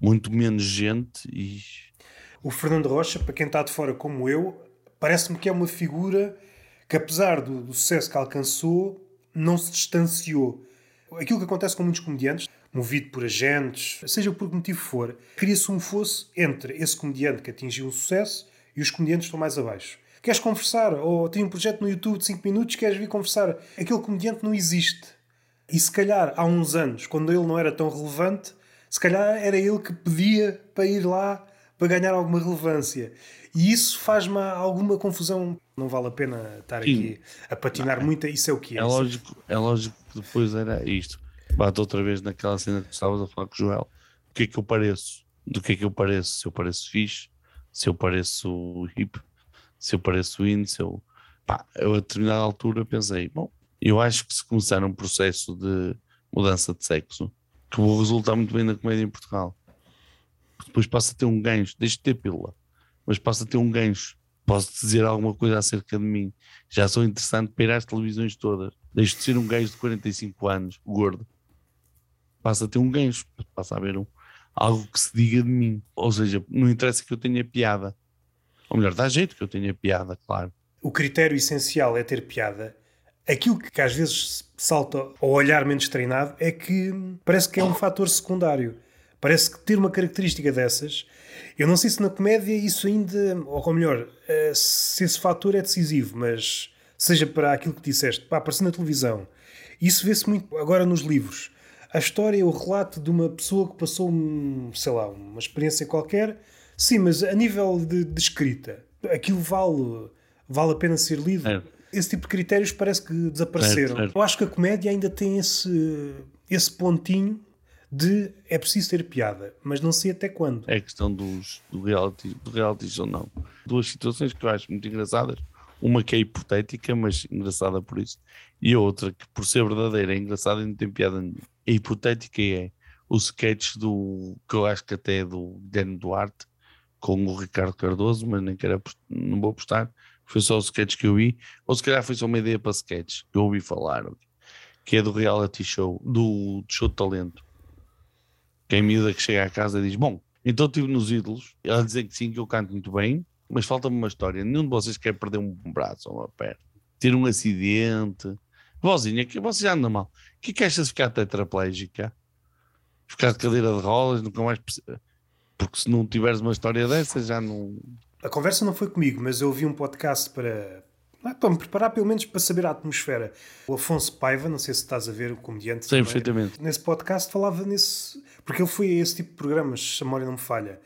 muito menos gente e. O Fernando Rocha, para quem está de fora como eu, parece-me que é uma figura que, apesar do, do sucesso que alcançou, não se distanciou. Aquilo que acontece com muitos comediantes, movido por agentes, seja por que motivo for, cria-se um fosso entre esse comediante que atingiu o sucesso e os comediantes que estão mais abaixo. Queres conversar? Ou tem um projeto no YouTube de 5 minutos, queres vir conversar? Aquele comediante não existe. E se calhar há uns anos, quando ele não era tão relevante, se calhar era ele que pedia para ir lá para ganhar alguma relevância. E isso faz-me alguma confusão. Não vale a pena estar Sim. aqui a patinar não, muito. Isso é o que é. É lógico, é lógico que depois era isto bato outra vez naquela cena que estavas a falar com o Joel. O que é que eu pareço? Do que é que eu pareço? Se eu pareço fixe, se eu pareço hip, se eu pareço in, se eu. Pá, eu a determinada altura pensei, bom, eu acho que se começar um processo de mudança de sexo, que vou resultar muito bem na comédia em Portugal. Depois passa a ter um gancho, deixa de ter pílula, mas passa a ter um gancho. Posso dizer alguma coisa acerca de mim. Já sou interessante para ir às televisões todas. Deixo de ser um gajo de 45 anos, gordo, passa a ter um gancho, passa a haver um, algo que se diga de mim. Ou seja, não interessa que eu tenha piada. Ou melhor, dá jeito que eu tenha piada, claro. O critério essencial é ter piada. Aquilo que às vezes salta ao olhar menos treinado é que parece que é um fator secundário. Parece que ter uma característica dessas, eu não sei se na comédia isso ainda, ou melhor, eh, se esse fator é decisivo, mas seja para aquilo que disseste, para aparecer na televisão, isso vê-se muito agora nos livros a história é o relato de uma pessoa que passou, um, sei lá, uma experiência qualquer. Sim, mas a nível de, de escrita, aquilo vale, vale a pena ser lido. É. Esse tipo de critérios parece que desapareceram. É, é. Eu acho que a comédia ainda tem esse, esse pontinho de é preciso ter piada, mas não sei até quando. É questão dos, do reality, do reality ou não. Duas situações que eu acho muito engraçadas. Uma que é hipotética, mas engraçada por isso. E a outra que, por ser verdadeira, é engraçada e não tem piada nenhuma a hipotética é o sketch do que eu acho que até é do Guilherme Duarte com o Ricardo Cardoso, mas nem quero não vou apostar, foi só o sketch que eu vi, ou se calhar foi só uma ideia para sketch que eu ouvi falar, que é do reality show, do, do show de talento. Que a miúda que chega à casa diz: Bom, então estive nos ídolos, ela dizer que sim, que eu canto muito bem, mas falta-me uma história. Nenhum de vocês quer perder um braço ou uma perna, ter um acidente, Vozinha, que você já anda mal. O que é que achas de ficar tetraplégica? Ficar de cadeira de rolas, nunca mais. Porque se não tiveres uma história dessa, já não. A conversa não foi comigo, mas eu ouvi um podcast para. Ah, para me preparar, pelo menos para saber a atmosfera. O Afonso Paiva, não sei se estás a ver, o comediante. Sei perfeitamente. Nesse podcast falava nesse. Porque ele foi a esse tipo de programas, se a memória não me falha.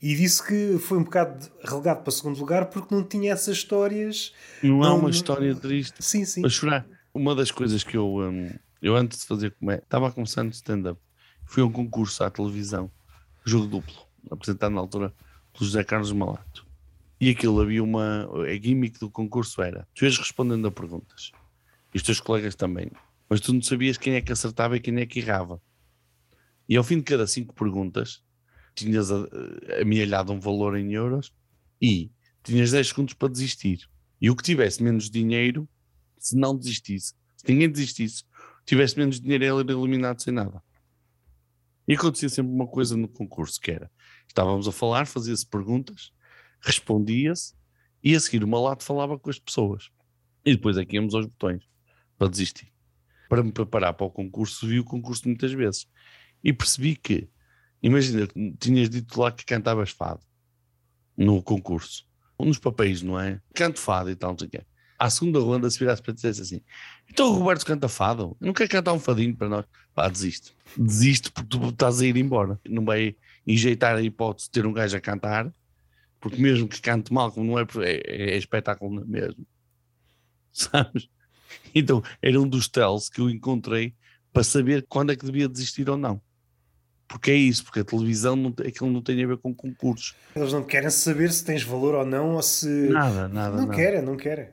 E disse que foi um bocado relegado para segundo lugar porque não tinha essas histórias. Não, há uma história triste. Sim, sim. Para chorar. Uma das coisas que eu. Um, eu antes de fazer comédia, estava a começar no stand-up. Fui a um concurso à televisão, jogo duplo, apresentado na altura pelo José Carlos Malato. E aquilo havia uma. A gimmick do concurso era: tu ias respondendo a perguntas, e os teus colegas também, mas tu não sabias quem é que acertava e quem é que errava. E ao fim de cada cinco perguntas, tinhas amealhado um valor em euros e tinhas 10 segundos para desistir. E o que tivesse menos dinheiro, se não desistisse, se ninguém desistisse, tivesse menos dinheiro, ele era eliminado sem nada. E acontecia sempre uma coisa no concurso, que era, estávamos a falar, fazia-se perguntas, respondia-se e a seguir o malato falava com as pessoas. E depois aqui é íamos aos botões para desistir. Para me preparar para o concurso, vi o concurso muitas vezes e percebi que, imagina, tinhas dito lá que cantavas fado no concurso, um dos papéis, não é? Canto fado e tal, não sei o quê. À segunda ronda, se virasse para dizer assim: então o Roberto canta fado, não quer cantar um fadinho para nós? Pá, desiste. Desiste porque tu estás a ir embora. Não vai enjeitar a hipótese de ter um gajo a cantar porque mesmo que cante mal, como não é, é, é espetáculo mesmo, sabes? Então era um dos tells que eu encontrei para saber quando é que devia desistir ou não. Porque é isso, porque a televisão não, aquilo não tem a ver com concursos. Eles não querem saber se tens valor ou não, ou se. Nada, nada. Não nada. querem, não querem.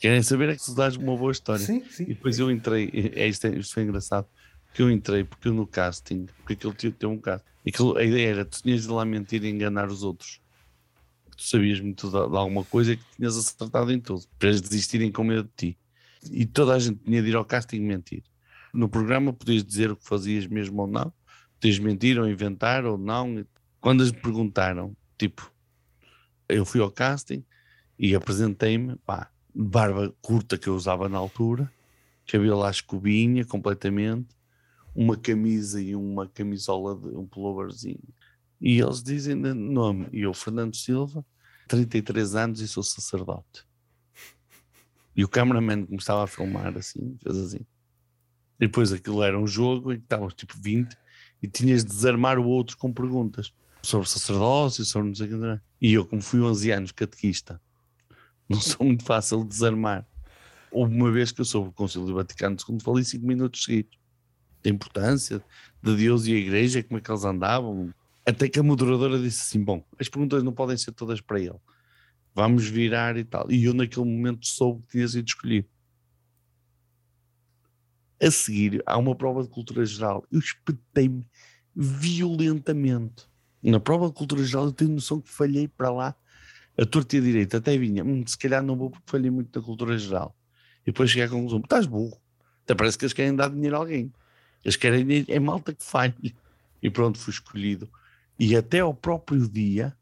Querem saber é que se dás uma boa história. Sim, sim. E depois eu entrei, é, isto, é, isto foi engraçado, que eu entrei porque eu no casting, porque aquilo tinha, tinha um casting, aquilo, a ideia era tu tinhas de lá mentir e enganar os outros tu sabias muito de, de, alguma coisa que tinhas acertado em tudo, para eles desistirem com medo de ti. E toda a gente tinha de ir ao casting mentir. No programa podias dizer o que fazias mesmo ou não, podias mentir ou inventar ou não. Quando eles perguntaram, tipo, eu fui ao casting e apresentei-me, pá, barba curta que eu usava na altura, cabelo à escobinha completamente, uma camisa e uma camisola de um pulloverzinho e eles dizem nome, e eu, Fernando Silva, 33 anos e sou sacerdote. E o cameraman estava a filmar assim, fez assim. E depois aquilo era um jogo em que estávamos tipo 20 e tinhas de desarmar o outro com perguntas sobre sacerdócio, sobre não sei o que. E eu, como fui 11 anos catequista, não sou muito fácil de desarmar. Houve uma vez que eu soube o Concílio Vaticano II, falei 5 minutos seguidos. Da importância de Deus e a Igreja, como é que eles andavam, até que a moderadora disse assim: Bom, as perguntas não podem ser todas para ele, vamos virar e tal. E eu, naquele momento, soube que tinha sido escolhido. A seguir, há uma prova de cultura geral. Eu espetei-me violentamente. Na prova de cultura geral, eu tenho noção que falhei para lá a torta e a direita. Até vinha, hum, se calhar não vou porque falhei muito na cultura geral. E depois cheguei à conclusão: estás burro. Até parece que eles querem dar dinheiro a alguém. Eles querem, é malta que falha. E pronto, fui escolhido e até ao próprio dia,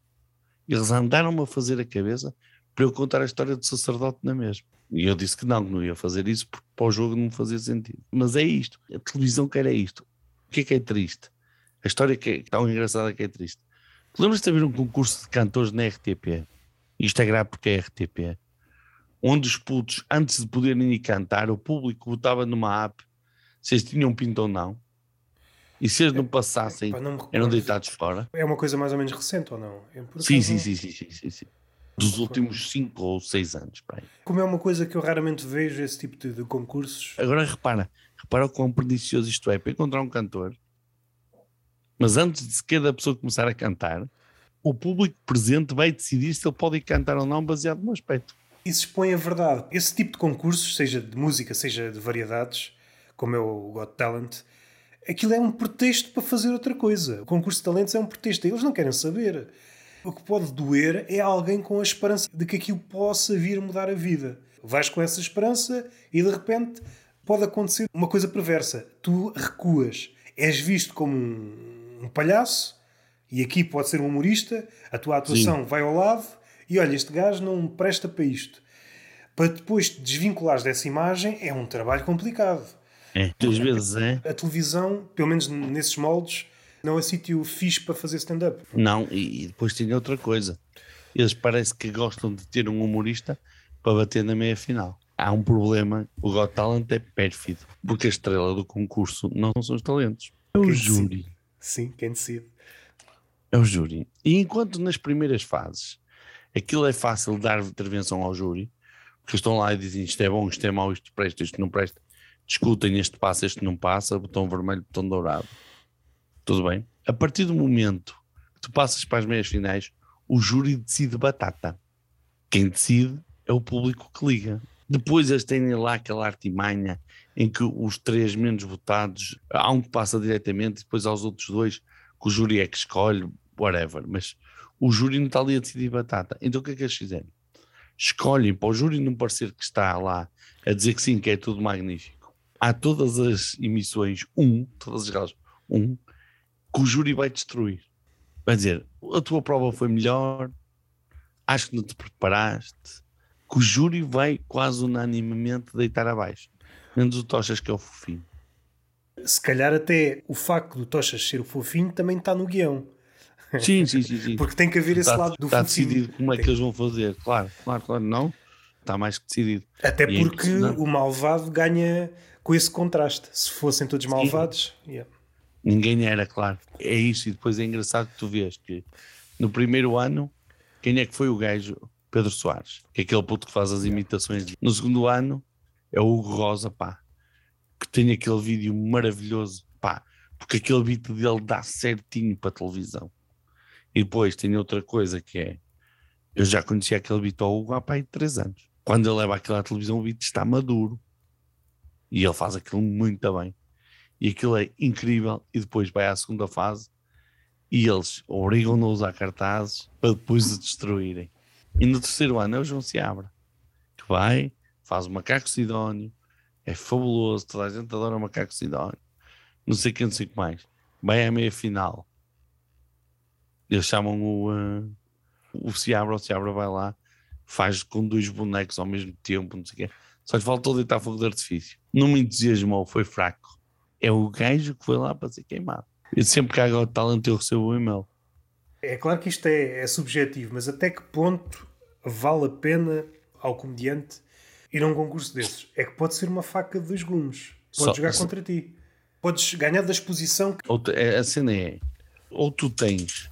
eles andaram-me a fazer a cabeça para eu contar a história do sacerdote na mesma. E eu disse que não, que não ia fazer isso porque para o jogo não fazia sentido. Mas é isto. A televisão quer é isto. O que é que é triste? A história que é tão engraçada que é triste. Lembras-te de haver um concurso de cantores na RTP? Isto é grave porque é RTP. Onde os putos, antes de poderem ir cantar, o público votava numa app se eles tinham pinto ou não. E se eles não passassem, eram deitados fora? É uma coisa mais ou menos recente ou não? É sim, sim, sim, sim, sim. Dos últimos 5 ou 6 anos. Como é uma coisa que eu raramente vejo, esse tipo de, de concursos. Agora repara, repara o quão pernicioso isto é para encontrar um cantor. Mas antes de sequer da pessoa começar a cantar, o público presente vai decidir se ele pode cantar ou não baseado no aspecto. Isso expõe a verdade. Esse tipo de concursos, seja de música, seja de variedades, como é o Got Talent, aquilo é um pretexto para fazer outra coisa. O concurso de talentos é um pretexto. Eles não querem saber. O que pode doer é alguém com a esperança de que aquilo possa vir mudar a vida. Vais com essa esperança e de repente pode acontecer uma coisa perversa. Tu recuas. És visto como um, um palhaço e aqui pode ser um humorista. A tua atuação Sim. vai ao lado e olha, este gajo não presta para isto. Para depois te desvinculares dessa imagem é um trabalho complicado. É, duas vezes é. A televisão, pelo menos nesses moldes, não é sítio fixe para fazer stand-up. Não, e depois tem outra coisa. Eles parece que gostam de ter um humorista para bater na meia final. Há um problema, o Got Talent é pérfido, porque a estrela do concurso não são os talentos, é o Quem júri. decide? Sim, quem decide. É o júri. E enquanto nas primeiras fases aquilo é fácil dar intervenção ao júri, porque estão lá e dizem isto é bom, isto é mau, isto presta, isto não presta, discutem este passa, este não passa, botão vermelho, botão dourado. Tudo bem? A partir do momento que tu passas para as meias finais, o júri decide batata. Quem decide é o público que liga. Depois eles têm lá aquela artimanha em que os três menos votados, há um que passa diretamente, depois aos outros dois, que o júri é que escolhe, whatever. Mas o júri não está ali a decidir batata. Então o que é que eles fizeram? Escolhem para o júri não parecer que está lá a dizer que sim, que é tudo magnífico. Há todas as emissões, um, todas as galas, um, que o júri vai destruir. Vai dizer, a tua prova foi melhor, acho que não te preparaste, que o júri vai quase unanimemente deitar abaixo. Menos o Tochas que é o fofinho. Se calhar até o facto do Tochas ser o fofinho também está no guião. Sim, sim, sim. sim. Porque tem que haver esse está, lado do está fofinho. decidido como é que eles vão fazer. Claro, claro, claro, não. Está mais que decidido. Até E é porque impressionante. o malvado ganha com esse contraste. Se fossem todos malvados, yeah. Ninguém era, claro. É isso. E depois é engraçado que tu vês que no primeiro ano, quem é que foi o gajo? Pedro Soares, que é aquele puto que faz as imitações. No segundo ano, é o Hugo Rosa, pá, que tem aquele vídeo maravilhoso, pá, porque aquele beat dele dá certinho para a televisão. E depois tem outra coisa que é, eu já conhecia aquele beat ao Hugo há pá, 3 anos. Quando ele leva aquilo à televisão, o beat está maduro. E ele faz aquilo muito bem. E aquilo é incrível. E depois vai à segunda fase e eles obrigam-no a usar cartazes para depois o destruírem. E no terceiro ano é o João Seabra, que vai, faz o macaco sidónio, é fabuloso, toda a gente adora o macaco sidónio, não sei quem, não sei o que mais. Vai à meia final. Eles chamam o, eh, o Seabra, o Seabra vai lá, faz com dois bonecos ao mesmo tempo, não sei o quê. Só lhe faltou deitar fogo de artifício. Não me entusiasmou, foi fraco. É o gajo que foi lá para ser queimado. Eu sempre que há talento eu recebo o e-mail. É claro que isto é, é subjetivo, mas até que ponto vale a pena ao comediante ir a um concurso desses? É que pode ser uma faca de dois gumes. Pode Só- jogar contra ti. Podes ganhar da exposição. Ou te- é- a cena é, ou tu tens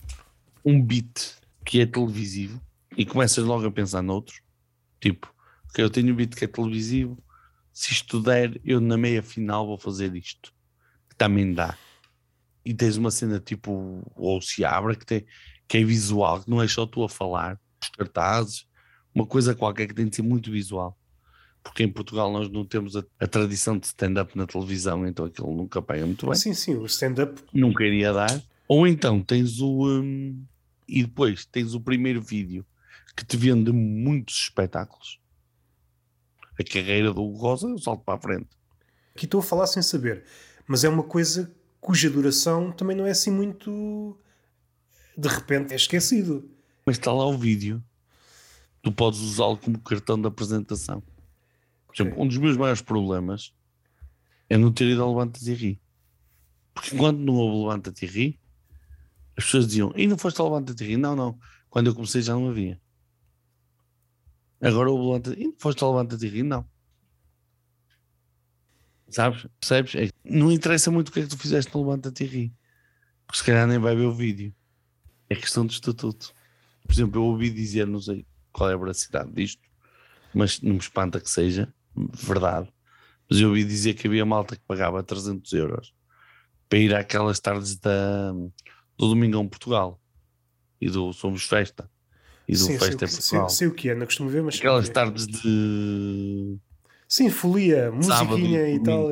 um beat que é televisivo e começas logo a pensar noutros, tipo, ok, eu tenho um beat que é televisivo, se isto der, eu na meia final vou fazer isto, que também dá. E tens uma cena tipo, ou se abre, que, tem, que é visual, que não é só tu a falar, os cartazes, uma coisa qualquer que tem de ser muito visual. Porque em Portugal nós não temos a, a tradição de stand-up na televisão, então aquilo nunca pega muito bem Sim, sim, o stand-up. nunca iria dar. Ou então tens o. hum, e depois tens o primeiro vídeo que te vende muitos espetáculos. A carreira do Rosa, eu salto para a frente. Aqui estou a falar sem saber, mas é uma coisa cuja duração também não é assim muito. De repente é esquecido. Mas está lá o vídeo, tu podes usá-lo como cartão de apresentação. Por exemplo, um dos meus maiores problemas é não ter ido ao Levanta-te e Ri. Porque quando não houve Levanta-te e Ri, as pessoas diziam, e não foste ao Levanta-te e Ri? Não, não. Quando eu comecei já não havia. Agora houve Levanta-te e não foste ao Levanta-te e Ri? Não. Sabes? Percebes? É não interessa muito o que é que tu fizeste no Levanta-te e Ri. Porque se calhar nem vai ver o vídeo. É questão de estatuto. Por exemplo, eu ouvi dizer, não sei qual é a veracidade disto, mas não me espanta que seja verdade. Mas eu ouvi dizer que havia malta que pagava 300 euros para ir àquelas tardes da, do Domingão Portugal e do Somos Festa e do Sim, sei, Festa sei, Portugal. sei o que é, não costumo ver, mas. sei Aquelas que é. tardes de Sim, folia, musiquinha e e tal.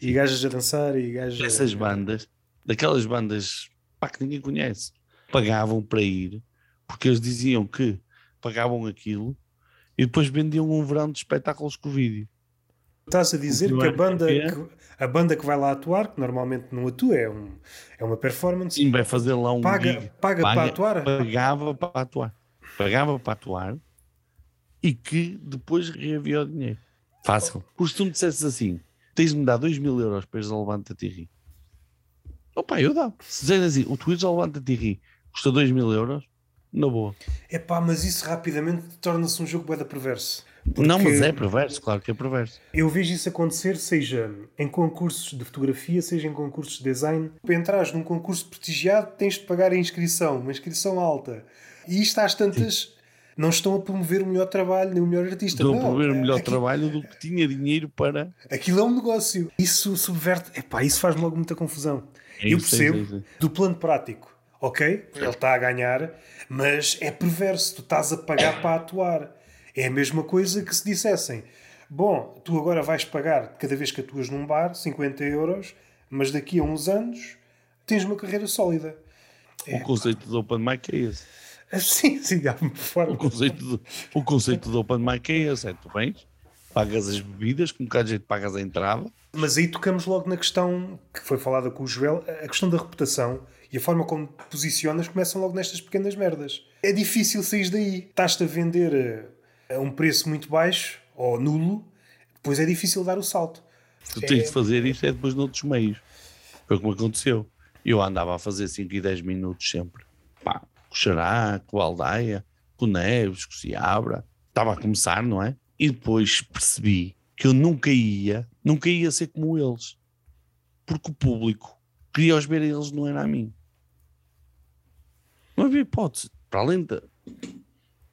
E gajas a dançar e gajas. essas bandas, daquelas bandas pá, que ninguém conhece, pagavam para ir porque eles diziam que pagavam aquilo e depois vendiam um verão de espetáculos com vídeo. Estás a dizer que a que banda, é? que, a banda que vai lá atuar, que normalmente não atua, é, um, é uma performance, Sim, vai fazer lá um paga, gig. paga, para atuar. Pagava para atuar. Pagava para atuar e que depois reavia o dinheiro. Fácil. Porque se tu me dissesses assim, tens de me dar 2 mil euros para ires ao Levanta-te e ri. Opa, eu dá. Se disseres assim, o Twitch ao Levanta-te e ri custa 2 mil euros, na boa. É pá, mas isso rapidamente torna-se um jogo bué da perverso. Não, mas é perverso, claro que é perverso. Eu vejo isso acontecer, seja em concursos de fotografia, seja em concursos de design. Para entrares num concurso prestigiado, tens de pagar a inscrição, uma inscrição alta. E isto às tantas não estão a promover o melhor trabalho, nem o melhor artista. Estão a promover o melhor aqui- trabalho do que tinha dinheiro para. Aquilo é um negócio. Isso subverte. Epá, isso faz-me logo muita confusão. É Eu isso, sim, percebo sim, sim. do plano prático. Ok? Ele está a ganhar, mas é perverso. Tu estás a pagar para atuar. É a mesma coisa que se dissessem: Bom, tu agora vais pagar cada vez que atuas num bar 50 euros, mas daqui a uns anos tens uma carreira sólida. O conceito do Open Mic é esse. Sim, sim, de alguma O forma. conceito do, o conceito do Open Mic é esse. É tu vens, pagas as bebidas, com um bocado de jeito pagas a entrada. Mas aí tocamos logo na questão que foi falada com o Joel, a questão da reputação e a forma como te posicionas começam logo nestas pequenas merdas. É difícil sair daí. Estás-te a vender eh, a um preço muito baixo ou nulo, depois é difícil dar o salto. Tu tens de fazer isso é depois noutros meios. Foi como aconteceu. Eu andava a fazer 5 e 10 minutos sempre. Pá, com o Xará, com o Aldeia, com o Neves, com o Ciabra. Estava a começar, não é? E depois percebi que eu nunca ia, nunca ia ser como eles. Porque o público queria os ver a eles, não era a mim. Não havia hipótese. Para além de,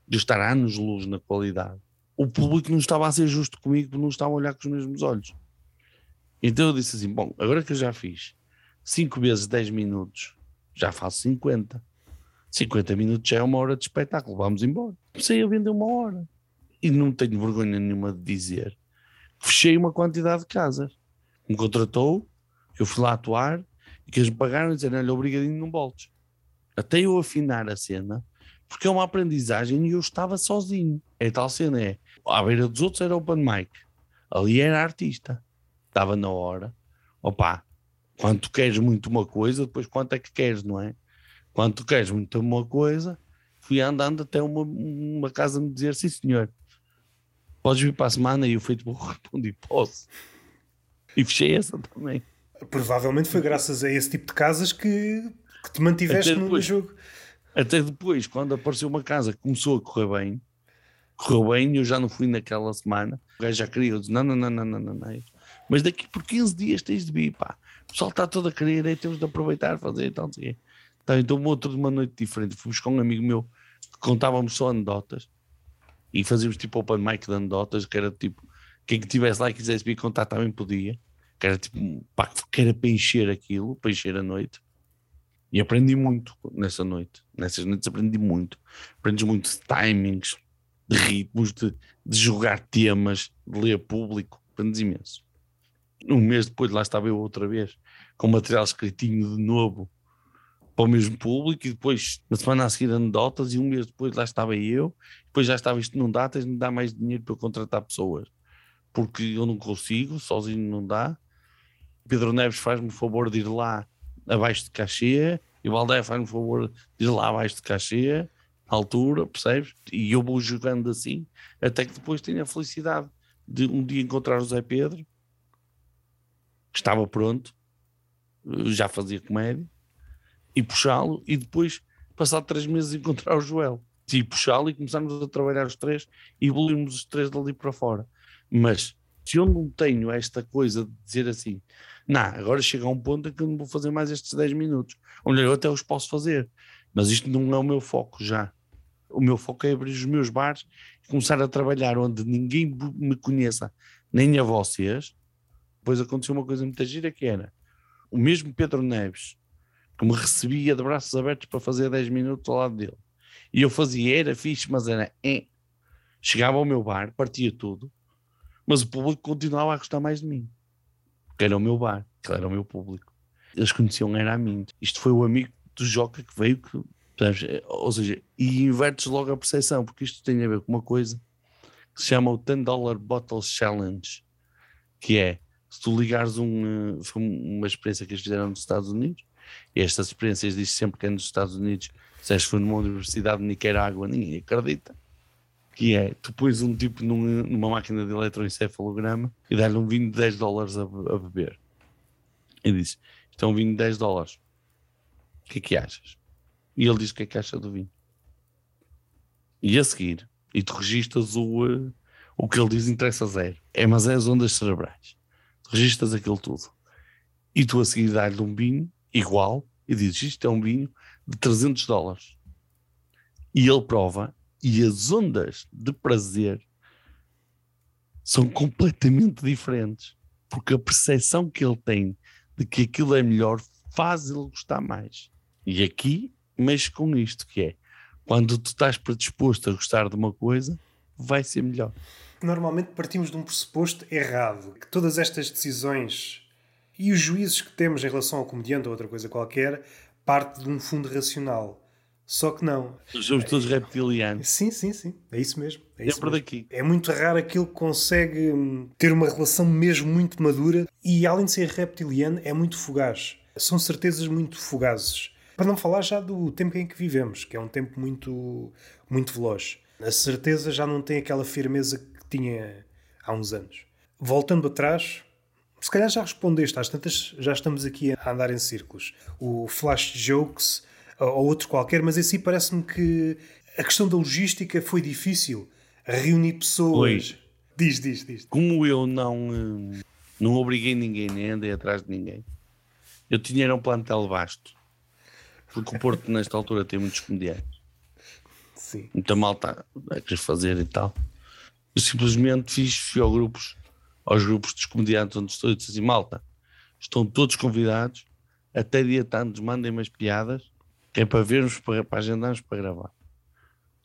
de estar anos luz na qualidade, o público não estava a ser justo comigo não estava a olhar com os mesmos olhos. Então eu disse assim: bom, agora que eu já fiz 5 vezes 10 minutos, já faço 50. 50 minutos já é uma hora de espetáculo, vamos embora. Comecei a vender uma hora. E não tenho vergonha nenhuma de dizer. que Fechei uma quantidade de casas. Me contratou, eu fui lá atuar e que eles me pagaram e disseram: olha, obrigadinho, não voltes. Até eu afinar a cena, porque é uma aprendizagem e eu estava sozinho. É tal cena, é. À beira dos outros era open mic, ali era artista estava na hora. Opa, quando tu queres muito uma coisa, depois quanto é que queres, não é? Quando tu queres muito uma coisa, fui andando até uma, uma casa me dizer: sim, senhor, podes vir para a semana? E eu fui tipo, respondi: posso. E fechei essa também. Provavelmente foi graças a esse tipo de casas que, que te mantiveste Até no, no depois. jogo. Até depois, quando apareceu uma casa que começou a correr bem, correu bem, eu já não fui naquela semana. O gajo já queria, eu disse: não, não, não, não, não, não, não. Mas daqui por 15 dias tens de vir, pá. O pessoal está todo a querer, aí temos de aproveitar, fazer e tal, sei. Então, então outro de uma noite diferente, fomos com um amigo meu que contávamos só anedotas e fazíamos tipo open mic de anedotas, que era tipo, quem que tivesse lá e quisesse vir contar também podia, que era tipo, pá, que era para encher aquilo, para encher a noite. E aprendi muito nessa noite. Nessas noites aprendi muito. Aprendes muito de timings, de ritmos, de, de jogar temas, de ler público. Aprendes imenso. Um mês depois lá estava eu outra vez, com material escritinho de novo para o mesmo público e depois na semana a seguir anedotas e um mês depois lá estava eu depois já estava isto não dá, tens de me dar mais dinheiro para contratar pessoas porque eu não consigo, sozinho não dá Pedro Neves faz-me o favor de ir lá abaixo de cachê e o Valdeia faz-me favor de ir lá abaixo de à altura, percebes? E eu vou jogando assim até que depois tenho a felicidade de um dia encontrar o Zé Pedro que estava pronto já fazia comédia e puxá-lo e depois, passado três meses, encontrar o Joel e puxá-lo e começarmos a trabalhar os três e evoluirmos os três dali para fora. Mas se eu não tenho esta coisa de dizer assim, não, agora chega a um ponto em que eu não vou fazer mais estes 10 minutos, ou melhor, eu até os posso fazer, mas isto não é o meu foco já. O meu foco é abrir os meus bares e começar a trabalhar onde ninguém me conheça, nem a vocês. Depois aconteceu uma coisa muito gira que era o mesmo Pedro Neves que me recebia de braços abertos para fazer 10 minutos ao lado dele. E eu fazia, era fixe, mas era. É. Chegava ao meu bar, partia tudo, mas o público continuava a gostar mais de mim. Porque era o meu bar, que era o meu público. Eles conheciam, era a mim. Isto foi o amigo do Joca que veio, que, sabes, ou seja, e invertes logo a percepção, porque isto tem a ver com uma coisa que se chama o 10 Dollar Bottle Challenge, que é se tu ligares um, foi uma experiência que eles fizeram nos Estados Unidos, e estas experiências diz sempre que é nos Estados Unidos, se és foi numa universidade de Nicarágua, ninguém acredita. Que é, tu pões um tipo num, numa máquina de eletroencefalograma e dá-lhe um vinho de 10 dólares a, a beber. E diz: Isto é um vinho de 10 dólares. O que é que achas? E ele diz: O que é que acha do vinho? E a seguir, e tu registas o, uh, o que ele diz interessa zero. É, mas é as ondas cerebrais. Tu registas aquilo tudo. E tu a seguir dá-lhe um vinho igual e dizes isto é um vinho de 300 dólares. E ele prova e as ondas de prazer são completamente diferentes. Porque a percepção que ele tem de que aquilo é melhor faz ele gostar mais. E aqui mexe com isto, que é quando tu estás predisposto a gostar de uma coisa, vai ser melhor. Normalmente partimos de um pressuposto errado, que todas estas decisões e os juízos que temos em relação ao comediante ou outra coisa qualquer parte de um fundo racional. Só que não. Somos todos reptilianos. Sim, sim, sim. É isso mesmo. É, isso mesmo. daqui. é muito raro aquele que consegue hum, ter uma relação mesmo muito madura e, além de ser reptiliano, é muito fugaz. São certezas muito fugazes. Para não falar já do tempo em que vivemos, que é um tempo muito, muito veloz. A certeza já não tem aquela firmeza que tinha há uns anos. Voltando atrás, se calhar já respondeste, às tantas já estamos aqui a andar em círculos. O flash jokes ou outro qualquer, mas assim parece-me que a questão da logística foi difícil. Reunir pessoas. Oi. Diz, diz, diz. Como eu não, eh, não obriguei ninguém, nem andei atrás de ninguém, eu tinha um plantel vasto. Porque o Porto, nesta altura, tem muitos comediantes. Sim. Muita malta a querer fazer e tal. Eu simplesmente fiz, fui aos grupos, aos grupos dos comediantes onde estou e disse assim: malta, estão todos convidados, até dia tantos, mandem umas piadas que é para vermos, para, para agendarmos para gravar.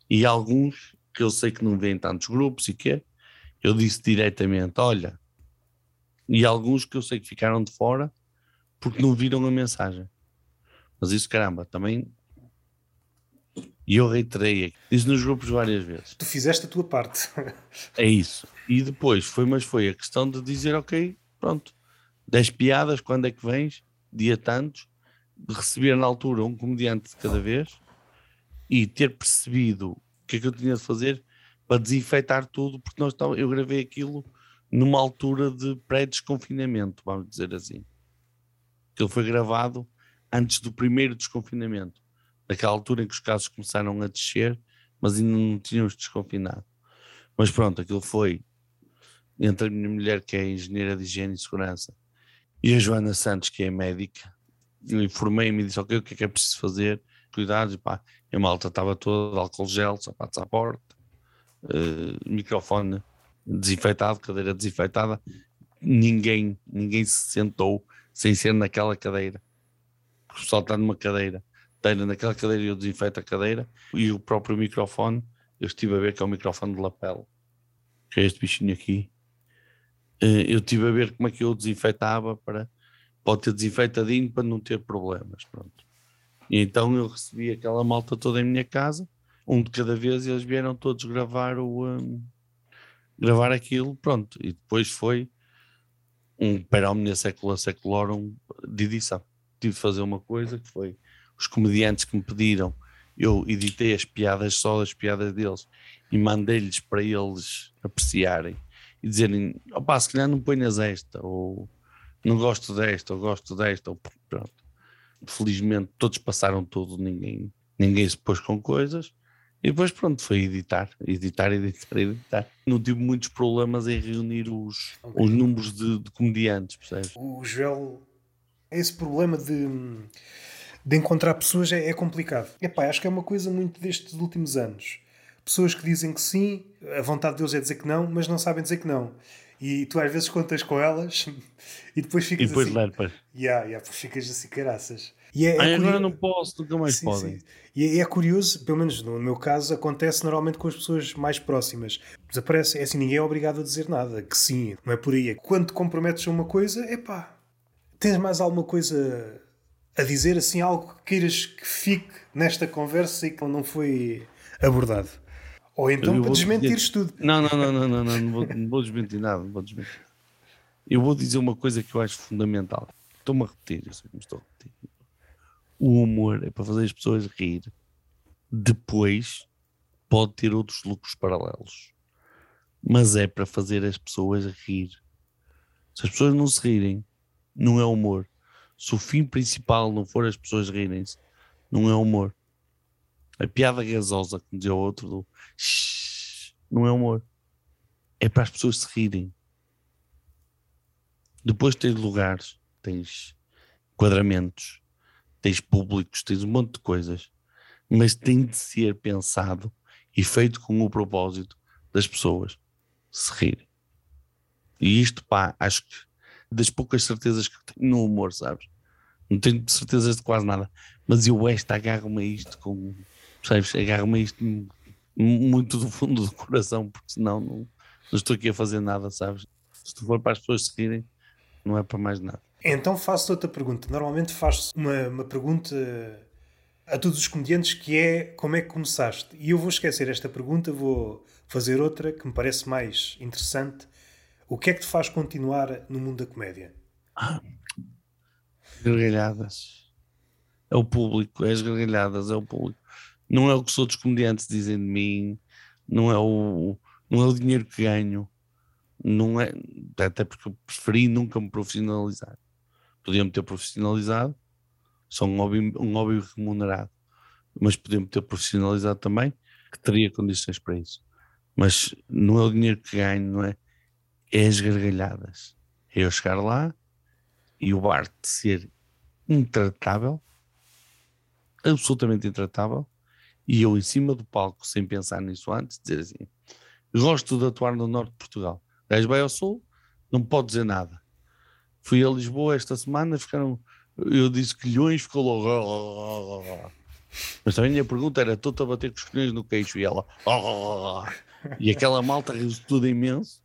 E alguns que eu sei que não vêm tantos grupos e que é, eu disse diretamente: olha, e alguns que eu sei que ficaram de fora porque não viram a mensagem. Mas isso, caramba, também. E eu reiterei isso nos grupos várias vezes. Tu fizeste a tua parte. é isso. E depois foi, mas foi a questão de dizer: ok, pronto, 10 piadas, quando é que vens? Dia tantos receber na altura um comediante de cada vez e ter percebido o que é que eu tinha de fazer para desinfetar tudo, porque nós estávamos, eu gravei aquilo numa altura de pré-desconfinamento, vamos dizer assim. Aquilo foi gravado antes do primeiro desconfinamento, daquela altura em que os casos começaram a descer, mas ainda não tínhamos desconfinado. Mas pronto, aquilo foi entre a minha mulher, que é engenheira de higiene e segurança, e a Joana Santos, que é médica, informei-me e disse, ok, o que é que é preciso fazer? Cuidados, pá, a malta estava toda, álcool gel, sapatos à porta, uh, microfone desinfetado, cadeira desinfetada, ninguém, ninguém se sentou sem ser naquela cadeira. O pessoal está numa cadeira, esteja naquela cadeira e eu desinfeto a cadeira e o próprio microfone, eu estive a ver que é o microfone de lapela, que é este bichinho aqui. Uh, eu estive a ver como é que eu desinfetava para pode ter desinfetadinho para não ter problemas. Pronto. E então eu recebi aquela malta toda em minha casa, um de cada vez, e eles vieram todos gravar o um, gravar aquilo, pronto. E depois foi um per omnia secula seculorum de edição. Tive de fazer uma coisa que foi os comediantes que me pediram, eu editei as piadas só as piadas deles e mandei-lhes para eles apreciarem e dizerem, opá, se calhar não ponhas esta, ou não gosto desta, ou gosto desta, ou pronto. Felizmente todos passaram tudo, ninguém, ninguém se pôs com coisas. E depois, pronto, foi editar, editar, editar, editar. Não tive muitos problemas em reunir os, okay. os números de, de, comediantes, percebes? O Joel, esse problema de, de encontrar pessoas é, é complicado. Epá, acho que é uma coisa muito destes últimos anos. Pessoas que dizem que sim, a vontade deles é dizer que não, mas não sabem dizer que não e tu às vezes contas com elas e depois ficas e depois assim. Lerpas. Yeah, yeah, ficas assim, caraças. E é, é Ai, agora não posso, nunca mais sim, podem. Sim. E é, é, curioso, pelo menos no meu caso, acontece normalmente com as pessoas mais próximas. Desaparece, é assim, ninguém é obrigado a dizer nada, que sim, não é por aí. Quando te comprometes a uma coisa, é pá, tens mais alguma coisa a dizer, assim, algo que queiras que fique nesta conversa e que não foi abordado. Ou então para desmentires tudo. Não, não, não, não, não, não, não, vou, não vou desmentir nada, não vou desmentir. Eu vou dizer uma coisa que eu acho fundamental. Estou-me a repetir, eu sei que me estou a repetir. O humor é para fazer as pessoas rir. Depois pode ter outros lucros paralelos. Mas é para fazer as pessoas rir. Se as pessoas não se rirem, não é humor. Se o fim principal não for as pessoas rirem-se, não é humor. A piada gasosa que dizia o outro do não é humor. É para as pessoas se rirem. Depois tens lugares, tens enquadramentos, tens públicos, tens um monte de coisas, mas tem de ser pensado e feito com o propósito das pessoas se rirem. E isto, pá, acho que das poucas certezas que tenho no humor, sabes? Não tenho certezas de quase nada, mas eu esta agarro-me a isto com, sabes? Agarro-me isto muito do fundo do coração, porque senão não, não estou aqui a fazer nada, sabes? Se tu for para as pessoas se rirem, não é para mais nada. Então faço outra pergunta. Normalmente faço uma, uma pergunta a todos os comediantes que é como é que começaste? E eu vou esquecer esta pergunta, vou fazer outra que me parece mais interessante. O que é que te faz continuar no mundo da comédia? Ah, gargalhadas. É o público, é as gargalhadas, é o público. Não é o que os outros comediantes dizem de mim, não é o, não é o dinheiro que ganho, não é, até porque eu preferi nunca me profissionalizar. Podia-me ter profissionalizado, só um hobby, um hobby remunerado, mas podia-me ter profissionalizado também, que teria condições para isso. Mas não é o dinheiro que ganho, não é? É as gargalhadas. É eu chegar lá e o Bart ser intratável, absolutamente intratável, e eu em cima do palco, sem pensar nisso antes, dizer assim: gosto de atuar no norte de Portugal. Gajo vai ao sul, não pode dizer nada. Fui a Lisboa esta semana, ficaram. Eu disse que Lhões ficou logo. Mas também a minha pergunta era: estou-te a bater com os colhões no queixo? E ela. E aquela malta riu-se tudo imenso.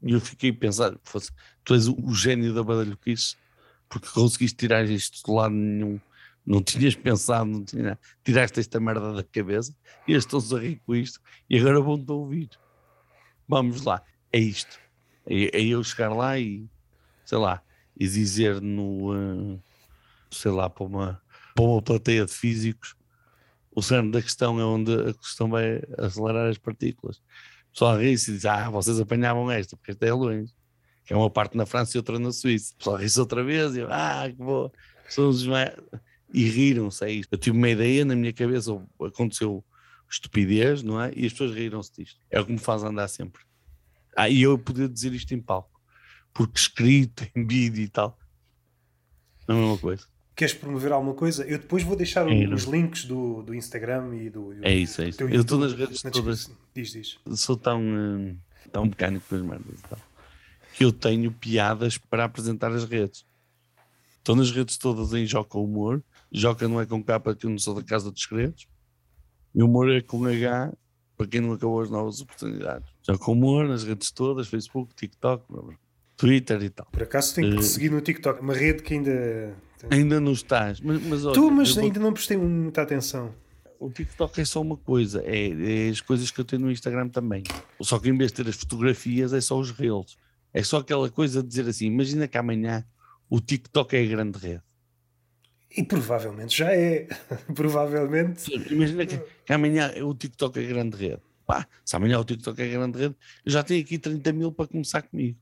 E eu fiquei a pensar: tu és o, gênio da badalhoquice, porque conseguiste tirar isto de lado nenhum. Não tinhas pensado, não tinha, tiraste esta merda da cabeça e eles estão-se a rir com isto e agora vão-te ouvir. Vamos lá é isto. É, é, eu chegar lá e, sei lá, e dizer no, uh, sei lá, para uma, para uma plateia de físicos, o cerne da questão é onde a questão vai acelerar as partículas. O pessoal ri-se e diz, ah, vocês apanhavam esta, porque esta é longe. Que é uma parte na França e outra na Suíça. O pessoal ri-se outra vez e eu, ah, que boa. São os mais... E riram-se, é isto. Eu tive uma ideia, na minha cabeça aconteceu estupidez, não é? E as pessoas riram-se disto. É o que me faz andar sempre. Ah, e eu poder dizer isto em palco, porque escrito, em vídeo e tal, não é a mesma coisa. Queres promover alguma coisa? Eu depois vou deixar os links do, do Instagram e do. É isso, é isso. Eu estou nas redes na todas. Diz, diz. Sou tão, uh, tão mecânico com as merdas e tal, que eu tenho piadas para apresentar as redes. Estou nas redes todas em Joca Humor. Joca não é com capa, que eu não sou da Casa dos Segredos. E humor é com H para quem não acabou as novas oportunidades. Já com humor nas redes todas, Facebook, TikTok, Twitter e tal. Por acaso tenho que uh, seguir no TikTok, uma rede que ainda. Ainda não estás. Mas, mas olha, tu, mas ainda vou... não prestei muita atenção. O TikTok é só uma coisa, é, é, as coisas que eu tenho no Instagram também. Só que em vez de ter as fotografias, é só os reels. É só aquela coisa de dizer assim: imagina que amanhã o TikTok é a grande rede. E provavelmente já é. provavelmente. Imagina que, que, amanhã o TikTok é grande rede. Pá, se amanhã o TikTok é grande rede, eu já tenho aqui 30 mil para começar comigo.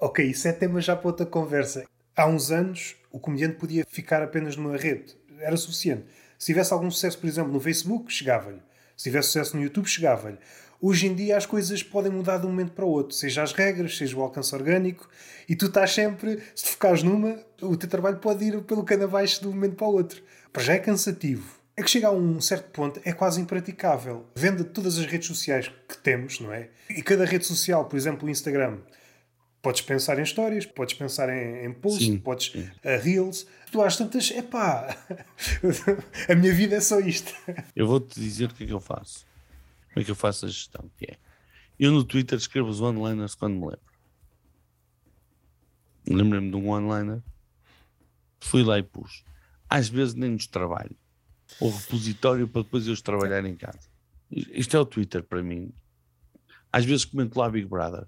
Ok, isso é tema já para outra conversa. Há uns anos, o comediante podia ficar apenas numa rede. Era suficiente. Se tivesse algum sucesso, por exemplo, no Facebook, chegava-lhe. Se tivesse sucesso no YouTube, chegava-lhe. Hoje em dia as coisas podem mudar de um momento para o outro, seja as regras, seja o alcance orgânico, e tu estás sempre, se tu focares numa, o teu trabalho pode ir pelo cano abaixo de um momento para o outro. Para já é cansativo. É que chega a um certo ponto, é quase impraticável. Venda todas as redes sociais que temos, não é? E cada rede social, por exemplo, o Instagram, podes pensar em histórias, podes pensar em, em posts, podes sim. Uh, reels. Tu às tantas, epá, a minha vida é só isto. Eu vou-te dizer o que é que eu faço como é que eu faço a gestão? Que é, eu no Twitter escrevo os one-liners quando me lembro. Lembrei-me de um one-liner, fui lá e pus. Às vezes nem nos trabalho. O repositório para depois eu os trabalhar em casa. Isto é o Twitter para mim. Às vezes comento lá Big Brother.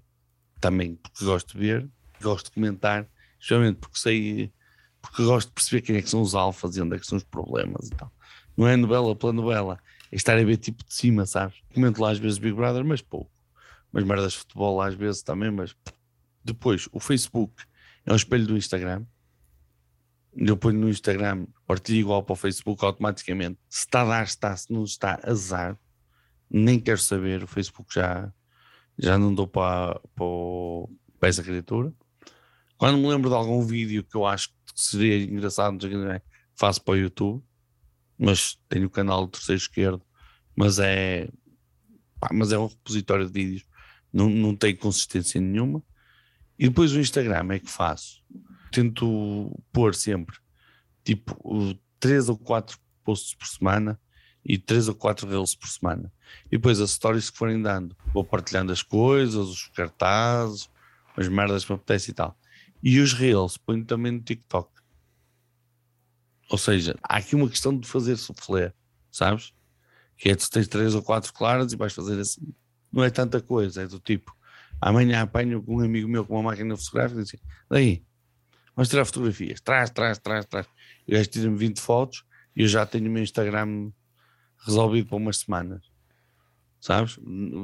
Também porque gosto de ver, gosto de comentar, especialmente porque sei, porque gosto de perceber quem é que são os alfas e onde é que são os problemas e tal. Não é novela pela novela, é estar a ver tipo de cima, sabes? Comento lá às vezes Big Brother, mas pouco. Mas merdas de futebol às vezes também, mas depois o Facebook é um espelho do Instagram. Eu ponho no Instagram, partilho igual para o Facebook automaticamente. Se está a dar, está, se não está, azar. Nem quero saber, o Facebook já, já não dou para, para, para essa criatura. Quando me lembro de algum vídeo que eu acho que seria engraçado, faço para o YouTube, mas tenho o canal do terceiro esquerdo, mas é, pá, mas é um repositório de vídeos, não, não tem consistência nenhuma. E depois o Instagram é que faço. Tento pôr sempre tipo três ou quatro posts por semana e três ou quatro reels por semana. E depois as stories que forem dando, vou partilhando as coisas, os cartazes, as merdas que me apetece e tal. E os reels ponho também no TikTok. Ou seja, há aqui uma questão de fazer soufflé, sabes? Que é tu tens três ou quatro claras e vais fazer assim. Não é tanta coisa, é do tipo. Amanhã apanho com um amigo meu com uma máquina fotográfica e diz assim, daí, vamos tirar fotografias, traz, traz, traz, traz. O gajo tira-me 20 fotos e eu já tenho o meu Instagram resolvido para umas semanas. Sabes?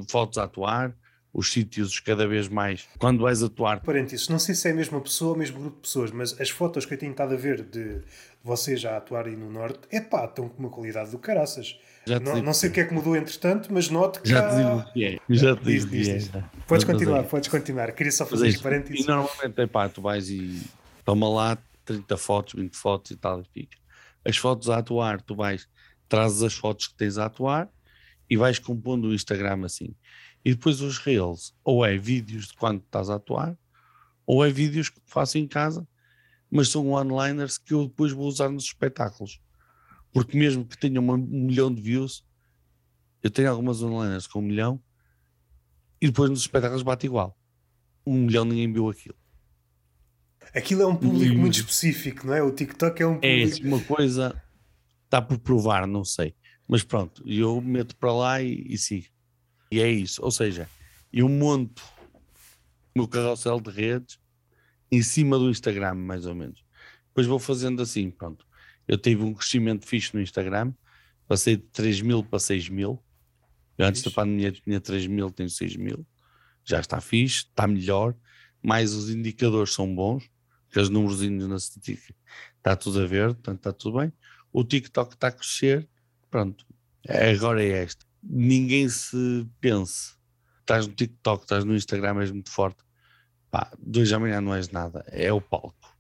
Fotos a atuar, os sítios cada vez mais. Quando vais atuar. Parênteses, não sei se é a mesma pessoa ou o mesmo grupo de pessoas, mas as fotos que eu tenho estado a ver de vocês já atuarem no Norte, é pá, estão com uma qualidade do caraças. Não, não, sei o que é que mudou entretanto, mas noto que já. te digo o que é. Já te digo. Podes continuar, podes continuar. Queria só fazer este parênteses. E normalmente, é pá, tu vais e toma lá 30 fotos, 20 fotos e tal, e fica. As fotos a atuar, tu vais, trazes as fotos que tens a atuar e vais compondo o Instagram assim. E depois os reels, ou é vídeos de quando estás a atuar, ou é vídeos que faço em casa, mas são one-liners que eu depois vou usar nos espetáculos. Porque mesmo que tenha um milhão de views, eu tenho algumas one-liners com um milhão, e depois nos espetáculos bate igual. Um milhão ninguém viu aquilo. Aquilo é um público muito específico, não é? O TikTok é um é público. É uma coisa, está por provar, não sei. Mas pronto, eu meto para lá e, e sigo. E é isso. Ou seja, eu monto o meu carrossel de redes em cima do Instagram, mais ou menos. Depois vou fazendo assim, pronto. Eu tive um crescimento fixe no Instagram, passei de 3 mil para 6 mil. Eu antes da pandemia tinha 3 mil, tenho 6 mil. Já está fixe, está melhor. Mais os indicadores são bons, os números na estatística está tudo a ver, portanto está tudo bem. O TikTok está a crescer, pronto. Agora é esta ninguém se pense. Estás no TikTok, estás no Instagram, és muito forte. Pá, dois amanhã não és nada. É o palco.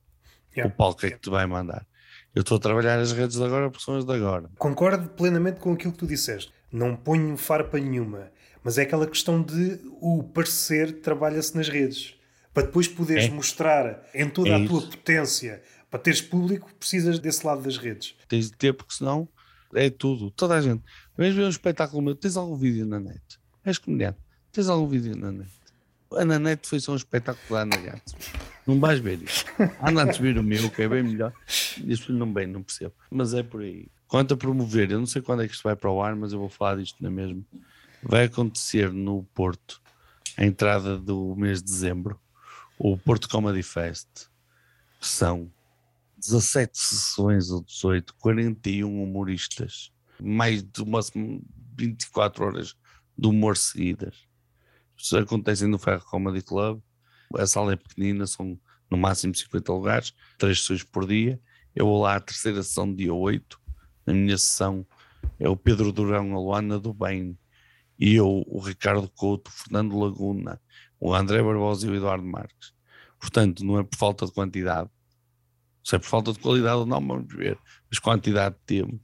Yeah. O palco é que te vai mandar. Eu estou a trabalhar as redes de agora porque são as de agora. Concordo plenamente com aquilo que tu disseste. Não ponho farpa nenhuma. Mas é aquela questão de o parecer trabalha-se nas redes. Para depois poderes é. mostrar em toda é a tua potência, para teres público, precisas desse lado das redes. Tens de ter, porque senão é tudo. Toda a gente. Vens ver um espetáculo meu, tens algum vídeo na net? És comediante, tens algum vídeo na net? A na net foi só um espetáculo da Ana Gato. Não vais ver isso. Anda a ver o meu, que é bem melhor. Isso não bem, não percebo. Mas é por aí. Quanto a promover, eu não sei quando é que isto vai para o ar, mas eu vou falar disto na mesma. Vai acontecer no Porto, a entrada do mês de dezembro, o Porto Comedy Fest. São 17 sessões ou 18, 41 humoristas, mais de umas 24 horas de humor seguidas. Isso acontece no Ferro Comedy Club. A sala é pequenina, são no máximo 50 lugares, três sessões por dia. Eu vou lá à terceira sessão, dia 8. Na minha sessão é o Pedro Durão, a Luana do Bem, e eu, o Ricardo Couto, o Fernando Laguna, o André Barbosa e o Eduardo Marques. Portanto, não é por falta de quantidade, se é por falta de qualidade ou não, vamos ver. Mas quantidade temos.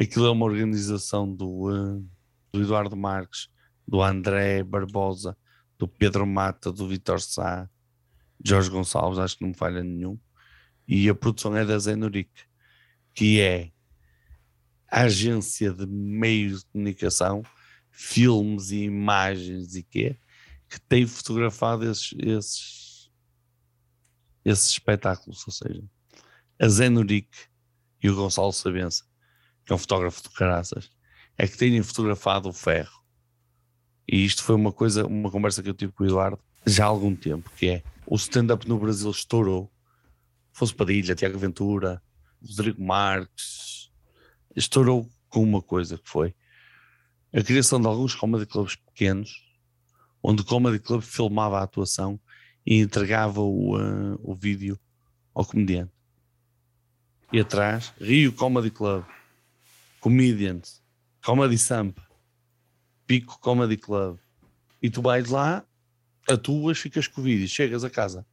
Aquilo é uma organização do, uh, do Eduardo Marques, do André Barbosa, do Pedro Mata, do Vitor Sá, Jorge Gonçalves, acho que não falha nenhum. E a produção é da Zenuric, que é a agência de meios de comunicação, filmes e imagens e quê, que tem fotografado esses, esses esses espetáculos, ou seja, a Zenuric e o Gonçalo Sabença, que é um fotógrafo de caraças, é que têm fotografado o ferro. E isto foi uma coisa, uma conversa que eu tive com o Eduardo já há algum tempo, que é o stand-up no Brasil estourou. Fosse Padilha, Tiago Ventura, Rodrigo Marques, estourou com uma coisa que foi a criação de alguns comedy clubs pequenos, onde o comedy club filmava a atuação e entregava o, uh, o vídeo ao comediante. E atrás, Rio Comedy Club, Comedians, Comedy Samp, Pico Comedy Club. E tu vais lá, atuas, ficas com o vídeo, chegas a casa,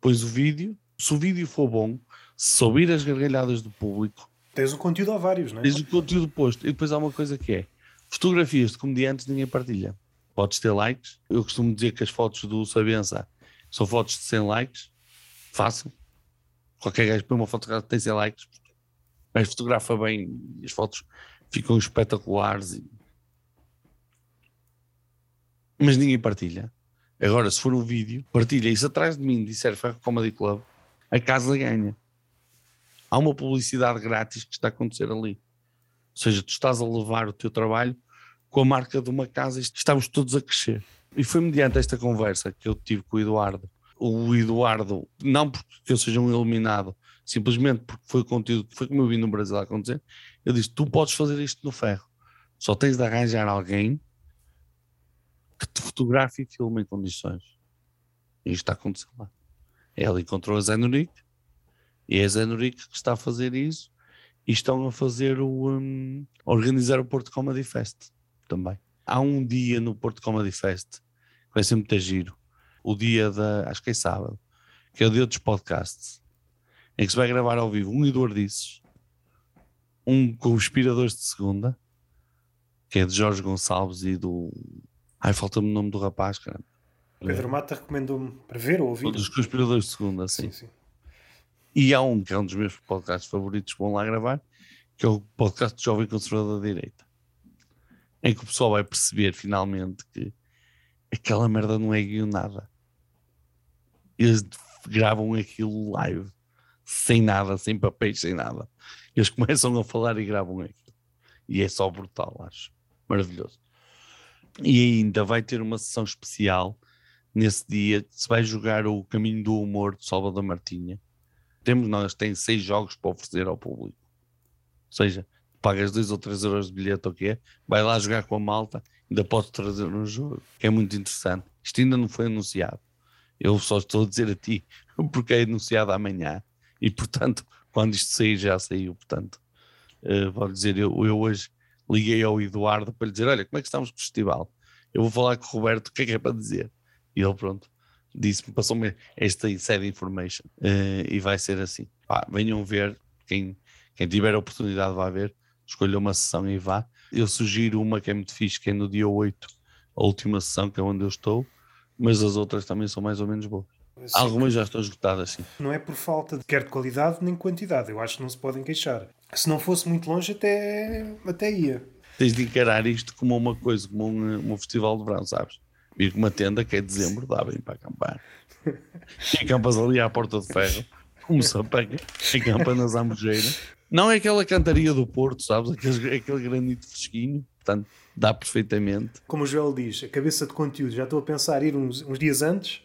pões o vídeo, se o vídeo for bom, se ouvir as gargalhadas do público, Tens o conteúdo a vários, não é? tens o conteúdo posto. E depois há uma coisa que é: fotografias de comediantes ninguém partilha. Podes ter likes. Eu costumo dizer que as fotos do Sabença são fotos de 100 likes. Fácil. Qualquer gajo põe uma foto que tem 100 likes. Mas fotografa bem e as fotos ficam espetaculares. e- Mas ninguém partilha. Agora, se for um vídeo, partilha. Se atrás de mim disser Ferro Comedy Club, a casa ganha. Há uma publicidade grátis que está a acontecer ali. Ou seja, tu estás a levar o teu trabalho com a marca de uma casa e estamos todos a crescer. E foi mediante esta conversa que eu tive com o Eduardo. O Eduardo, não porque eu seja um iluminado, simplesmente porque foi o conteúdo, foi como eu vi no Brasil acontecer. Eu disse: Tu podes fazer isto no ferro, só tens de arranjar alguém que te fotografe e filme em condições. E isto está a acontecer lá. Ela encontrou a Zé Nurique e é a Zé Nurique que está a fazer isso e estão a fazer o um, a organizar o Porto Comedy Fest também. Há um dia no Porto Comedy Fest que vai ser muito giro. O dia da, acho que é sábado, que é o dia dos podcasts, em que se vai gravar ao vivo um Eduardices, um com Inspiradores de Segunda, que é de Jorge Gonçalves e do. Ai, falta-me o nome do rapaz, cara. Pedro Mata recomendou-me para ver ou ouvir. Dos conspiradores de segunda, sim. Sim, sim. E há um que é um dos meus podcasts favoritos, vão lá gravar, que é o podcast do Jovem Conservador da Direita. Em que o pessoal vai perceber finalmente que aquela merda não é guionada. Eles gravam aquilo live, sem nada, sem papéis, sem nada. Eles começam a falar e gravam aquilo. E é só brutal, acho. Maravilhoso. E ainda vai ter uma sessão especial nesse dia. Se vai jogar o Caminho do Humor de Salvador Martinha. Temos nós, tem seis jogos para oferecer ao público. Ou seja, pagas 2 ou 3 euros de bilhete ou o que é, vai lá jogar com a malta, ainda pode trazer um jogo, é muito interessante. Isto ainda não foi anunciado. Eu só estou a dizer a ti, porque é anunciado amanhã. E portanto, quando isto sair, já saiu. Portanto, uh, vou dizer, eu, eu hoje liguei ao Eduardo para lhe dizer: Olha, como é que estamos com o festival? Eu vou falar com o Roberto, o que é que é para dizer? E ele, pronto, disse-me, passou-me esta inside information. Uh, e vai ser assim. Pá, venham ver, quem, quem tiver a oportunidade vai ver, escolha uma sessão e vá. Eu sugiro uma que é muito fixe, que é no dia 8, a última sessão, que é onde eu estou, mas as outras também são mais ou menos boas. Sim. Algumas já estão esgotadas, sim. Não é por falta de quer de qualidade nem quantidade. Eu acho que não se podem queixar. Se não fosse muito longe, até, até ia. Tens de encarar isto como uma coisa, como um, um festival de verão, sabes? Vir com uma tenda que é dezembro, dá bem para acampar. E acampas ali à porta de ferro, como se apanha, acampa nas Ambojeiras. Não é aquela cantaria do Porto, sabes? Aquele, aquele granito fresquinho, portanto, dá perfeitamente. Como o Joel diz, a cabeça de conteúdo, já estou a pensar ir uns, uns dias antes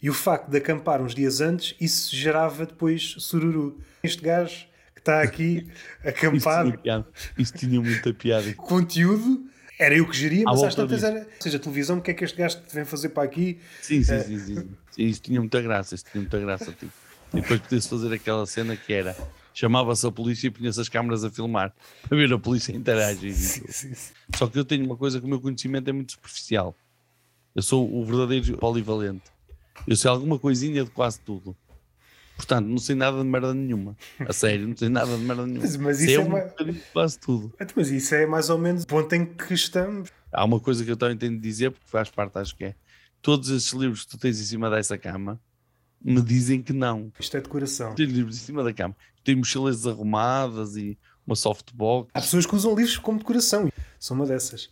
e o facto de acampar uns dias antes, isso gerava depois sururu. Este gajo que está aqui Isso acampado, tinha, piada. Isso tinha muita piada. conteúdo, era eu que geria, mas às tantas era. Ou seja, a televisão, o que é que este gajo vem fazer para aqui? Sim, sim, sim, sim. sim. Isso tinha muita graça, isso tinha muita graça. Tipo. E depois podia-se fazer aquela cena que era chamava-se a polícia e punha-se as câmaras a filmar para ver a polícia interagir. Só que eu tenho uma coisa que o meu conhecimento é muito superficial. Eu sou o verdadeiro polivalente. Eu sei alguma coisinha de quase tudo. Portanto, não sei nada de merda nenhuma. A sério, não sei nada de merda nenhuma. Mas- mas sei isso é um de quase tudo. Então, Mas isso é mais ou menos o ponto em que estamos. Há uma coisa que eu também tenho de dizer, porque faz parte, acho que é. Todos esses livros que tu tens em cima dessa cama me dizem que não. Isto é decoração. Tenho livros em cima da cama. Tenho mochilas desarrumadas e uma softbox. Há pessoas que usam livros como decoração. Sou uma dessas.